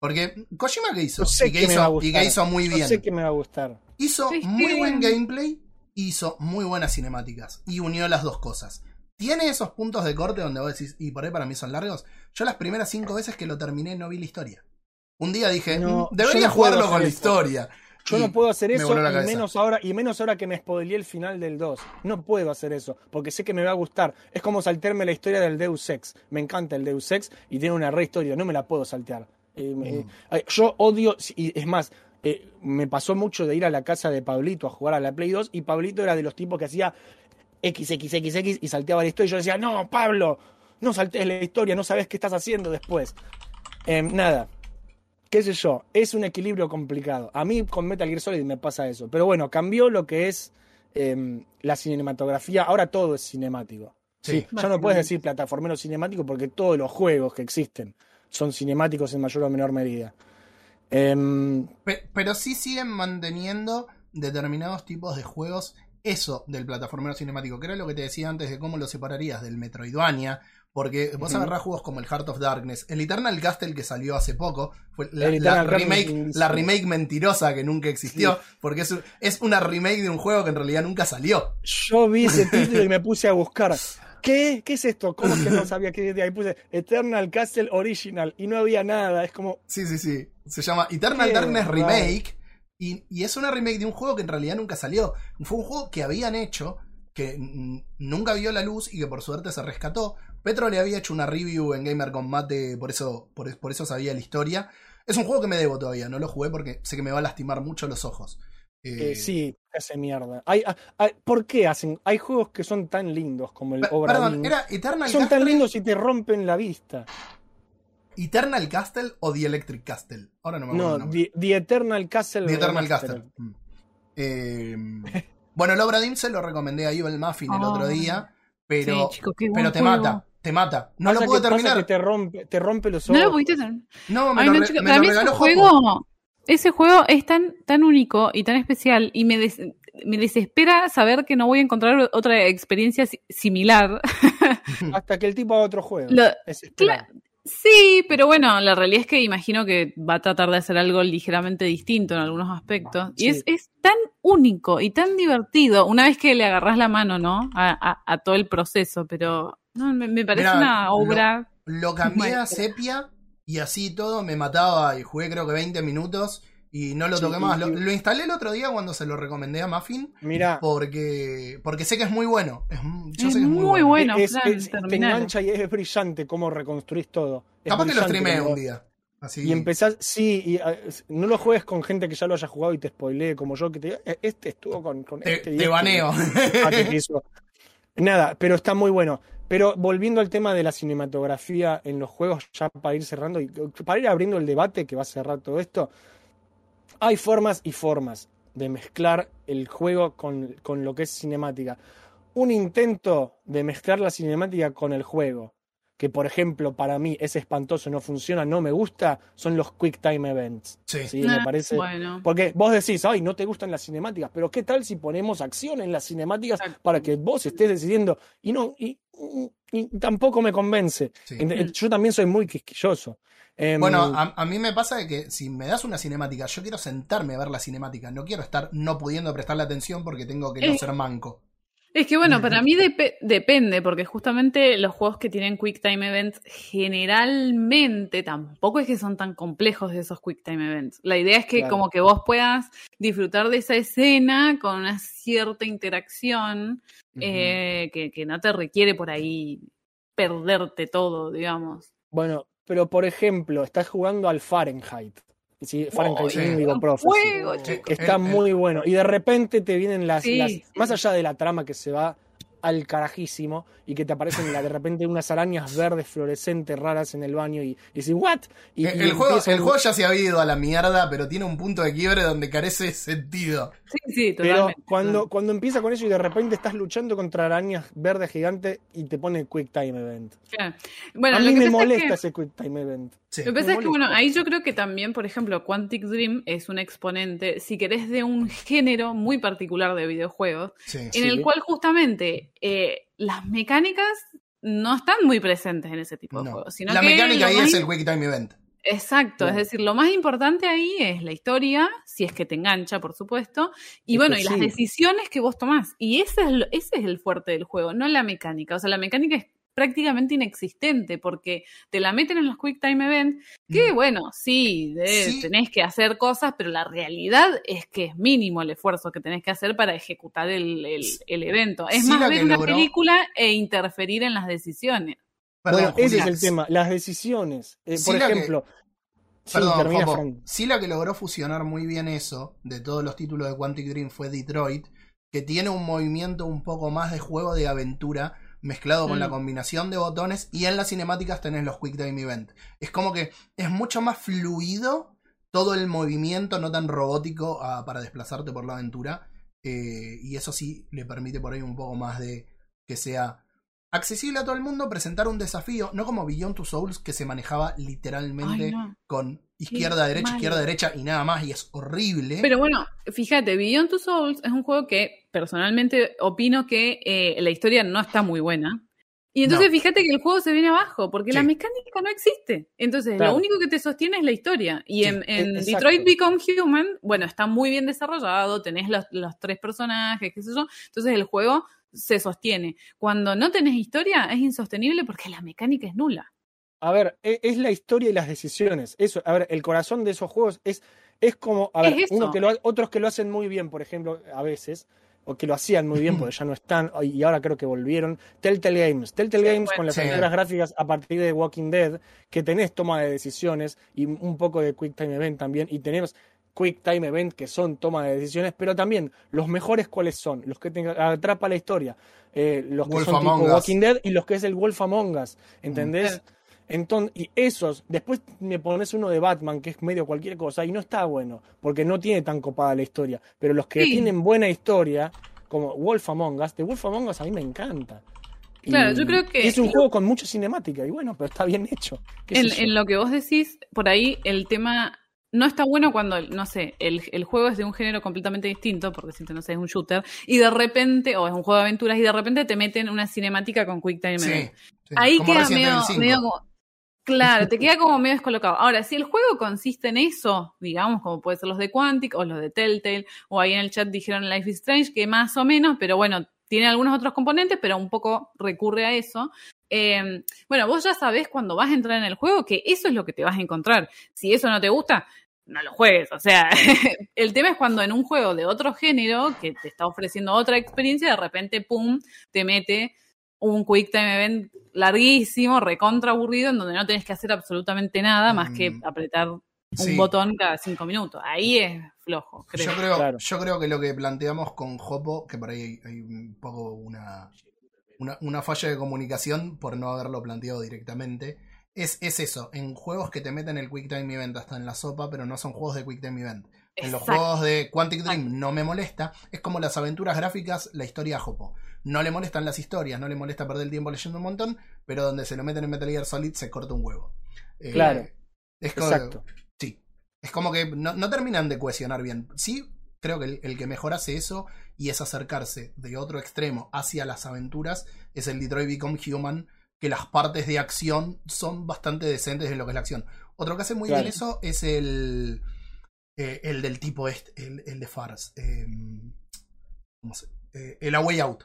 Speaker 2: Porque Kojima que hizo,
Speaker 3: Yo sé
Speaker 2: y, que
Speaker 3: que me va a
Speaker 2: hizo
Speaker 3: gustar.
Speaker 2: y que hizo muy
Speaker 3: Yo
Speaker 2: bien.
Speaker 3: sé que me va a gustar.
Speaker 2: Hizo
Speaker 4: Sí,
Speaker 2: muy
Speaker 4: sí.
Speaker 2: buen gameplay, hizo muy buenas cinemáticas y unió las dos cosas. Tiene esos puntos de corte donde vos decís, y por ahí para mí son largos. Yo las primeras cinco veces que lo terminé no vi la historia. Un día dije,
Speaker 3: No,
Speaker 2: "Mm, debería
Speaker 3: yo no
Speaker 2: jugarlo con la historia.
Speaker 3: Yo no puedo hacer eso y menos ahora y menos ahora que me spoileé el final del 2. No puedo hacer eso porque sé que me va a gustar. Es como saltearme la historia del Deus Ex. Me encanta el Deus Ex y tiene una re historia, no me la puedo saltear. Eh,
Speaker 2: Mm.
Speaker 3: eh, yo odio y es más eh, me pasó mucho de ir a la casa de Pablito a jugar a la Play 2 y Pablito era de los tipos que hacía XXXX y salteaba la historia y yo decía, "No, Pablo, no saltees la historia, no sabes qué estás haciendo después." Em, nada, qué sé yo, es un equilibrio complicado. A mí con Metal Gear Solid me pasa eso. Pero bueno, cambió lo que es em, la cinematografía. Ahora todo es cinemático.
Speaker 2: Sí.
Speaker 3: Ya no puedes decir plataformero cinemático porque todos los juegos que existen son cinemáticos en mayor o menor medida. Em,
Speaker 2: Pe- Pero sí siguen manteniendo determinados tipos de juegos eso del plataformero cinemático, que era lo que te decía antes de cómo lo separarías del Metroidvania, porque vos
Speaker 3: Ujú.
Speaker 2: agarrás juegos como el Heart of Darkness, el Eternal Castle que salió hace poco, fue la,
Speaker 3: Castle
Speaker 2: remake, la mentirosa que nunca existió, porque es, es una remake de un juego que en realidad nunca salió.
Speaker 3: yo vi ese título y me puse a buscar. ¿Qué? ¿Qué es esto? ¿Cómo es que no sabía qué decía? Ahí puse Eternal Castle Original y no había nada. Es como,
Speaker 2: Sí, sí, sí. Se llama Eternal
Speaker 3: Qué
Speaker 2: Darkness. Remake. Y, y es una remake de un juego que en realidad nunca salió. Fue un juego que habían hecho, que nunca vio la luz y que por suerte se rescató. Petro le había hecho una review en Gamer Combate, por eso, por, por eso sabía la historia. Es un juego que me debo todavía, no lo jugué porque sé que me va a lastimar mucho los ojos. Eh,
Speaker 3: eh, sí, hace mierda. Hay, hay- ¿Por qué hacen? Hay juegos que son tan lindos como el Obra
Speaker 2: Perdón. ¿era Eternal
Speaker 3: Son tan
Speaker 2: Castle,
Speaker 3: lindos y te rompen la vista.
Speaker 2: Eternal Castle o The Electric Castle? Ahora no me acuerdo.
Speaker 3: No. The, The Eternal Castle.
Speaker 2: The Eternal. Castle. Mm. Eh, bueno, el Obra Dinn se lo recomendé a Evil Muffin el
Speaker 4: Ah.
Speaker 2: otro día. pero,
Speaker 4: Sí,
Speaker 2: pero te
Speaker 4: juego.
Speaker 2: mata, te mata. No
Speaker 3: Pasa
Speaker 2: lo pude
Speaker 3: que- pasa
Speaker 2: terminar.
Speaker 3: que te rompe, te rompe los
Speaker 4: No
Speaker 3: ojos.
Speaker 4: lo pudiste hacer.
Speaker 2: No, me
Speaker 4: Ay,
Speaker 2: lo,
Speaker 4: no,
Speaker 2: me
Speaker 4: para
Speaker 2: lo
Speaker 4: mí ese
Speaker 2: Jopo.
Speaker 4: juego, ese juego es tan, tan único y tan especial y me, des- me desespera saber que no voy a encontrar otra experiencia si- similar.
Speaker 3: Hasta que el tipo haga otro juego.
Speaker 4: Lo-
Speaker 3: Es esperar.
Speaker 4: Sí, pero bueno, la realidad es que imagino que va a tratar de hacer algo ligeramente distinto en algunos aspectos. Y es, es tan único y tan divertido una vez que le agarras la mano, ¿no? A, a- a todo el proceso, pero no, me, me parece
Speaker 2: Mirá,
Speaker 4: una
Speaker 2: lo-
Speaker 4: obra...
Speaker 2: Lo cambié a sepia y así todo me mataba y jugué creo que 20 minutos y no lo toqué más. Lo, instalé el otro día cuando se lo recomendé a Muffin
Speaker 3: Mira,
Speaker 2: porque, porque sé que es muy bueno. Es, yo
Speaker 4: Es
Speaker 2: sé que es
Speaker 4: muy
Speaker 2: muy bueno.
Speaker 4: bueno.
Speaker 3: es-
Speaker 4: Fran,
Speaker 3: es- te engancha y es brillante cómo reconstruís todo. Es
Speaker 2: Capaz que lo streamé un día. Así.
Speaker 3: Y empezás, sí, y, es- no lo juegues con gente que ya lo haya jugado y te spoilee, como yo, que te "Eh, este estuvo con, con
Speaker 2: te,
Speaker 3: este.
Speaker 2: te
Speaker 3: este".
Speaker 2: baneo.
Speaker 3: Ah. Nada, pero está muy bueno. Pero volviendo al tema de la cinematografía en los juegos, ya para ir cerrando y para ir abriendo el debate que va a cerrar todo esto, hay formas y formas de mezclar el juego con, con lo que es cinemática. Un intento de mezclar la cinemática con el juego, que por ejemplo para mí es espantoso, no funciona, no me gusta, son los Quick Time Events.
Speaker 2: Sí.
Speaker 3: Sí, me
Speaker 4: Ah,
Speaker 3: parece.
Speaker 4: Bueno.
Speaker 3: Porque vos decís, ay, no te gustan las cinemáticas, pero ¿qué tal si ponemos acción en las cinemáticas
Speaker 4: Exacto.
Speaker 3: para que vos estés decidiendo? Y no, y, y- y tampoco me convence.
Speaker 2: Sí.
Speaker 3: Yo también soy muy quisquilloso. Em,
Speaker 2: Bueno, a, a mí me pasa de que si me das una cinemática, yo quiero sentarme a ver la cinemática. No quiero estar no pudiendo prestarle atención porque tengo que no ser manco.
Speaker 4: Es que bueno, para mí depe- depende, porque justamente los juegos que tienen Quick Time Events generalmente tampoco es que son tan complejos de esos Quick Time Events. La idea es que
Speaker 3: Claro.
Speaker 4: como que vos puedas disfrutar de esa escena con una cierta interacción eh, que, que no te requiere por ahí perderte todo, digamos.
Speaker 3: Bueno, pero por ejemplo, estás jugando al Fahrenheit. ¿sí? Fahrenheit
Speaker 2: sí.
Speaker 3: Indigo
Speaker 4: Un
Speaker 3: Prophecy.
Speaker 4: juego, chicos.
Speaker 3: Está
Speaker 2: el- el-
Speaker 3: muy bueno. Y de repente te vienen las,
Speaker 4: Sí,
Speaker 3: las-
Speaker 4: sí.
Speaker 3: Más allá de la trama que se va al carajísimo y que te aparecen de repente unas arañas verdes fluorescentes raras en el baño y, y decís, ¿what? Y,
Speaker 2: el,
Speaker 3: y
Speaker 2: el juego, el juego ya se ha ido a la mierda, pero tiene un punto de quiebre donde carece de sentido.
Speaker 4: Sí, sí,
Speaker 3: Pero
Speaker 4: totalmente.
Speaker 3: cuando, cuando empieza con eso y de repente estás luchando contra arañas verdes gigantes y te pone Quick Time Event.
Speaker 4: Bueno,
Speaker 3: a
Speaker 4: lo
Speaker 3: mí
Speaker 4: que
Speaker 3: me
Speaker 4: es
Speaker 3: molesta
Speaker 4: que-
Speaker 3: ese Quick Time Event.
Speaker 2: Sí.
Speaker 4: Lo que pasa
Speaker 3: Me
Speaker 4: es que, bueno, ahí yo creo que también, por ejemplo, Quantic Dream es un exponente, si querés, de un género muy particular de videojuegos,
Speaker 2: Sí.
Speaker 4: en
Speaker 3: Sí.
Speaker 4: el cual justamente eh, las mecánicas no están muy presentes en ese tipo de juegos. Sino
Speaker 2: La
Speaker 4: que
Speaker 2: mecánica ahí
Speaker 4: más
Speaker 2: es el Time Event.
Speaker 4: Exacto, es decir, lo más importante ahí es la historia, si es que te engancha, por supuesto, y
Speaker 3: Es
Speaker 4: bueno, y las decisiones que vos tomás. Y ese es, lo- ese es el fuerte del juego, no la mecánica. O sea, la mecánica es prácticamente inexistente porque te la meten en los Quick Time Event, que bueno, sí, de-
Speaker 2: Sí.
Speaker 4: tenés que hacer cosas, pero la realidad es que es mínimo el esfuerzo que tenés que hacer para ejecutar el, el- el evento. Es
Speaker 2: Sí,
Speaker 4: más ver una
Speaker 2: logró-
Speaker 4: película e interferir en las decisiones.
Speaker 2: Perdón,
Speaker 3: bueno, ese es el tema, las decisiones. Eh,
Speaker 2: Sí,
Speaker 3: por
Speaker 2: la que-
Speaker 3: ejemplo, sí,
Speaker 2: Perdón,
Speaker 3: termina,
Speaker 2: Jopo. Sí, la que logró fusionar muy bien eso de todos los títulos de Quantic Dream fue Detroit, que tiene un movimiento un poco más de juego de aventura mezclado con
Speaker 4: Mm.
Speaker 2: la combinación de botones y en las cinemáticas tenés los Quick Time Event. Es como que es mucho más fluido todo el movimiento, no tan robótico para desplazarte por la aventura. eh, y eso sí le permite por ahí un poco más de que sea accesible a todo el mundo, presentar un desafío, no como Beyond Two Souls que se manejaba literalmente
Speaker 4: Ay, no.
Speaker 2: con izquierda, derecha,
Speaker 4: malo.
Speaker 2: izquierda, derecha y nada más, y es horrible.
Speaker 4: Pero bueno, fíjate, Beyond Two Souls es un juego que personalmente opino que eh, la historia no está muy buena. Y entonces
Speaker 2: No.
Speaker 4: fíjate que el juego se viene abajo, porque la mecánica no existe. Entonces,
Speaker 3: Claro.
Speaker 4: lo único que te sostiene es la historia. Y
Speaker 2: Sí,
Speaker 4: en, en
Speaker 3: e-.
Speaker 4: Detroit Become Human, bueno, está muy bien desarrollado, tenés los, los tres personajes, qué sé yo. Entonces el juego se sostiene. Cuando no tenés historia, es insostenible porque la mecánica es nula.
Speaker 3: A ver, e- es la historia y las decisiones. Eso, a ver, el corazón de esos juegos es, es como, a ver,
Speaker 4: Es
Speaker 3: uno que lo, ha- otros que lo hacen muy bien, por ejemplo, a veces, o que lo hacían muy bien porque ya no están, y ahora creo que volvieron. Telltale Games. Telltale
Speaker 4: Sí,
Speaker 3: Games
Speaker 4: bueno.
Speaker 3: con las
Speaker 2: Sí.
Speaker 3: aventuras gráficas a partir de Walking Dead, que tenés toma de decisiones y un poco de Quick Time Event también, y tenemos Quick Time Event que son toma de decisiones, pero también los mejores cuáles son, los que te atrapa la historia, eh, los que
Speaker 2: Wolf
Speaker 3: son tipo
Speaker 2: Us.
Speaker 3: Walking Dead y los que es el Wolf Among Us, ¿entendés?
Speaker 4: Mm.
Speaker 3: Entonces, y esos, después me pones uno de Batman que es medio cualquier cosa y no está bueno, porque no tiene tan copada la historia. Pero los que
Speaker 4: Sí.
Speaker 3: tienen buena historia, como Wolf Among Us, de Wolf Among Us a mí me encanta.
Speaker 4: Claro,
Speaker 3: Y-
Speaker 4: yo creo que
Speaker 3: es un juego con mucha cinemática, y bueno, pero está bien hecho.
Speaker 4: En, lo que vos decís, por ahí el tema no está bueno cuando, no sé, el, el juego es de un género completamente distinto, por decirte, no sé, es un shooter, y de repente, o es un juego de aventuras, y de repente te meten una cinemática con Quick Time
Speaker 2: Sí,
Speaker 4: Event.
Speaker 2: sí,
Speaker 4: Ahí
Speaker 2: como
Speaker 4: queda
Speaker 2: Resident
Speaker 4: medio,
Speaker 2: Evil 5.
Speaker 4: medio como. Claro, te queda como medio descolocado. Ahora, si el juego consiste en eso, digamos, como puede ser los de Quantic o los de Telltale, o ahí en el chat dijeron Life is Strange, que más o menos, pero bueno, tiene algunos otros componentes, pero un poco recurre a eso. Eh, bueno, vos ya sabés cuando vas a entrar en el juego que eso es lo que te vas a encontrar. Si eso no te gusta, no lo juegues. O sea, el tema es cuando en un juego de otro género, que te está ofreciendo otra experiencia, de repente, pum, te mete un Quick Time Event larguísimo, recontra aburrido, en donde no tenés que hacer absolutamente nada más que
Speaker 2: Mm.
Speaker 4: apretar un
Speaker 2: Sí.
Speaker 4: botón cada cinco minutos. Ahí es flojo, creo.
Speaker 2: Yo creo,
Speaker 3: Claro.
Speaker 2: yo creo que lo que planteamos con Jopo, que por ahí hay, hay un poco una, una, una falla de comunicación por no haberlo planteado directamente, es, es eso, en juegos que te meten el Quick Time Event hasta en la sopa, pero no son juegos de Quick Time Event. En los juegos de Quantic Dream no me molesta, es como las aventuras gráficas, la historia Jopo. No le molestan las historias, no le molesta perder el tiempo leyendo un montón, pero donde se lo meten en Metal Gear Solid se corta un huevo. Eh,
Speaker 3: Claro.
Speaker 2: Es como,
Speaker 3: Exacto.
Speaker 2: Sí. Es como que no, no terminan de cohesionar bien. Sí, creo que el, el que mejor hace eso y es acercarse de otro extremo hacia las aventuras es el Detroit Become Human, que las partes de acción son bastante decentes en lo que es la acción. Otro que hace muy
Speaker 3: Claro.
Speaker 2: bien eso es el, eh, el del tipo este, el, el de Fars. eh, ¿cómo se- eh, el A Way Out.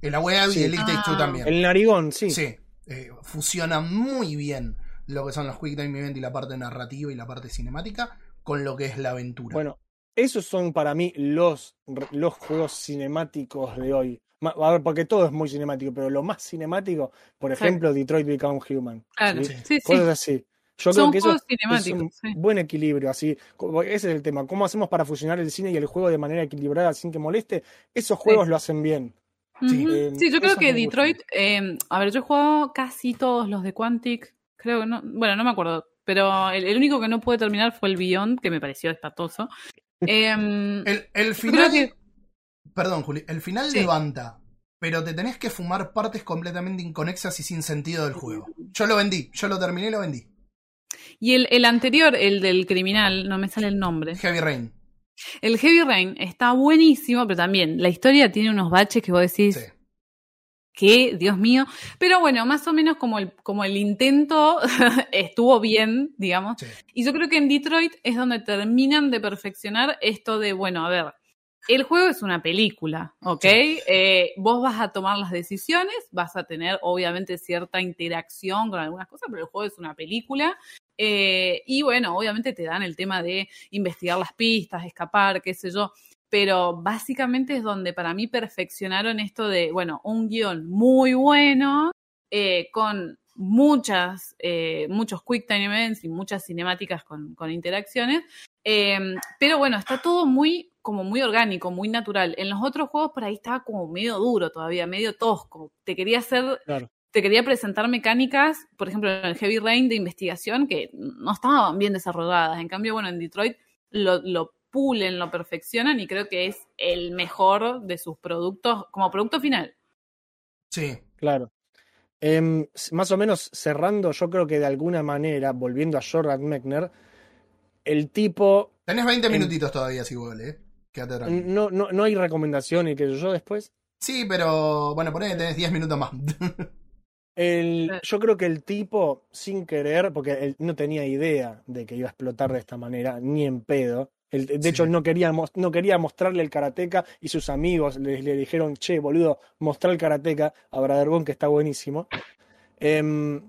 Speaker 2: El A Way Out
Speaker 3: Sí.
Speaker 2: y el Two
Speaker 4: Ah.
Speaker 2: también.
Speaker 3: El narigón, sí.
Speaker 2: Sí, eh, fusiona muy bien lo que son los Quick Time Event y la parte narrativa y la parte cinemática con lo que es la aventura.
Speaker 3: Bueno, esos son para mí los, los juegos cinemáticos de hoy. A ver, porque todo es muy cinemático, pero lo más cinemático, por
Speaker 4: Sí.
Speaker 3: ejemplo, Detroit Become Human.
Speaker 4: Claro,
Speaker 3: ¿sí?
Speaker 4: sí, sí.
Speaker 3: Cosas así. Yo
Speaker 4: Son
Speaker 3: creo que eso
Speaker 4: juegos
Speaker 3: es
Speaker 4: cinemáticos,
Speaker 3: un
Speaker 4: sí.
Speaker 3: buen equilibrio, así. como- Ese es el tema. ¿Cómo hacemos para fusionar el cine y el juego de manera equilibrada sin que moleste? Esos juegos lo hacen bien.
Speaker 2: Sí.
Speaker 3: Eh,
Speaker 4: Sí, yo creo que. Detroit, eh, a ver, yo he jugado casi todos los de Quantic, creo que no, bueno, no me acuerdo, pero el, el único que no pude terminar fue el Beyond, que me pareció espantoso. Em,
Speaker 2: el, final.
Speaker 4: que-
Speaker 2: Perdón, Juli. El final
Speaker 4: Sí.
Speaker 2: levanta. Pero te tenés que fumar partes completamente inconexas y sin sentido del juego. Yo lo vendí. Yo lo terminé y lo vendí.
Speaker 4: y el, el anterior, el del criminal, no me sale el nombre.
Speaker 2: Heavy Rain.
Speaker 4: El Heavy Rain está buenísimo, pero también la historia tiene unos baches que vos decís,
Speaker 2: Sí.
Speaker 4: que, Dios mío. Pero bueno, más o menos como el, como el intento estuvo bien, digamos.
Speaker 2: sí.
Speaker 4: Y yo creo que en Detroit es donde terminan de perfeccionar esto de, bueno, a ver, el juego es una película, ¿ok? Eh, vos vas a tomar las decisiones, vas a tener obviamente cierta interacción con algunas cosas, pero el juego es una película. Eh, y bueno, obviamente te dan el tema de investigar las pistas, escapar, qué sé yo. Pero básicamente es donde para mí perfeccionaron esto de, bueno, un guion muy bueno, eh, con muchas, eh, muchos quick time events y muchas cinemáticas con, interacciones. Eh, pero bueno, está todo muy, como muy orgánico, muy natural. En los otros juegos por ahí estaba como medio duro todavía, medio tosco. Te quería hacer. Te quería presentar mecánicas, por ejemplo, en el Heavy Rain de investigación, que no estaban bien desarrolladas. En cambio, bueno, en Detroit lo, lo pulen, lo perfeccionan y creo que es el mejor de sus productos como producto final.
Speaker 2: Sí.
Speaker 3: Claro. Em, más o menos cerrando, yo creo que de alguna manera, volviendo a Jordan Mechner, el tipo
Speaker 2: Tenés 20
Speaker 3: En-
Speaker 2: minutitos todavía, si vuelve, ¿eh? Quédate tranquilo.
Speaker 3: no, no, no hay recomendación y que yo después.
Speaker 2: Sí, pero bueno, ponés que tenés 10 minutos más.
Speaker 3: El, yo creo que el tipo, sin querer, porque él no tenía idea de que iba a explotar de esta manera, ni en pedo. De
Speaker 2: Sí.
Speaker 3: hecho, él no quería, no quería mostrarle el karateca y sus amigos le, le dijeron, che, boludo, mostrar el karateca a Bradergon, que está buenísimo. Em,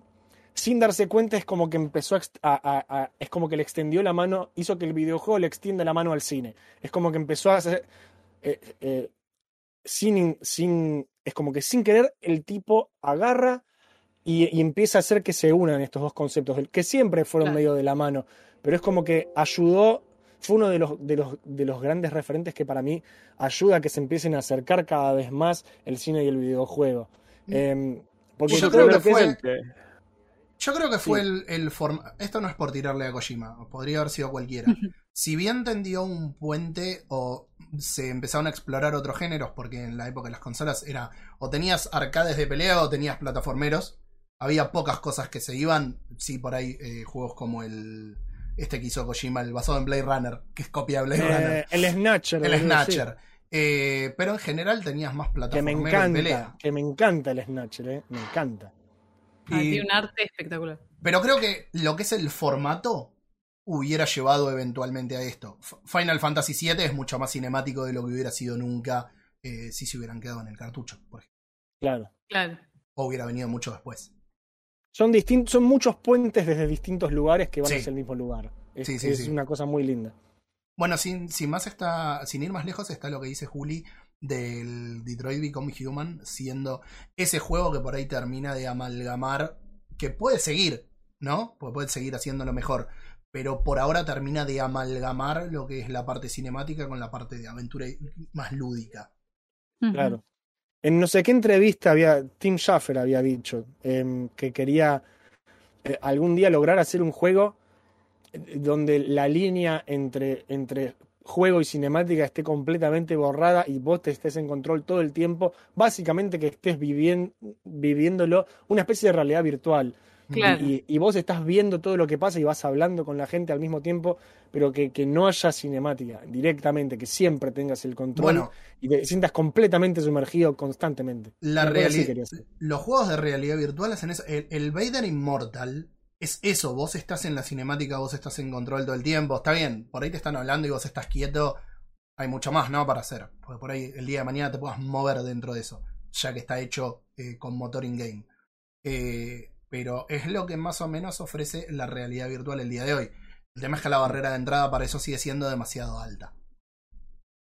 Speaker 3: sin darse cuenta, es como que empezó a, ext- a- a- a- Es como que le extendió la mano, hizo que el videojuego le extienda la mano al cine. Es como que empezó a hacer. eh, eh, sin, sin, es como que sin querer, el tipo agarra y, y empieza a hacer que se unan estos dos conceptos, que siempre fueron
Speaker 4: Claro.
Speaker 3: medio de la mano, pero es como que ayudó, fue uno de los, de, los, de los grandes referentes que para mí ayuda a que se empiecen a acercar cada vez más el cine y el videojuego. Porque
Speaker 2: Yo creo que
Speaker 3: es
Speaker 2: fue- Yo creo que fue el, el forma- Esto no es por tirarle a Kojima, podría haber sido cualquiera. Si bien tendió un puente o se empezaron a explorar otros géneros, porque en la época de las consolas era o tenías arcades de pelea o tenías plataformeros, había pocas cosas que se iban. Sí, por ahí eh, juegos como el este que hizo Kojima, el basado en Blade Runner, que es copia de Blade Runner,
Speaker 3: Eh, el Snatcher.
Speaker 2: el Snatcher. Eh, pero en general tenías más
Speaker 3: sí. Que me encanta.
Speaker 2: pelea.
Speaker 3: Que me encanta el Snatcher, eh. Me encanta.
Speaker 4: Ah,
Speaker 2: Y-
Speaker 4: tiene un arte espectacular.
Speaker 2: Pero creo que lo que es el formato hubiera llevado eventualmente a esto. Final Fantasy VII es mucho más cinemático de lo que hubiera sido nunca eh, si se hubieran quedado en el cartucho, por ejemplo.
Speaker 3: Claro.
Speaker 4: Claro.
Speaker 2: O hubiera venido mucho después.
Speaker 3: Son, son muchos puentes desde distintos lugares que van
Speaker 2: Sí.
Speaker 3: hacia el mismo lugar. Es,
Speaker 2: Sí, sí,
Speaker 3: es
Speaker 2: sí.
Speaker 3: una cosa muy linda.
Speaker 2: Bueno, sin, sin más está. Sin ir más lejos, está lo que dice Juli del Detroit Become Human, siendo ese juego que por ahí termina de amalgamar. Que puede seguir, ¿no? Porque puede seguir haciéndolo mejor. Pero por ahora termina de amalgamar lo que es la parte cinemática con la parte de aventura más lúdica.
Speaker 3: Claro. En no sé qué entrevista había, Tim Schafer había dicho em, que quería eh, algún día lograr hacer un juego eh, donde la línea entre, entre juego y cinemática esté completamente borrada y vos te estés en control todo el tiempo. Básicamente que estés vivien- viviéndolo una especie de realidad virtual.
Speaker 4: Claro.
Speaker 3: Y, y vos estás viendo todo lo que pasa y vas hablando con la gente al mismo tiempo, pero que, que no haya cinemática directamente, que siempre tengas el control
Speaker 2: Bueno,
Speaker 3: y te sientas completamente sumergido constantemente.
Speaker 2: la realidad. Los juegos de realidad virtual hacen eso. El, el Vader Immortal es eso. Vos estás en la cinemática, vos estás en control todo el tiempo. Está bien, por ahí te están hablando y vos estás quieto. Hay mucho más, ¿no? Para hacer. Porque por ahí el día de mañana te puedas mover dentro de eso. Ya que está hecho eh, con motor in-game. Eh, pero es lo que más o menos ofrece la realidad virtual el día de hoy. El tema es que la barrera de entrada para eso sigue siendo demasiado alta.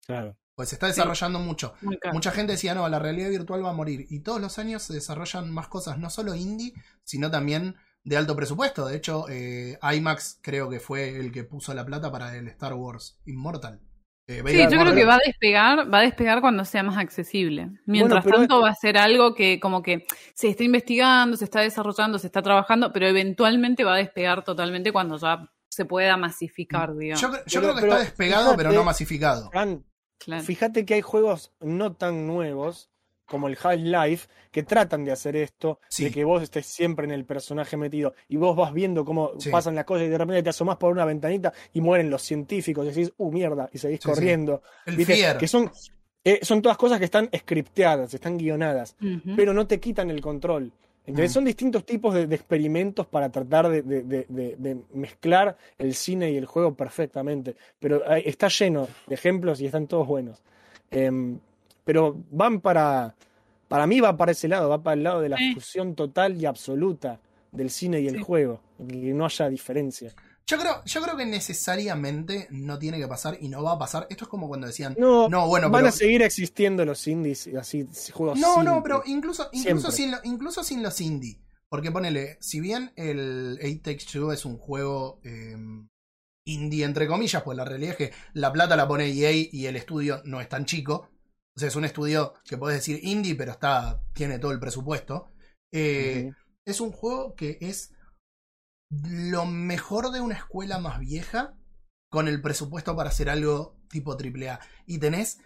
Speaker 3: Claro.
Speaker 2: Pues se está desarrollando mucho. Mucha gente decía, no, la realidad virtual va a morir. Y todos los años se desarrollan más cosas, no solo indie, sino también de alto presupuesto. De hecho, eh, IMAX creo que fue el que puso la plata para el Star Wars Immortal. Eh,
Speaker 4: Sí, yo creo que va a despegar, va a despegar cuando sea más accesible. Mientras tanto va a ser algo que como que se está investigando, se está desarrollando, se está trabajando, pero eventualmente va a despegar totalmente cuando ya se pueda masificar, digamos.
Speaker 2: Yo, cre- yo
Speaker 3: Pero-
Speaker 2: creo que
Speaker 3: pero
Speaker 2: está despegado,
Speaker 3: fíjate-
Speaker 2: pero no masificado.
Speaker 3: Fran,
Speaker 4: Claro.
Speaker 3: Fíjate que hay juegos no tan nuevos como el Half-Life que tratan de hacer esto,
Speaker 2: Sí.
Speaker 3: de que vos estés siempre en el personaje metido y vos vas viendo cómo
Speaker 2: Sí.
Speaker 3: pasan las cosas y de repente te asomás por una ventanita y mueren los científicos y decís, uh, mierda, y seguís
Speaker 2: Sí, sí.
Speaker 3: corriendo.
Speaker 2: El.
Speaker 3: Que son, eh, son todas cosas que están scripteadas, están guionadas, pero no te quitan el control. Entonces
Speaker 2: Mm.
Speaker 3: son distintos tipos de, de experimentos para tratar de, de- de- de- de mezclar el cine y el juego perfectamente. Pero eh, está lleno de ejemplos y están todos buenos. Em, pero van para, para mí va para ese lado, va para el lado de la
Speaker 4: Sí.
Speaker 3: fusión total y absoluta del cine y el
Speaker 4: Sí.
Speaker 3: juego, que no haya diferencia.
Speaker 2: Yo creo, yo creo que necesariamente no tiene que pasar y no va a pasar. Esto es como cuando decían,
Speaker 3: No,
Speaker 2: no, bueno,
Speaker 3: van
Speaker 2: pero
Speaker 3: a seguir existiendo los indies y así juegos
Speaker 2: No, no, pero incluso, incluso, sin, lo- incluso sin los indie. Porque ponele, si bien el 8 Takes Two es un juego eh, indie, entre comillas, pues la realidad es que la plata la pone EA y el estudio no es tan chico. O sea, es un estudio que puedes decir indie, pero está tiene todo el presupuesto. Eh. Es un juego que es lo mejor de una escuela más vieja con el presupuesto para hacer algo tipo AAA. Y tenés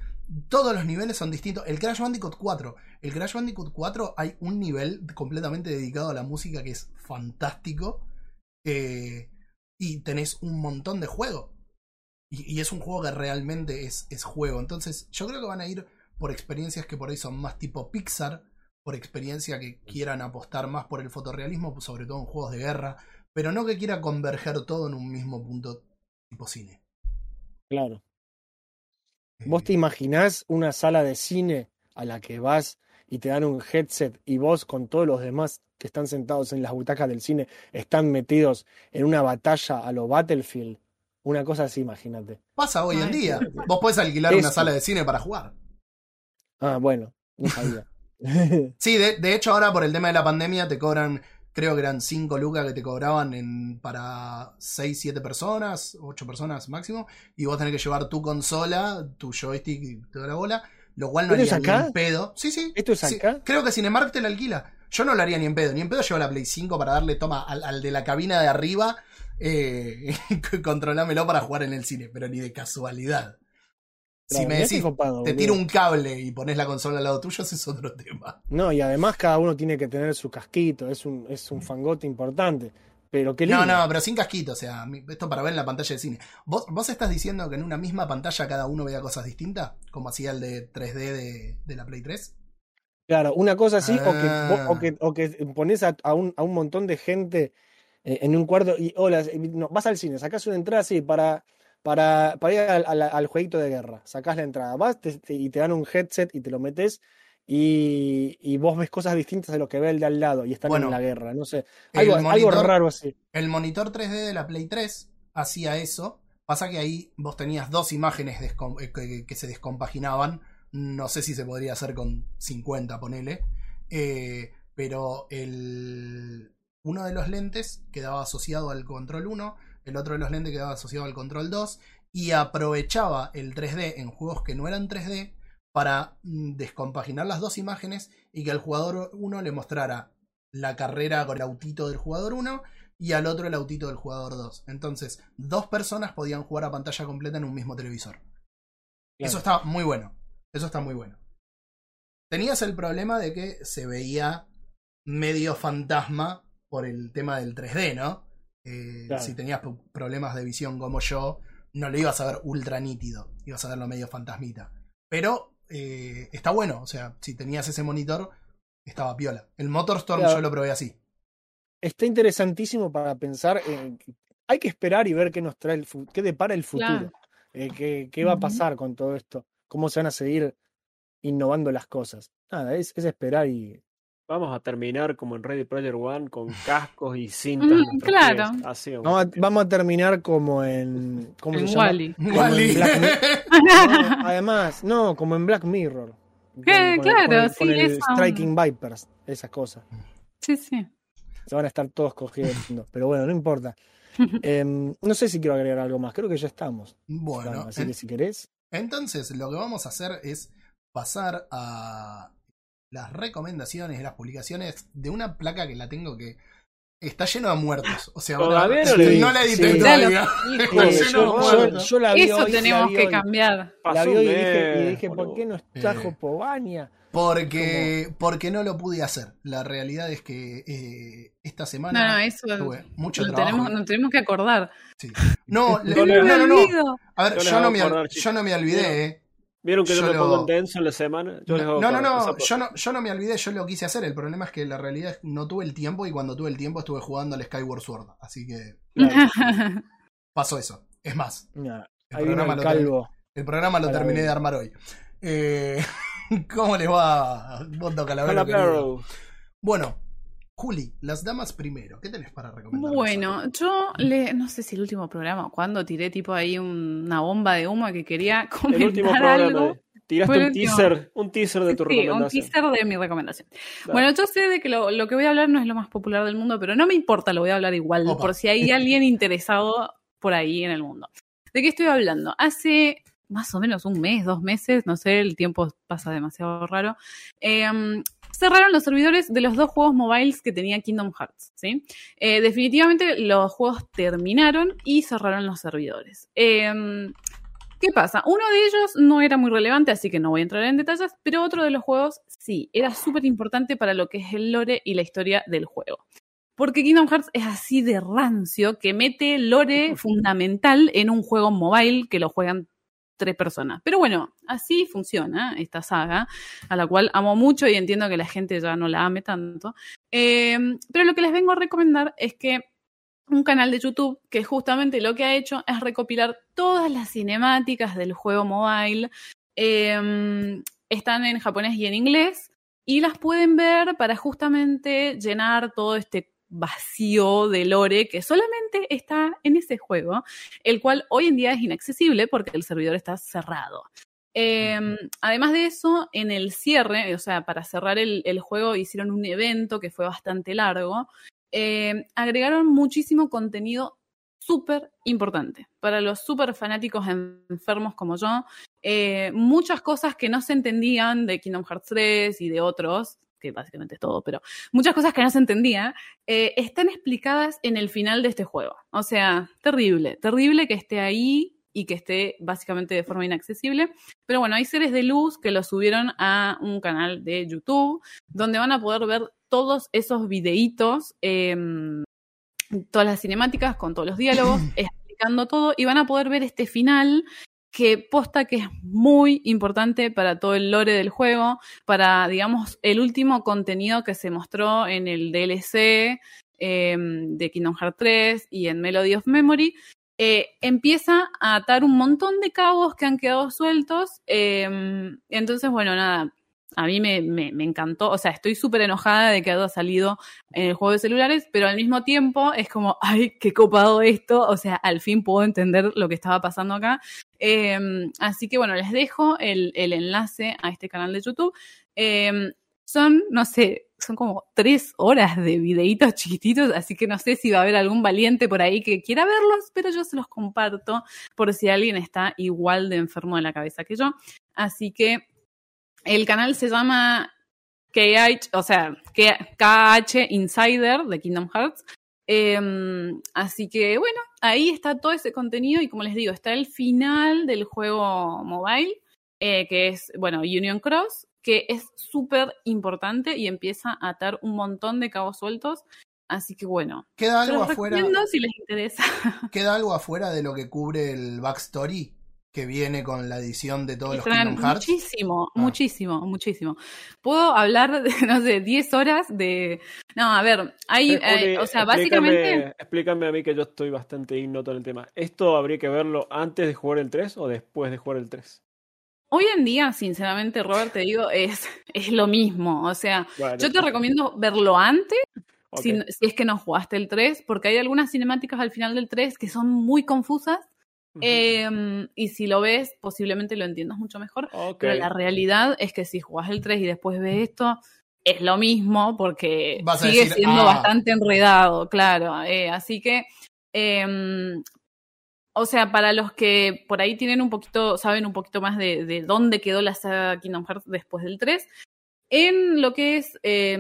Speaker 2: todos los niveles son distintos. El Crash Bandicoot 4. El Crash Bandicoot 4 hay un nivel completamente dedicado a la música que es fantástico. eh, y tenés un montón de juego. Y, y es un juego que realmente es, es juego. Entonces, yo creo que van a ir por experiencias que por ahí son más tipo Pixar. Por experiencia que quieran apostar más por el fotorrealismo, sobre todo en juegos de guerra. Pero no que quiera converger todo en un mismo punto tipo cine.
Speaker 3: Claro. ¿Vos te imaginás una sala de cine a la que vas y te dan un headset y vos con todos los demás que están sentados en las butacas del cine están metidos en una batalla a lo Battlefield? Una cosa así, imagínate.
Speaker 2: Pasa hoy en día. Vos podés alquilar una sala de cine para jugar.
Speaker 3: Ah, bueno, no sabía.
Speaker 2: Sí, de, de hecho ahora por el tema de la pandemia te cobran, creo que eran 5 lucas que te cobraban en, para 6, 7 personas, 8 personas máximo, y vos tenés que llevar tu consola, tu joystick y toda la bola, lo cual no
Speaker 3: ¿Esto es
Speaker 2: haría ni en pedo. Sí, sí.
Speaker 3: ¿Esto es
Speaker 2: sí.
Speaker 3: acá?
Speaker 2: Creo que Cinemark te lo alquila. Yo no lo haría ni en pedo. Ni en pedo llevo la Play 5 para darle toma al, al de la cabina de arriba. Eh, controlámelo para jugar en el cine, pero ni de casualidad. Si me decís,
Speaker 3: copado,
Speaker 2: te tiro un cable y pones la consola al lado tuyo, ese es otro tema.
Speaker 3: No, y además cada uno tiene que tener su casquito, es un, es un fangote importante. Pero qué lindo.
Speaker 2: No, no, pero sin casquito, o sea, esto para ver en la pantalla del cine. ¿Vos, ¿Vos estás diciendo que en una misma pantalla cada uno vea cosas distintas? Como hacía el de 3D de, de la Play 3.
Speaker 3: Claro, una cosa así, o, que,
Speaker 2: Ah.
Speaker 3: o, que, o que pones a, a un, a un montón de gente eh, en un cuarto y hola, y no, vas al cine, sacás una entrada así para, para, para ir al, al- al jueguito de guerra, sacás la entrada, vas te- te- y te dan un headset y te lo metes y, y vos ves cosas distintas de lo que ve el de al lado y están
Speaker 2: Bueno,
Speaker 3: en la guerra, no sé, algo, algo
Speaker 2: monitor-
Speaker 3: raro así.
Speaker 2: El monitor 3D de la Play 3 hacía eso. Pasa que ahí vos tenías dos imágenes eh, que, que se descompaginaban. No sé si se podría hacer con 50, ponele. Eh, pero el, uno de los lentes quedaba asociado al control 1, el otro de los lentes quedaba asociado al control 2 y aprovechaba el 3D en juegos que no eran 3D para mm, descompaginar las dos imágenes y que al jugador 1 le mostrara la carrera con el autito del jugador 1 y al otro el autito del jugador 2. Entonces, dos personas podían jugar a pantalla completa en un mismo televisor. Eso está muy bueno. Eso está muy bueno. Tenías el problema de que se veía medio fantasma por el tema del 3D, ¿no? Eh,
Speaker 3: Claro.
Speaker 2: Si tenías problemas de visión como yo, no lo ibas a ver ultra nítido, ibas a verlo medio fantasmita. Pero eh, está bueno, o sea, si tenías ese monitor, estaba piola. El Motorstorm
Speaker 3: Claro.
Speaker 2: yo lo probé así.
Speaker 3: Está interesantísimo para pensar, en- hay que esperar y ver qué nos trae el fu- qué depara el futuro,
Speaker 4: Claro.
Speaker 3: eh, qué, qué va a pasar con todo esto, cómo se van a seguir innovando las cosas. Nada, es, es esperar y
Speaker 5: Vamos a terminar como en Ready Player One con cascos y cintas.
Speaker 4: Mm, claro.
Speaker 5: Así vamos.
Speaker 3: vamos a, vamos a terminar como en ¿cómo
Speaker 4: En
Speaker 3: se llama?
Speaker 4: Wally.
Speaker 3: Como en
Speaker 2: Wally.
Speaker 3: Black Mi- No, además, no, como en Black Mirror. Con,
Speaker 4: Eh,
Speaker 3: con el-
Speaker 4: claro,
Speaker 3: con el,
Speaker 4: sí,
Speaker 3: con el
Speaker 4: esa.
Speaker 3: Striking Vipers, esas cosas.
Speaker 4: Sí, sí.
Speaker 3: Se van a estar todos cogiendo, pero bueno, no importa. Em, no sé si quiero agregar algo más, creo que ya estamos.
Speaker 2: Bueno,
Speaker 3: Claro, así
Speaker 2: en-
Speaker 3: que si querés.
Speaker 2: Entonces, lo que vamos a hacer es pasar a las recomendaciones, las publicaciones de una placa que la tengo que está lleno de muertos. O sea,
Speaker 5: Todavía no le
Speaker 2: no la edité
Speaker 3: Sí.
Speaker 2: todavía.
Speaker 4: Hijo,
Speaker 2: Está lleno de
Speaker 3: yo,
Speaker 2: muertos.
Speaker 3: yo- yo la vi
Speaker 4: Eso
Speaker 3: hoy, la
Speaker 4: tenemos
Speaker 3: vi
Speaker 4: que
Speaker 3: hoy.
Speaker 4: cambiar.
Speaker 3: La vi hoy y dije, y ¿por qué no trajo
Speaker 2: Eh.
Speaker 3: Povania?
Speaker 2: Porque, porque no lo pude hacer. La realidad es que eh, esta semana
Speaker 4: No, no, eso
Speaker 2: tuve mucho trabajo.
Speaker 4: tenemos, nos tenemos que acordar.
Speaker 2: Sí. No, le-
Speaker 5: No
Speaker 2: no, no, no.
Speaker 4: olvido.
Speaker 2: A ver,
Speaker 5: Yo
Speaker 2: no, me,
Speaker 5: acordar,
Speaker 2: yo no me olvidé, eh.
Speaker 5: ¿Vieron que yo,
Speaker 2: Yo
Speaker 5: me
Speaker 2: lo-
Speaker 5: pongo denso en la semana? Yo
Speaker 2: No, no, no, yo no, yo no me olvidé, yo lo quise hacer. El problema es que la realidad es que no tuve el tiempo y cuando tuve el tiempo estuve jugando al Skyward Sword. Así que
Speaker 3: Claro,
Speaker 2: pasó eso. Es más, El programa
Speaker 3: el
Speaker 2: lo
Speaker 3: calvo.
Speaker 2: el programa lo terminé
Speaker 3: ver.
Speaker 2: de armar hoy. Eh, ¿Cómo les va, Bondo Calavero? Bueno, Juli, las damas primero. ¿Qué tenés para recomendar?
Speaker 4: Bueno, yo le, no sé si el último programa, cuando tiré tipo ahí un- una bomba de humo que quería comentar
Speaker 5: El último programa.
Speaker 4: algo.
Speaker 5: Tiraste un
Speaker 4: último.
Speaker 5: teaser, un teaser de tu
Speaker 4: Sí, un teaser de mi recomendación.
Speaker 5: Dale.
Speaker 4: Bueno, yo sé de que lo, lo que voy a hablar no es lo más popular del mundo, pero no me importa, lo voy a hablar igual,
Speaker 2: Opa.
Speaker 4: por si hay alguien interesado por ahí en el mundo. ¿De qué estoy hablando? Hace más o menos un mes, dos meses, no sé, el tiempo pasa demasiado raro. em, cerraron los servidores de los dos juegos mobiles que tenía Kingdom Hearts, ¿sí? Eh, definitivamente los juegos terminaron y cerraron los servidores. Em, ¿Qué pasa? Uno de ellos no era muy relevante, así que no voy a entrar en detalles, pero otro de los juegos sí, era súper importante para lo que es el lore y la historia del juego. Porque Kingdom Hearts es así de rancio que mete lore fundamental en un juego mobile que lo juegan tres personas. Pero bueno, así funciona esta saga, a la cual amo mucho y entiendo que la gente ya no la ame tanto. Eh, pero lo que les vengo a recomendar es que un canal de YouTube que justamente lo que ha hecho es recopilar todas las cinemáticas del juego mobile. Eh, están en japonés y en inglés y las pueden ver para justamente llenar todo este vacío de lore que solamente está en ese juego, el cual hoy en día es inaccesible porque el servidor está cerrado. Eh, además de eso, en el cierre, o sea, para cerrar el, el juego hicieron un evento que fue bastante largo, eh, agregaron muchísimo contenido súper importante para los súper fanáticos enfermos como yo. Eh, muchas cosas que no se entendían de Kingdom Hearts 3 y de otros, que básicamente es todo, pero muchas cosas que no se entendían, eh, están explicadas en el final de este juego. O sea, terrible, terrible que esté ahí y que esté básicamente de forma inaccesible. Pero bueno, hay seres de luz que lo subieron a un canal de YouTube donde van a poder ver todos esos videitos, eh, todas las cinemáticas con todos los diálogos, explicando todo y van a poder ver este final que posta que es muy importante para todo el lore del juego, para, digamos, el último contenido que se mostró en el DLC eh, de Kingdom Hearts 3 y en Melody of Memory, eh, empieza a atar un montón de cabos que han quedado sueltos. eh, entonces, bueno, nada, a mí me, me, encantó. O sea, estoy súper enojada de que haya salido en el juego de celulares, pero al mismo tiempo es como, ay, qué copado esto. O sea, al fin puedo entender lo que estaba pasando acá. Eh, así que bueno, les dejo el, el enlace a este canal de YouTube. Eh, son, no sé, son como tres horas de videitos chiquititos, así que no sé si va a haber algún valiente por ahí que quiera verlos, pero yo se los comparto por si alguien está igual de enfermo de la cabeza que yo. Así que el canal se llama KH, o sea, KH Insider de Kingdom Hearts. Eh, así que bueno, ahí está todo ese contenido y como les digo, está el final del juego mobile, eh, que es, bueno, Union Cross, que es súper importante y empieza a atar un montón de cabos sueltos. Así que bueno,
Speaker 2: ¿Queda algo afuera?
Speaker 4: si les interesa.
Speaker 2: ¿Queda algo afuera de lo que cubre el backstory que viene con la edición de todos los
Speaker 4: Fran,
Speaker 2: Kingdom Hearts?
Speaker 4: Muchísimo,
Speaker 2: Ah.
Speaker 4: muchísimo, muchísimo. Puedo hablar de, no sé, 10 horas de... No, a ver, hay,
Speaker 5: Eh,
Speaker 4: eh, o sea,
Speaker 5: explícame-
Speaker 4: básicamente...
Speaker 5: Explícame a mí que yo estoy bastante ignoto en el tema. ¿Esto habría que verlo antes de jugar el 3 o después de jugar el 3?
Speaker 4: Hoy en día, sinceramente, Robert, te digo, es, es lo mismo. O sea,
Speaker 5: Bueno,
Speaker 4: yo te recomiendo verlo antes, si, si es que no jugaste el 3, porque hay algunas cinemáticas al final del 3 que son muy confusas. Eh, y si lo ves, posiblemente lo entiendas mucho mejor. Pero la realidad es que si jugás el 3 y después ves esto, es lo mismo porque sigue
Speaker 2: decir,
Speaker 4: siendo
Speaker 2: "Ah".
Speaker 4: bastante enredado, claro. eh, así que, eh, o sea, para los que por ahí tienen un poquito, saben un poquito más de, de dónde quedó la saga Kingdom Hearts después del 3, en lo que es eh,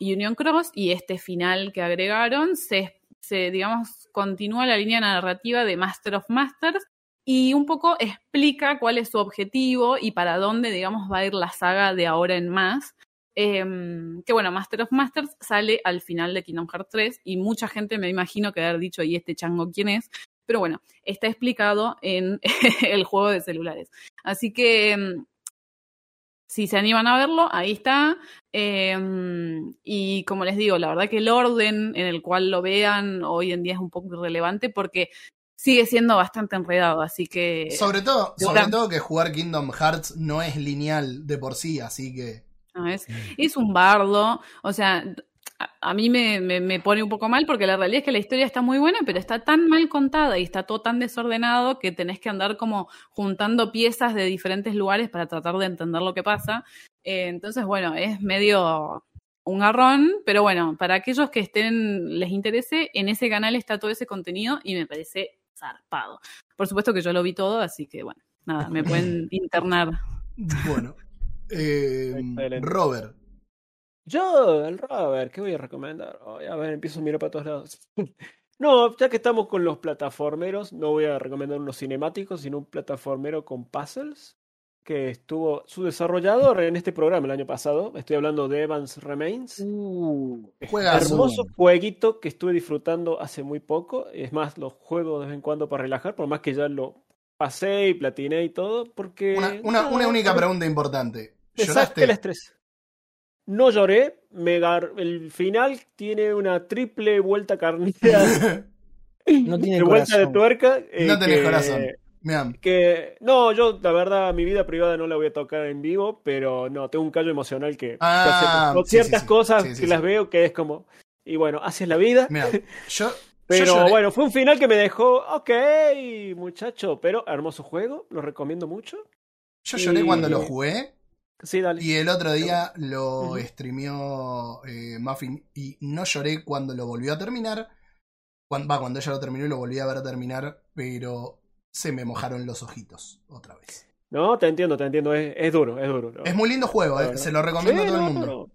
Speaker 4: Union Cross y este final que agregaron, se, se, digamos, continúa la línea narrativa de Master of Masters y un poco explica cuál es su objetivo y para dónde, digamos, va a ir la saga de ahora en más. Eh, que bueno, Master of Masters sale al final de Kingdom Hearts 3 y mucha gente me imagino que haber dicho, ¿y este chango quién es? Pero bueno, está explicado en el juego de celulares. Así que mm, si se animan a verlo, ahí está. Eh, y como les digo, la verdad que el orden en el cual lo vean hoy en día es un poco irrelevante porque sigue siendo bastante enredado. Así que
Speaker 2: Sobre todo, sobre todo que jugar Kingdom Hearts no es lineal de por sí, así que.
Speaker 4: no, es, es un bardo. O sea, a, a mí me, me, me pone un poco mal porque la realidad es que la historia está muy buena, pero está tan mal contada y está todo tan desordenado que tenés que andar como juntando piezas de diferentes lugares para tratar de entender lo que pasa. Eh, entonces, bueno, es medio un garrón, pero bueno, para aquellos que estén, les interese, en ese canal está todo ese contenido y me parece zarpado. Por supuesto que yo lo vi todo, así que bueno, nada, me pueden internar.
Speaker 2: Bueno. Eh. Robert.
Speaker 5: Yo, el Robert, ¿qué voy a recomendar? A ver, empiezo a mirar para todos lados. No, ya que estamos con los plataformeros, no voy a recomendar unos cinemáticos, sino un plataformero con puzzles, que estuvo su desarrollador en este programa el año pasado. Estoy hablando de Evans Remains.
Speaker 2: Juegazo.
Speaker 5: Hermoso jueguito que estuve disfrutando hace muy poco. Es más, lo juego de vez en cuando para relajar, por más que ya lo pasé y platiné y todo, porque...
Speaker 2: Una, una, una única pregunta importante. ¿Lloraste?
Speaker 5: el estrés. No lloré, me gar- el final tiene una triple vuelta carnera
Speaker 3: No tiene
Speaker 5: de vuelta de
Speaker 3: corazón.
Speaker 5: tuerca. eh,
Speaker 2: No tenés
Speaker 5: que-
Speaker 2: corazón. Mirá,
Speaker 5: Que no, yo la verdad mi vida privada no la voy a tocar en vivo, pero no, tengo un callo emocional que
Speaker 2: Ah,
Speaker 5: ciertas
Speaker 2: sí, sí.
Speaker 5: cosas
Speaker 2: Sí, sí,
Speaker 5: que
Speaker 2: sí.
Speaker 5: las veo que es como y bueno, así es la vida.
Speaker 2: mirá. Yo,
Speaker 5: Pero bueno, fue un final que me dejó, ok, muchacho, pero hermoso juego, lo recomiendo mucho.
Speaker 2: Yo lloré
Speaker 5: y-
Speaker 2: cuando lo jugué
Speaker 5: Sí, dale.
Speaker 2: y el otro día lo
Speaker 5: Ujú.
Speaker 2: streameó eh, Muffin y no lloré cuando lo volvió a terminar Cuando, va, cuando ella lo terminó y lo volví a ver terminar, pero se me mojaron los ojitos otra vez.
Speaker 5: No, te entiendo, te entiendo. Es, es duro, es duro. ¿no?
Speaker 2: Es muy lindo juego, eh, se lo recomiendo
Speaker 5: Sí,
Speaker 2: a todo el mundo.
Speaker 5: no.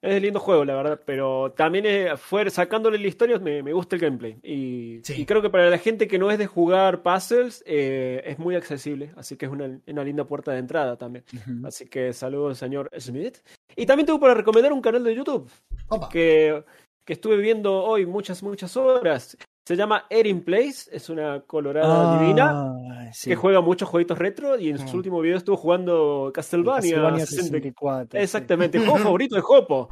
Speaker 5: Es lindo juego, la verdad, pero también eh, fue, sacándole la historia me, me gusta el gameplay. Y,
Speaker 2: Sí.
Speaker 5: y creo que para la gente que no es de jugar puzzles eh, es muy accesible, así que es una, una linda puerta de entrada también. Así que saludos, señor Smith. Y también tengo para recomendar un canal de YouTube
Speaker 2: Opa.
Speaker 5: que, que estuve viendo hoy muchas, muchas horas. Se llama Erin Place, es una colorada divina
Speaker 3: Ah, sí.
Speaker 5: que juega muchos jueguitos retro y en su
Speaker 2: Mm.
Speaker 5: último video estuvo jugando Castlevania,
Speaker 3: Castlevania
Speaker 5: 64.
Speaker 3: 64. sí.
Speaker 5: Exactamente, juego favorito de Jopo.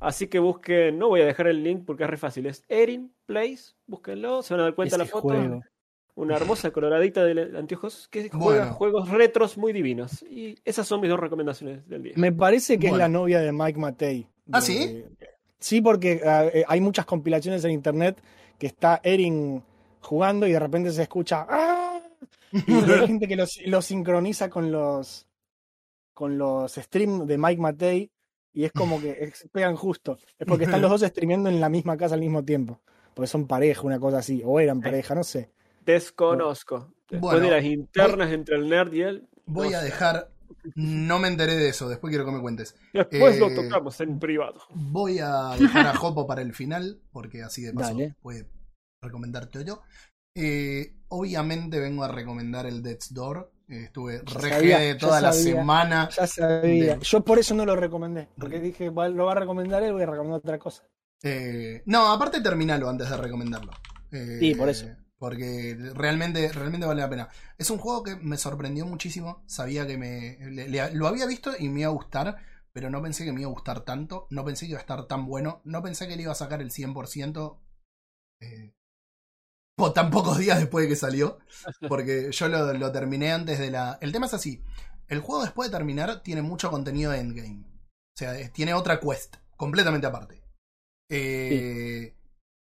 Speaker 5: Así que busquen, no voy a dejar el link porque es re fácil, es Erin Place, búsquenlo, se van a dar cuenta
Speaker 3: Ese
Speaker 5: la foto.
Speaker 3: juego.
Speaker 5: Una hermosa coloradita de anteojos que juega
Speaker 2: Bueno.
Speaker 5: juegos retros muy divinos. Y esas son mis dos recomendaciones del día.
Speaker 3: Me parece que
Speaker 2: Bueno.
Speaker 3: es la novia de Mike Matei.
Speaker 2: ¿Ah,
Speaker 3: De-
Speaker 2: sí?
Speaker 3: Sí, porque ah, eh, hay muchas compilaciones en internet que está Erin jugando y de repente se escucha ¡Ah! Y hay gente que lo, lo sincroniza con los con los streams de Mike Matei y es como que pegan justo. Es porque están los dos streameando en la misma casa al mismo tiempo. Porque son pareja, una cosa así. O eran pareja, no sé.
Speaker 5: Desconozco. Después
Speaker 2: Bueno,
Speaker 5: de las internas entre el nerd y él.
Speaker 2: Voy
Speaker 5: no
Speaker 2: a
Speaker 5: sé.
Speaker 2: dejar. No me enteré de eso, después quiero que me cuentes.
Speaker 5: Después lo
Speaker 2: eh,
Speaker 5: tocamos en privado.
Speaker 2: Voy a dejar a Jopo para el final, porque así de paso
Speaker 3: Dale.
Speaker 2: puede recomendarte yo. Eh, obviamente vengo a recomendar el Death's Door. Eh, estuve
Speaker 3: Ya
Speaker 2: re
Speaker 3: sabía,
Speaker 2: de
Speaker 3: ya
Speaker 2: toda la
Speaker 3: sabía.
Speaker 2: semana.
Speaker 3: Ya sabía.
Speaker 2: De-
Speaker 3: Yo por eso no lo recomendé. Porque dije, "Va- lo va a recomendar él, voy a recomendar otra cosa.
Speaker 2: Eh, no, aparte terminalo antes de recomendarlo. Eh,
Speaker 3: Sí, por eso.
Speaker 2: Porque realmente, realmente vale la pena. Es un juego que me sorprendió muchísimo. Sabía que me. le- le- lo había visto y me iba a gustar. Pero no pensé que me iba a gustar tanto. No pensé que iba a estar tan bueno. No pensé que le iba a sacar el 100%. eh, po- tan pocos días después de que salió. Porque yo lo, lo terminé antes de la. El tema es así. El juego después de terminar tiene mucho contenido de endgame. O sea, tiene otra quest. Completamente aparte. Eh,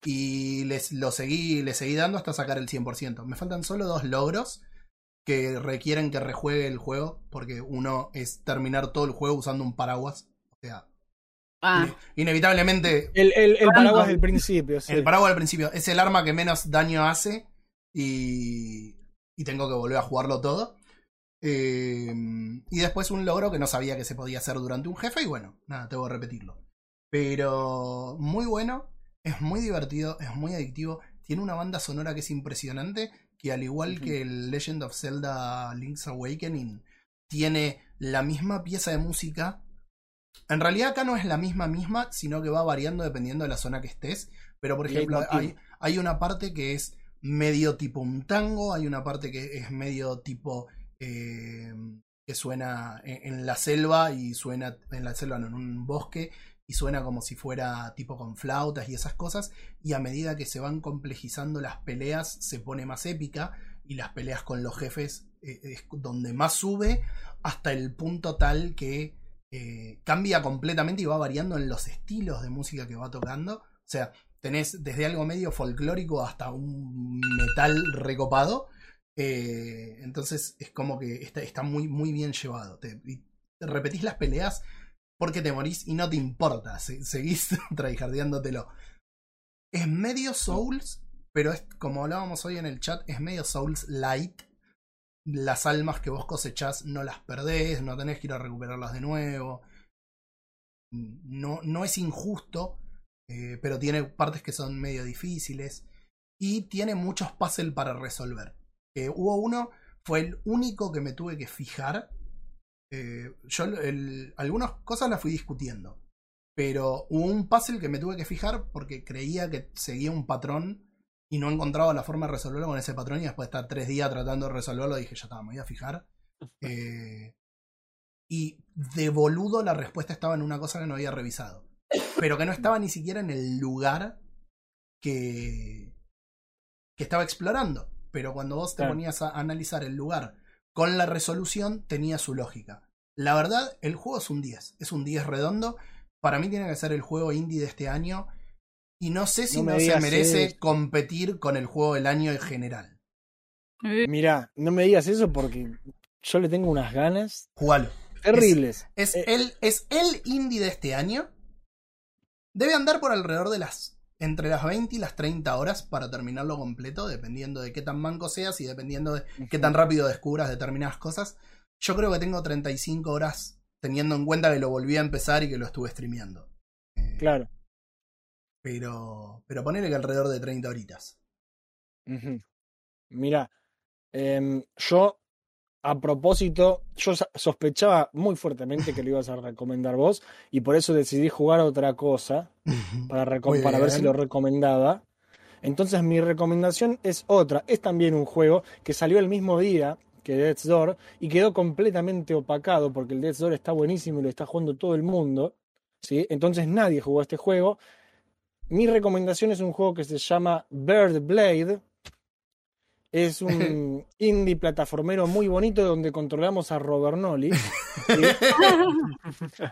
Speaker 2: Y les, lo seguí, le seguí dando hasta sacar el 100%. Me faltan solo dos logros que requieren que rejuegue el juego. Porque uno es terminar todo el juego usando un paraguas. O sea,
Speaker 4: Ah,
Speaker 2: ine- inevitablemente
Speaker 3: El, el, paraguas del principio. sí.
Speaker 2: el paraguas al principio es el arma que menos daño hace. Y, y tengo que volver a jugarlo todo. Eh, y después un logro que no sabía que se podía hacer durante un jefe. Y bueno, nada, tengo que repetirlo. Pero muy bueno, es muy divertido, es muy adictivo. Tiene una banda sonora que es impresionante. Que al igual que el Legend of Zelda Link's Awakening, tiene la misma pieza de música. En realidad acá no es la misma misma, sino que va variando dependiendo de la zona que estés. Pero por ejemplo, hay, hay una parte que es medio tipo un tango, hay una parte que es medio tipo eh, que suena en, en la selva y suena en la selva, no, en un bosque y suena como si fuera tipo con flautas y esas cosas y a medida que se van complejizando las peleas se pone más épica y las peleas con los jefes eh, es donde más sube hasta el punto tal que eh, cambia completamente y va variando en los estilos de música que va tocando. O sea, tenés desde algo medio folclórico hasta un metal recopado. Eh, entonces es como que está, muy, muy bien llevado. Y repetís las peleas porque te morís y no te importa. se- seguís tryhardeándotelo. Es medio Souls, pero es como hablábamos hoy en el chat, es medio Souls light. Las almas que vos cosechás no las perdés, no tenés que ir a recuperarlas de nuevo. No, no es injusto, eh, pero tiene partes que son medio difíciles. Y tiene muchos puzzles para resolver. Eh, hubo uno, fue el único que me tuve que fijar. Eh, yo el- algunas cosas las fui discutiendo. Pero hubo un puzzle que me tuve que fijar porque creía que seguía un patrón y no encontraba la forma de resolverlo con ese patrón. Y después de estar tres días tratando de resolverlo, dije, ya está, me voy a fijar. Eh, y de boludo la respuesta estaba en una cosa que no había revisado. Pero que no estaba ni siquiera en el lugar que, que estaba explorando. Pero cuando vos te
Speaker 3: Claro.
Speaker 2: ponías a analizar el lugar con la resolución, tenía su lógica. La verdad, el juego es un 10. Es un 10 redondo. Para mí tiene que ser el juego indie de este año. Y no sé si
Speaker 3: No
Speaker 2: se merece
Speaker 3: eso.
Speaker 2: competir con el juego del año en general.
Speaker 4: eh,
Speaker 3: Mirá, no me digas eso porque yo le tengo unas ganas
Speaker 2: Jugalo.
Speaker 3: terribles.
Speaker 2: Es,
Speaker 3: Eh,
Speaker 2: el, es el indie de este año. Debe andar por alrededor de las entre las 20 y las 30 horas para terminarlo completo, dependiendo de qué tan manco seas y dependiendo de qué tan rápido descubras determinadas cosas. Yo creo que tengo 35 horas teniendo en cuenta que lo volví a empezar y que lo estuve streameando. Eh,
Speaker 3: Claro.
Speaker 2: Pero, pero ponele que alrededor de 30 horitas.
Speaker 3: Ujú. Mira, em, yo a propósito, yo sospechaba muy fuertemente que lo ibas a recomendar vos y por eso decidí jugar otra cosa para, ver si lo recomendaba. Entonces mi recomendación es otra, es también un juego que salió el mismo día que Death's Door y quedó completamente opacado porque el Death's Door está buenísimo y lo está jugando todo el mundo, ¿sí? Entonces nadie jugó este juego. Mi recomendación es un juego que se llama Bird Blade. Es un indie plataformero muy bonito donde controlamos a Robert Nolly. ¿sí?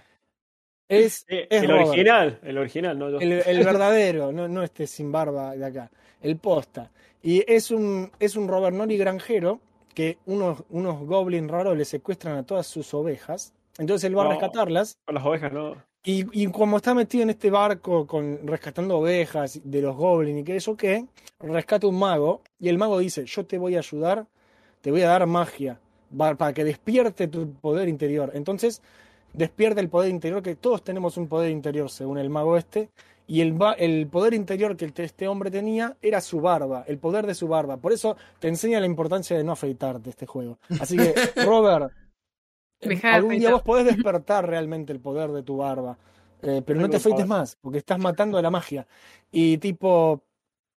Speaker 3: Es,
Speaker 5: Eh,
Speaker 3: es
Speaker 5: el
Speaker 3: Robert.
Speaker 5: original, el original, ¿no? Yo-
Speaker 3: El, el verdadero, no, no este sin barba de acá, el posta. Y es un, es un Robert Nolly granjero que unos, unos goblins raros le secuestran a todas sus ovejas. Entonces él va a rescatarlas.
Speaker 5: Con las ovejas, ¿no?
Speaker 3: Y, y como está metido en este barco con rescatando ovejas de los goblins y qué eso qué, rescata un mago. Y el mago dice: Yo te voy a ayudar, te voy a dar magia para que despierte tu poder interior. Entonces despierta el poder interior, que todos tenemos un poder interior según el mago este. Y el, el poder interior que este hombre tenía era su barba, el poder de su barba. Por eso te enseña la importancia de no afeitarte este juego. Así que, Robert,
Speaker 4: Deja de
Speaker 3: algún día vos podés despertar realmente el poder de tu barba. Eh, pero no te afeites más, porque estás matando a la magia. Y tipo,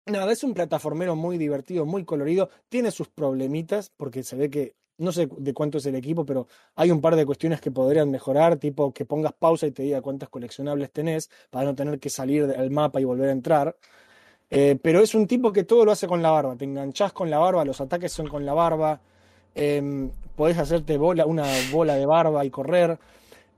Speaker 3: nada, es un plataformero muy divertido, muy colorido. Tiene sus problemitas, porque se ve que, no sé de cuánto es el equipo, pero hay un par de cuestiones que podrían mejorar, tipo que pongas pausa y te diga cuántas coleccionables tenés, para no tener que salir del mapa y volver a entrar. Eh, pero es un tipo que todo lo hace con la barba. Te enganchás con la barba, los ataques son con la barba. em, podés hacerte bola, una bola de barba y correr.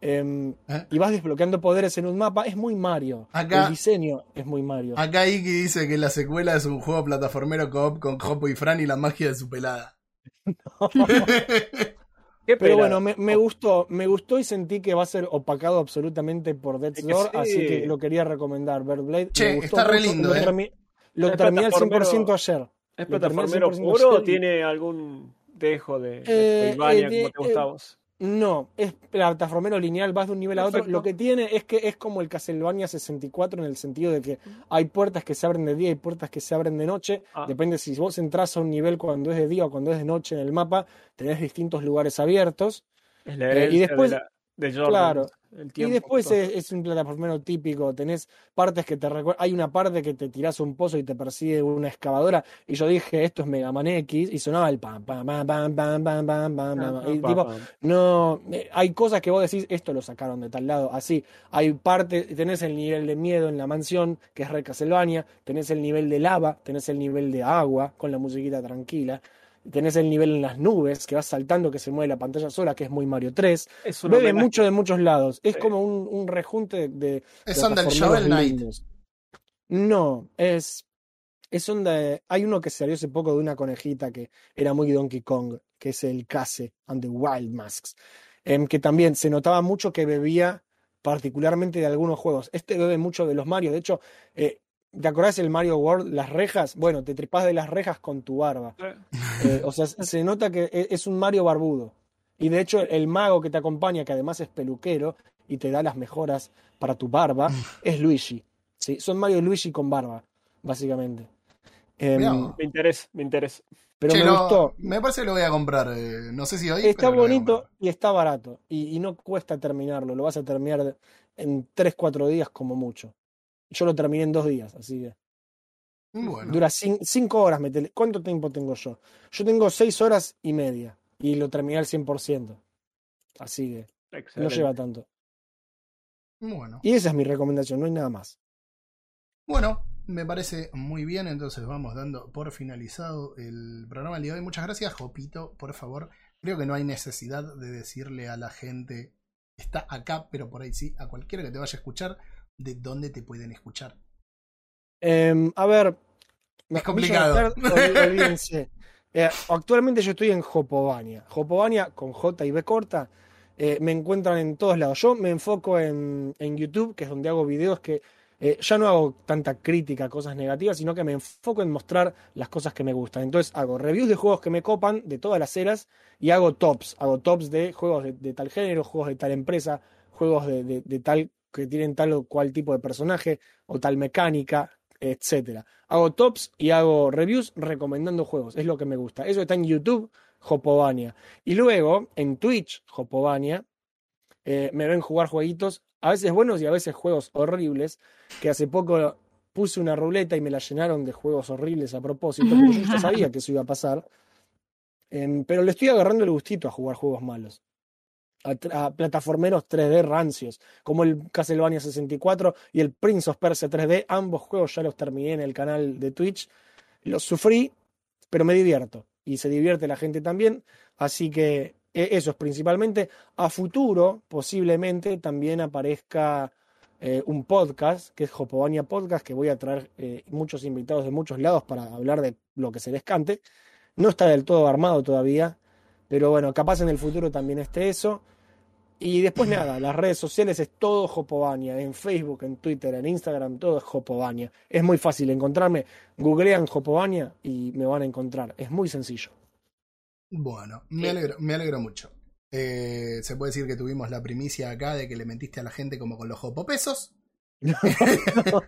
Speaker 3: em,
Speaker 2: ¿Eh?
Speaker 3: y vas desbloqueando poderes en un mapa. Es muy Mario.
Speaker 2: Acá-
Speaker 3: El diseño es muy Mario.
Speaker 2: Acá Iki dice que la secuela es un juego plataformero co-op con Jopo y Fran y la magia de su pelada.
Speaker 5: Qué
Speaker 3: Pero bueno, me, me gustó, me gustó y sentí que va a ser opacado absolutamente por Death's
Speaker 5: que
Speaker 3: Door,
Speaker 5: sí.
Speaker 3: así que lo quería recomendar. Bird Blade.
Speaker 2: Che,
Speaker 3: me gustó
Speaker 2: está re
Speaker 3: mucho,
Speaker 2: lindo,
Speaker 3: lo
Speaker 2: eh.
Speaker 3: termi- Lo terminé al
Speaker 5: plataformero-
Speaker 3: 100% ayer.
Speaker 5: ¿Es plataformero
Speaker 3: 100%
Speaker 5: puro o tiene algún dejo de, de
Speaker 3: Eh, eh, de-
Speaker 5: como te gusta a vos?
Speaker 3: No, es plataformero lineal, vas de un nivel a otro. Lo que tiene es que es como el Castlevania 64 en el sentido de que hay puertas que se abren de día y puertas que se abren de noche.
Speaker 5: Ah.
Speaker 3: Depende si vos entras a un nivel cuando es de día o cuando es de noche en el mapa, tenés distintos lugares abiertos.
Speaker 5: Es la
Speaker 3: eh, y después-
Speaker 5: de, la- de Jordan,
Speaker 3: claro.
Speaker 5: El
Speaker 3: Y después es, es un plataformero típico, tenés partes que te recuerdan, hay una parte que te tirás un pozo y te persigue una excavadora, y yo dije, esto es Mega Man X, y sonaba el pam, pam, pam, pam, pam, pam, pam, pam, pam, y
Speaker 5: Pa,
Speaker 3: tipo, no, eh, hay cosas que vos decís, esto lo sacaron de tal lado, así, hay parte, tenés el nivel de miedo en la mansión, que es Re Castlevania, tenés el nivel de lava, tenés el nivel de agua, con la musiquita tranquila, tenés el nivel en las nubes, que vas saltando, que se mueve la pantalla sola, que es muy Mario 3,
Speaker 5: Es un
Speaker 3: bebe
Speaker 5: homenaje.
Speaker 3: mucho de muchos lados, es
Speaker 5: Sí.
Speaker 3: como un, un rejunte de...
Speaker 2: es onda el Shovel Knight.
Speaker 3: No, es, es onda. de- hay uno que salió hace poco de una conejita que era muy Donkey Kong, que es el Case and the Wild Masks, em, que también se notaba mucho que bebía particularmente de algunos juegos. Este bebe mucho de los Mario. De hecho, eh, ¿te acordás el Mario World, las rejas? Bueno, te tripás de las rejas con tu barba. Eh, o sea, se nota que e- es un Mario barbudo. Y de hecho, el mago que te acompaña, que además es peluquero y te da las mejoras para tu barba, es Luigi. ¿sí? Son Mario y Luigi con barba, básicamente. Em.
Speaker 5: Me interesa, me interesa.
Speaker 3: pero
Speaker 2: Che,
Speaker 3: me gustó.
Speaker 2: me parece que lo voy a comprar. eh, no sé si hoy.
Speaker 3: Está
Speaker 2: pero
Speaker 3: bonito y está barato. Y, y no cuesta terminarlo. Lo vas a terminar en 3-4 días como mucho. Yo lo terminé en dos días, así que.
Speaker 2: Bueno,
Speaker 3: Dura 5 horas. metele- ¿Cuánto tiempo tengo yo? Yo tengo 6 horas y media. Y lo terminé al 100%. Así que no
Speaker 5: Excelente.
Speaker 3: lleva tanto.
Speaker 2: bueno.
Speaker 3: Y esa es mi recomendación, no hay nada más.
Speaker 2: Bueno, me parece muy bien. Entonces vamos dando por finalizado el programa del día de hoy. Muchas gracias, Jopito. Por favor, creo que no hay necesidad de decirle a la gente que está acá, pero por ahí sí, a cualquiera que te vaya a escuchar, de dónde te pueden escuchar.
Speaker 3: Em, a ver.
Speaker 2: Es complicado.
Speaker 3: Olvídense. Eh, actualmente yo estoy en Jopovania. Jopovania con J y B corta. eh, me encuentran en todos lados. Yo me enfoco en, en YouTube, que es donde hago videos que eh, ya no hago tanta crítica a cosas negativas, sino que me enfoco en mostrar las cosas que me gustan. Entonces hago reviews de juegos que me copan de todas las eras y hago tops. Hago tops de juegos de, de tal género, juegos de tal empresa, juegos de, de- de tal que tienen tal o cual tipo de personaje o tal mecánica, etcétera. Hago tops y hago reviews recomendando juegos. Es lo que me gusta. Eso está en YouTube, Hopovania. Y luego en Twitch, Hopovania, eh, me ven jugar jueguitos, a veces buenos y a veces juegos horribles, que hace poco puse una ruleta y me la llenaron de juegos horribles a propósito, pero yo ya sabía que eso iba a pasar. Em, pero le estoy agarrando el gustito a jugar juegos malos. A, plataformeros 3D rancios, como el Castlevania 64 y el Prince of Persia 3D. Ambos juegos ya los terminé en el canal de Twitch. Los sufrí, pero me divierto. Y se divierte la gente también. Así que e- eso es principalmente. A futuro, posiblemente, también aparezca eh, un podcast, que es Jopovania Podcast, que voy a traer eh, muchos invitados de muchos lados para hablar de lo que se les cante. No está del todo armado todavía, pero bueno, capaz en el futuro también esté eso. Y después nada, las redes sociales es todo Jopovania, en Facebook, en Twitter, en Instagram, todo es Jopovania. Es muy fácil encontrarme, googlean Jopovania y me van a encontrar. Es muy sencillo.
Speaker 2: Bueno, me alegro, me alegro mucho. Eh, se puede decir que tuvimos la primicia acá de que le mentiste a la gente como con los jopopesos.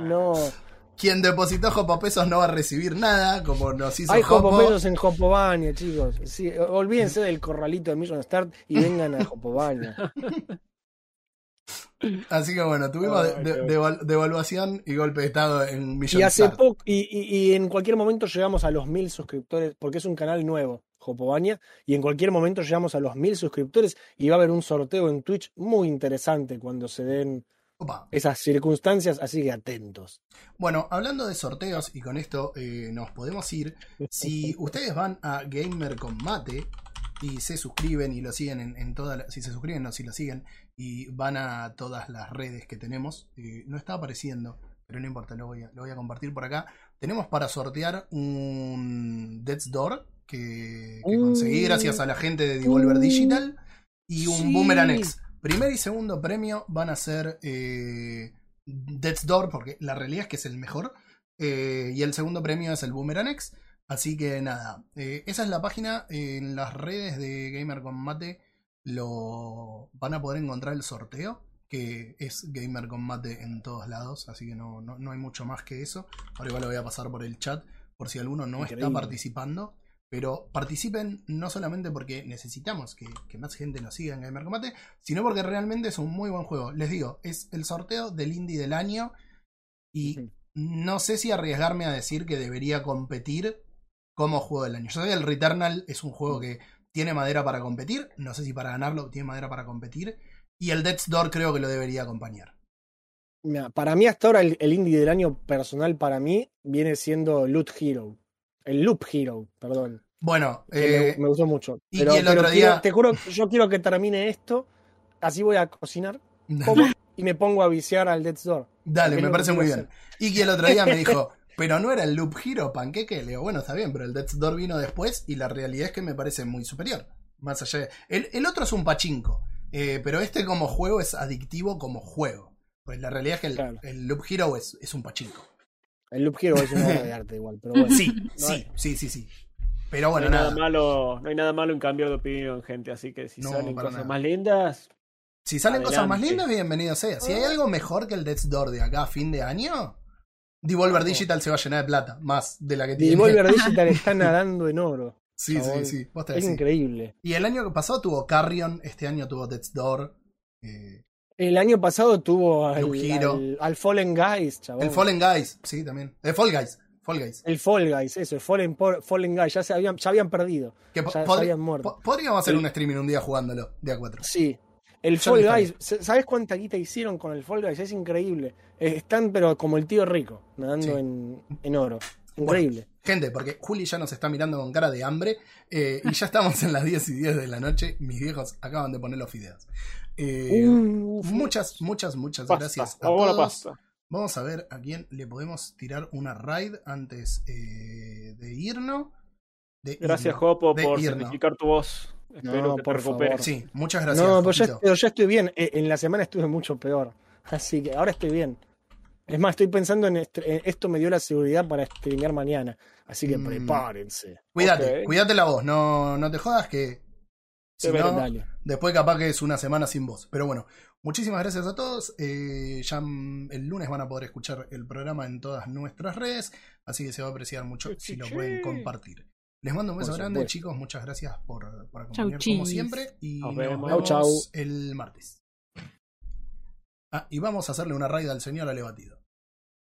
Speaker 3: No,
Speaker 2: Quien depositó jopopesos no va a recibir nada, como nos hizo
Speaker 3: hay
Speaker 2: Jopo.
Speaker 3: Jopopesos en Jopovania, chicos. Sí, olvídense del corralito de Million Start y vengan a Jopovania.
Speaker 2: Así que bueno, tuvimos de- de- devaluación y golpe de estado en Million
Speaker 3: Y hace
Speaker 2: Start.
Speaker 3: poco, y, y- y en cualquier momento llegamos a los mil suscriptores, porque es un canal nuevo, Jopovania, y en cualquier momento llegamos a los mil suscriptores y va a haber un sorteo en Twitch muy interesante cuando se den
Speaker 2: Opa.
Speaker 3: esas circunstancias, así que atentos.
Speaker 2: Bueno, hablando de sorteos, y con esto eh, nos podemos ir, si ustedes van a Gamer con Mate y se suscriben y lo siguen en, en todas las... Si se suscriben, no, si lo siguen y van a todas las redes que tenemos, eh, no está apareciendo, pero no importa, lo voy, a, lo voy a compartir por acá. Tenemos para sortear un Death's Door que, que conseguí
Speaker 3: Uh.
Speaker 2: gracias a la gente de Devolver. Digital y un
Speaker 3: Sí.
Speaker 2: Boomerang X. Primer y segundo premio van a ser eh, Death's Door, porque la realidad es que es el mejor. eh, y el segundo premio es el Boomerang X. Así que nada, eh, esa es la página. en las redes de Gamer con Mate lo van a poder encontrar el sorteo. Que es Gamer con Mate en todos lados. Así que no, no, no hay mucho más que eso. Ahora igual lo voy a pasar por el chat. Por si alguno no está participando. Pero participen no solamente porque necesitamos que, que más gente nos siga en Gamer Combate, sino porque realmente es un muy buen juego. Les digo, es el sorteo del indie del año y no sé si arriesgarme a decir que debería competir como juego del año. Yo sé que el Returnal es un juego que tiene madera para competir, no sé si para ganarlo tiene madera para competir, y el Death's Door creo que lo debería acompañar.
Speaker 3: Mira, para mí hasta ahora el, el indie del año personal para mí viene siendo Loot Hero. El Loop Hero, perdón.
Speaker 2: Bueno,
Speaker 3: me-
Speaker 2: eh,
Speaker 3: me, gustó mucho.
Speaker 2: y-
Speaker 3: Pero,
Speaker 2: el
Speaker 3: pero
Speaker 2: otro
Speaker 3: quiero-
Speaker 2: día-
Speaker 3: te juro, yo quiero que termine esto, así voy a cocinar, como, y me pongo a viciar al Death's Door.
Speaker 2: Dale, me parece muy bien. Y que el otro día me dijo, pero no era el Loop Hero Panqueque. Le digo, bueno, está bien, pero el Death's Door vino después y la realidad es que me parece muy superior. Más allá de... el, el otro es un pachinko, eh, pero este como juego es adictivo como juego. Pues la realidad es que el,
Speaker 3: Claro.
Speaker 2: el Loop Hero es, es un pachinko.
Speaker 3: El Loop Hero es una obra de arte igual, pero bueno.
Speaker 2: Sí,
Speaker 3: No
Speaker 2: sí,
Speaker 3: hay.
Speaker 2: sí, sí, sí. Pero bueno,
Speaker 5: no, hay
Speaker 2: nada.
Speaker 5: nada malo, no hay nada malo en cambiar de opinión, gente. Así que si
Speaker 2: No,
Speaker 5: salen cosas
Speaker 2: nada.
Speaker 5: más lindas,
Speaker 2: Si salen cosas más lindas, bienvenido sea. Si hay algo mejor que el Death's Door de acá a fin de año, Devolver Digital se va a llenar de plata, más de la que tiene.
Speaker 3: Devolver Digital está nadando en oro.
Speaker 2: Sí, sí, sí. vos te
Speaker 3: Es
Speaker 2: decís.
Speaker 3: increíble.
Speaker 2: Y el año pasado tuvo Carrion, este año tuvo Death's Door. eh,
Speaker 3: El año pasado tuvo al, Fallen Guys, chabón.
Speaker 2: el Fallen Guys, sí, también. El Fall Guys. Fall Guys.
Speaker 3: El Fall Guys, eso, el Fallen, Fallen Guys, ya se habían, ya habían perdido.
Speaker 2: Que
Speaker 3: Ya, habían muerto.
Speaker 2: po- podríamos hacer un streaming un día jugándolo, de a 4.
Speaker 3: Sí. El
Speaker 2: Yo
Speaker 3: Fall Guys, ¿sabes cuánta guita hicieron con el Fall Guys? Es increíble. Eh, Están, pero como el tío rico, nadando
Speaker 2: Sí.
Speaker 3: en, en oro. Increíble.
Speaker 2: Gente, porque Juli ya nos está mirando con cara de hambre eh, y ya estamos en las 10 y 10 de la noche. Mis viejos acaban de poner los fideos. Eh,
Speaker 3: Uf.
Speaker 2: muchas, muchas, muchas
Speaker 5: pasta.
Speaker 2: gracias a todos.
Speaker 5: pasta.
Speaker 2: Vamos a ver a quién le podemos tirar una raid antes eh, de irnos. De
Speaker 5: Gracias,
Speaker 2: irnos.
Speaker 5: Jopo,
Speaker 2: De
Speaker 5: por sacrificar tu voz. Espero
Speaker 3: No,
Speaker 5: que te
Speaker 3: por
Speaker 5: recuperes.
Speaker 3: favor.
Speaker 2: Sí, muchas gracias.
Speaker 3: no, pero ya, pero ya estoy bien. En la semana estuve mucho peor. Así que ahora estoy bien. Es más, estoy pensando en, en esto me dio la seguridad para streamear mañana. Así que
Speaker 2: Mm.
Speaker 3: prepárense.
Speaker 2: Cuídate,
Speaker 5: Ok.
Speaker 2: cuídate la voz, no, no te jodas que si no, después capaz que es una semana sin voz. Pero bueno, muchísimas gracias a todos. Eh, ya el lunes van a poder escuchar el programa en todas nuestras redes, así que se va a apreciar mucho si lo pueden compartir. Les mando un beso grande, chicos. Muchas gracias por, por acompañar
Speaker 4: Chau,
Speaker 2: como
Speaker 4: chis.
Speaker 2: siempre. Y
Speaker 5: Nos
Speaker 2: nos
Speaker 5: vemos.
Speaker 2: vemos
Speaker 3: Chau, chau.
Speaker 2: el martes. Ah, y vamos a hacerle una raid al señor Alebatido.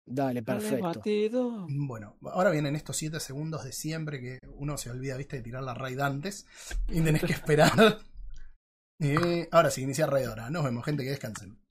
Speaker 3: Dale, perfecto.
Speaker 5: Batido.
Speaker 2: Bueno, ahora vienen estos 7 segundos de siempre que uno se olvida, viste, de tirar la raid antes y tenés que esperar. Eh, ahora sí, iniciar raid ahora. Nos vemos, gente, que descansen.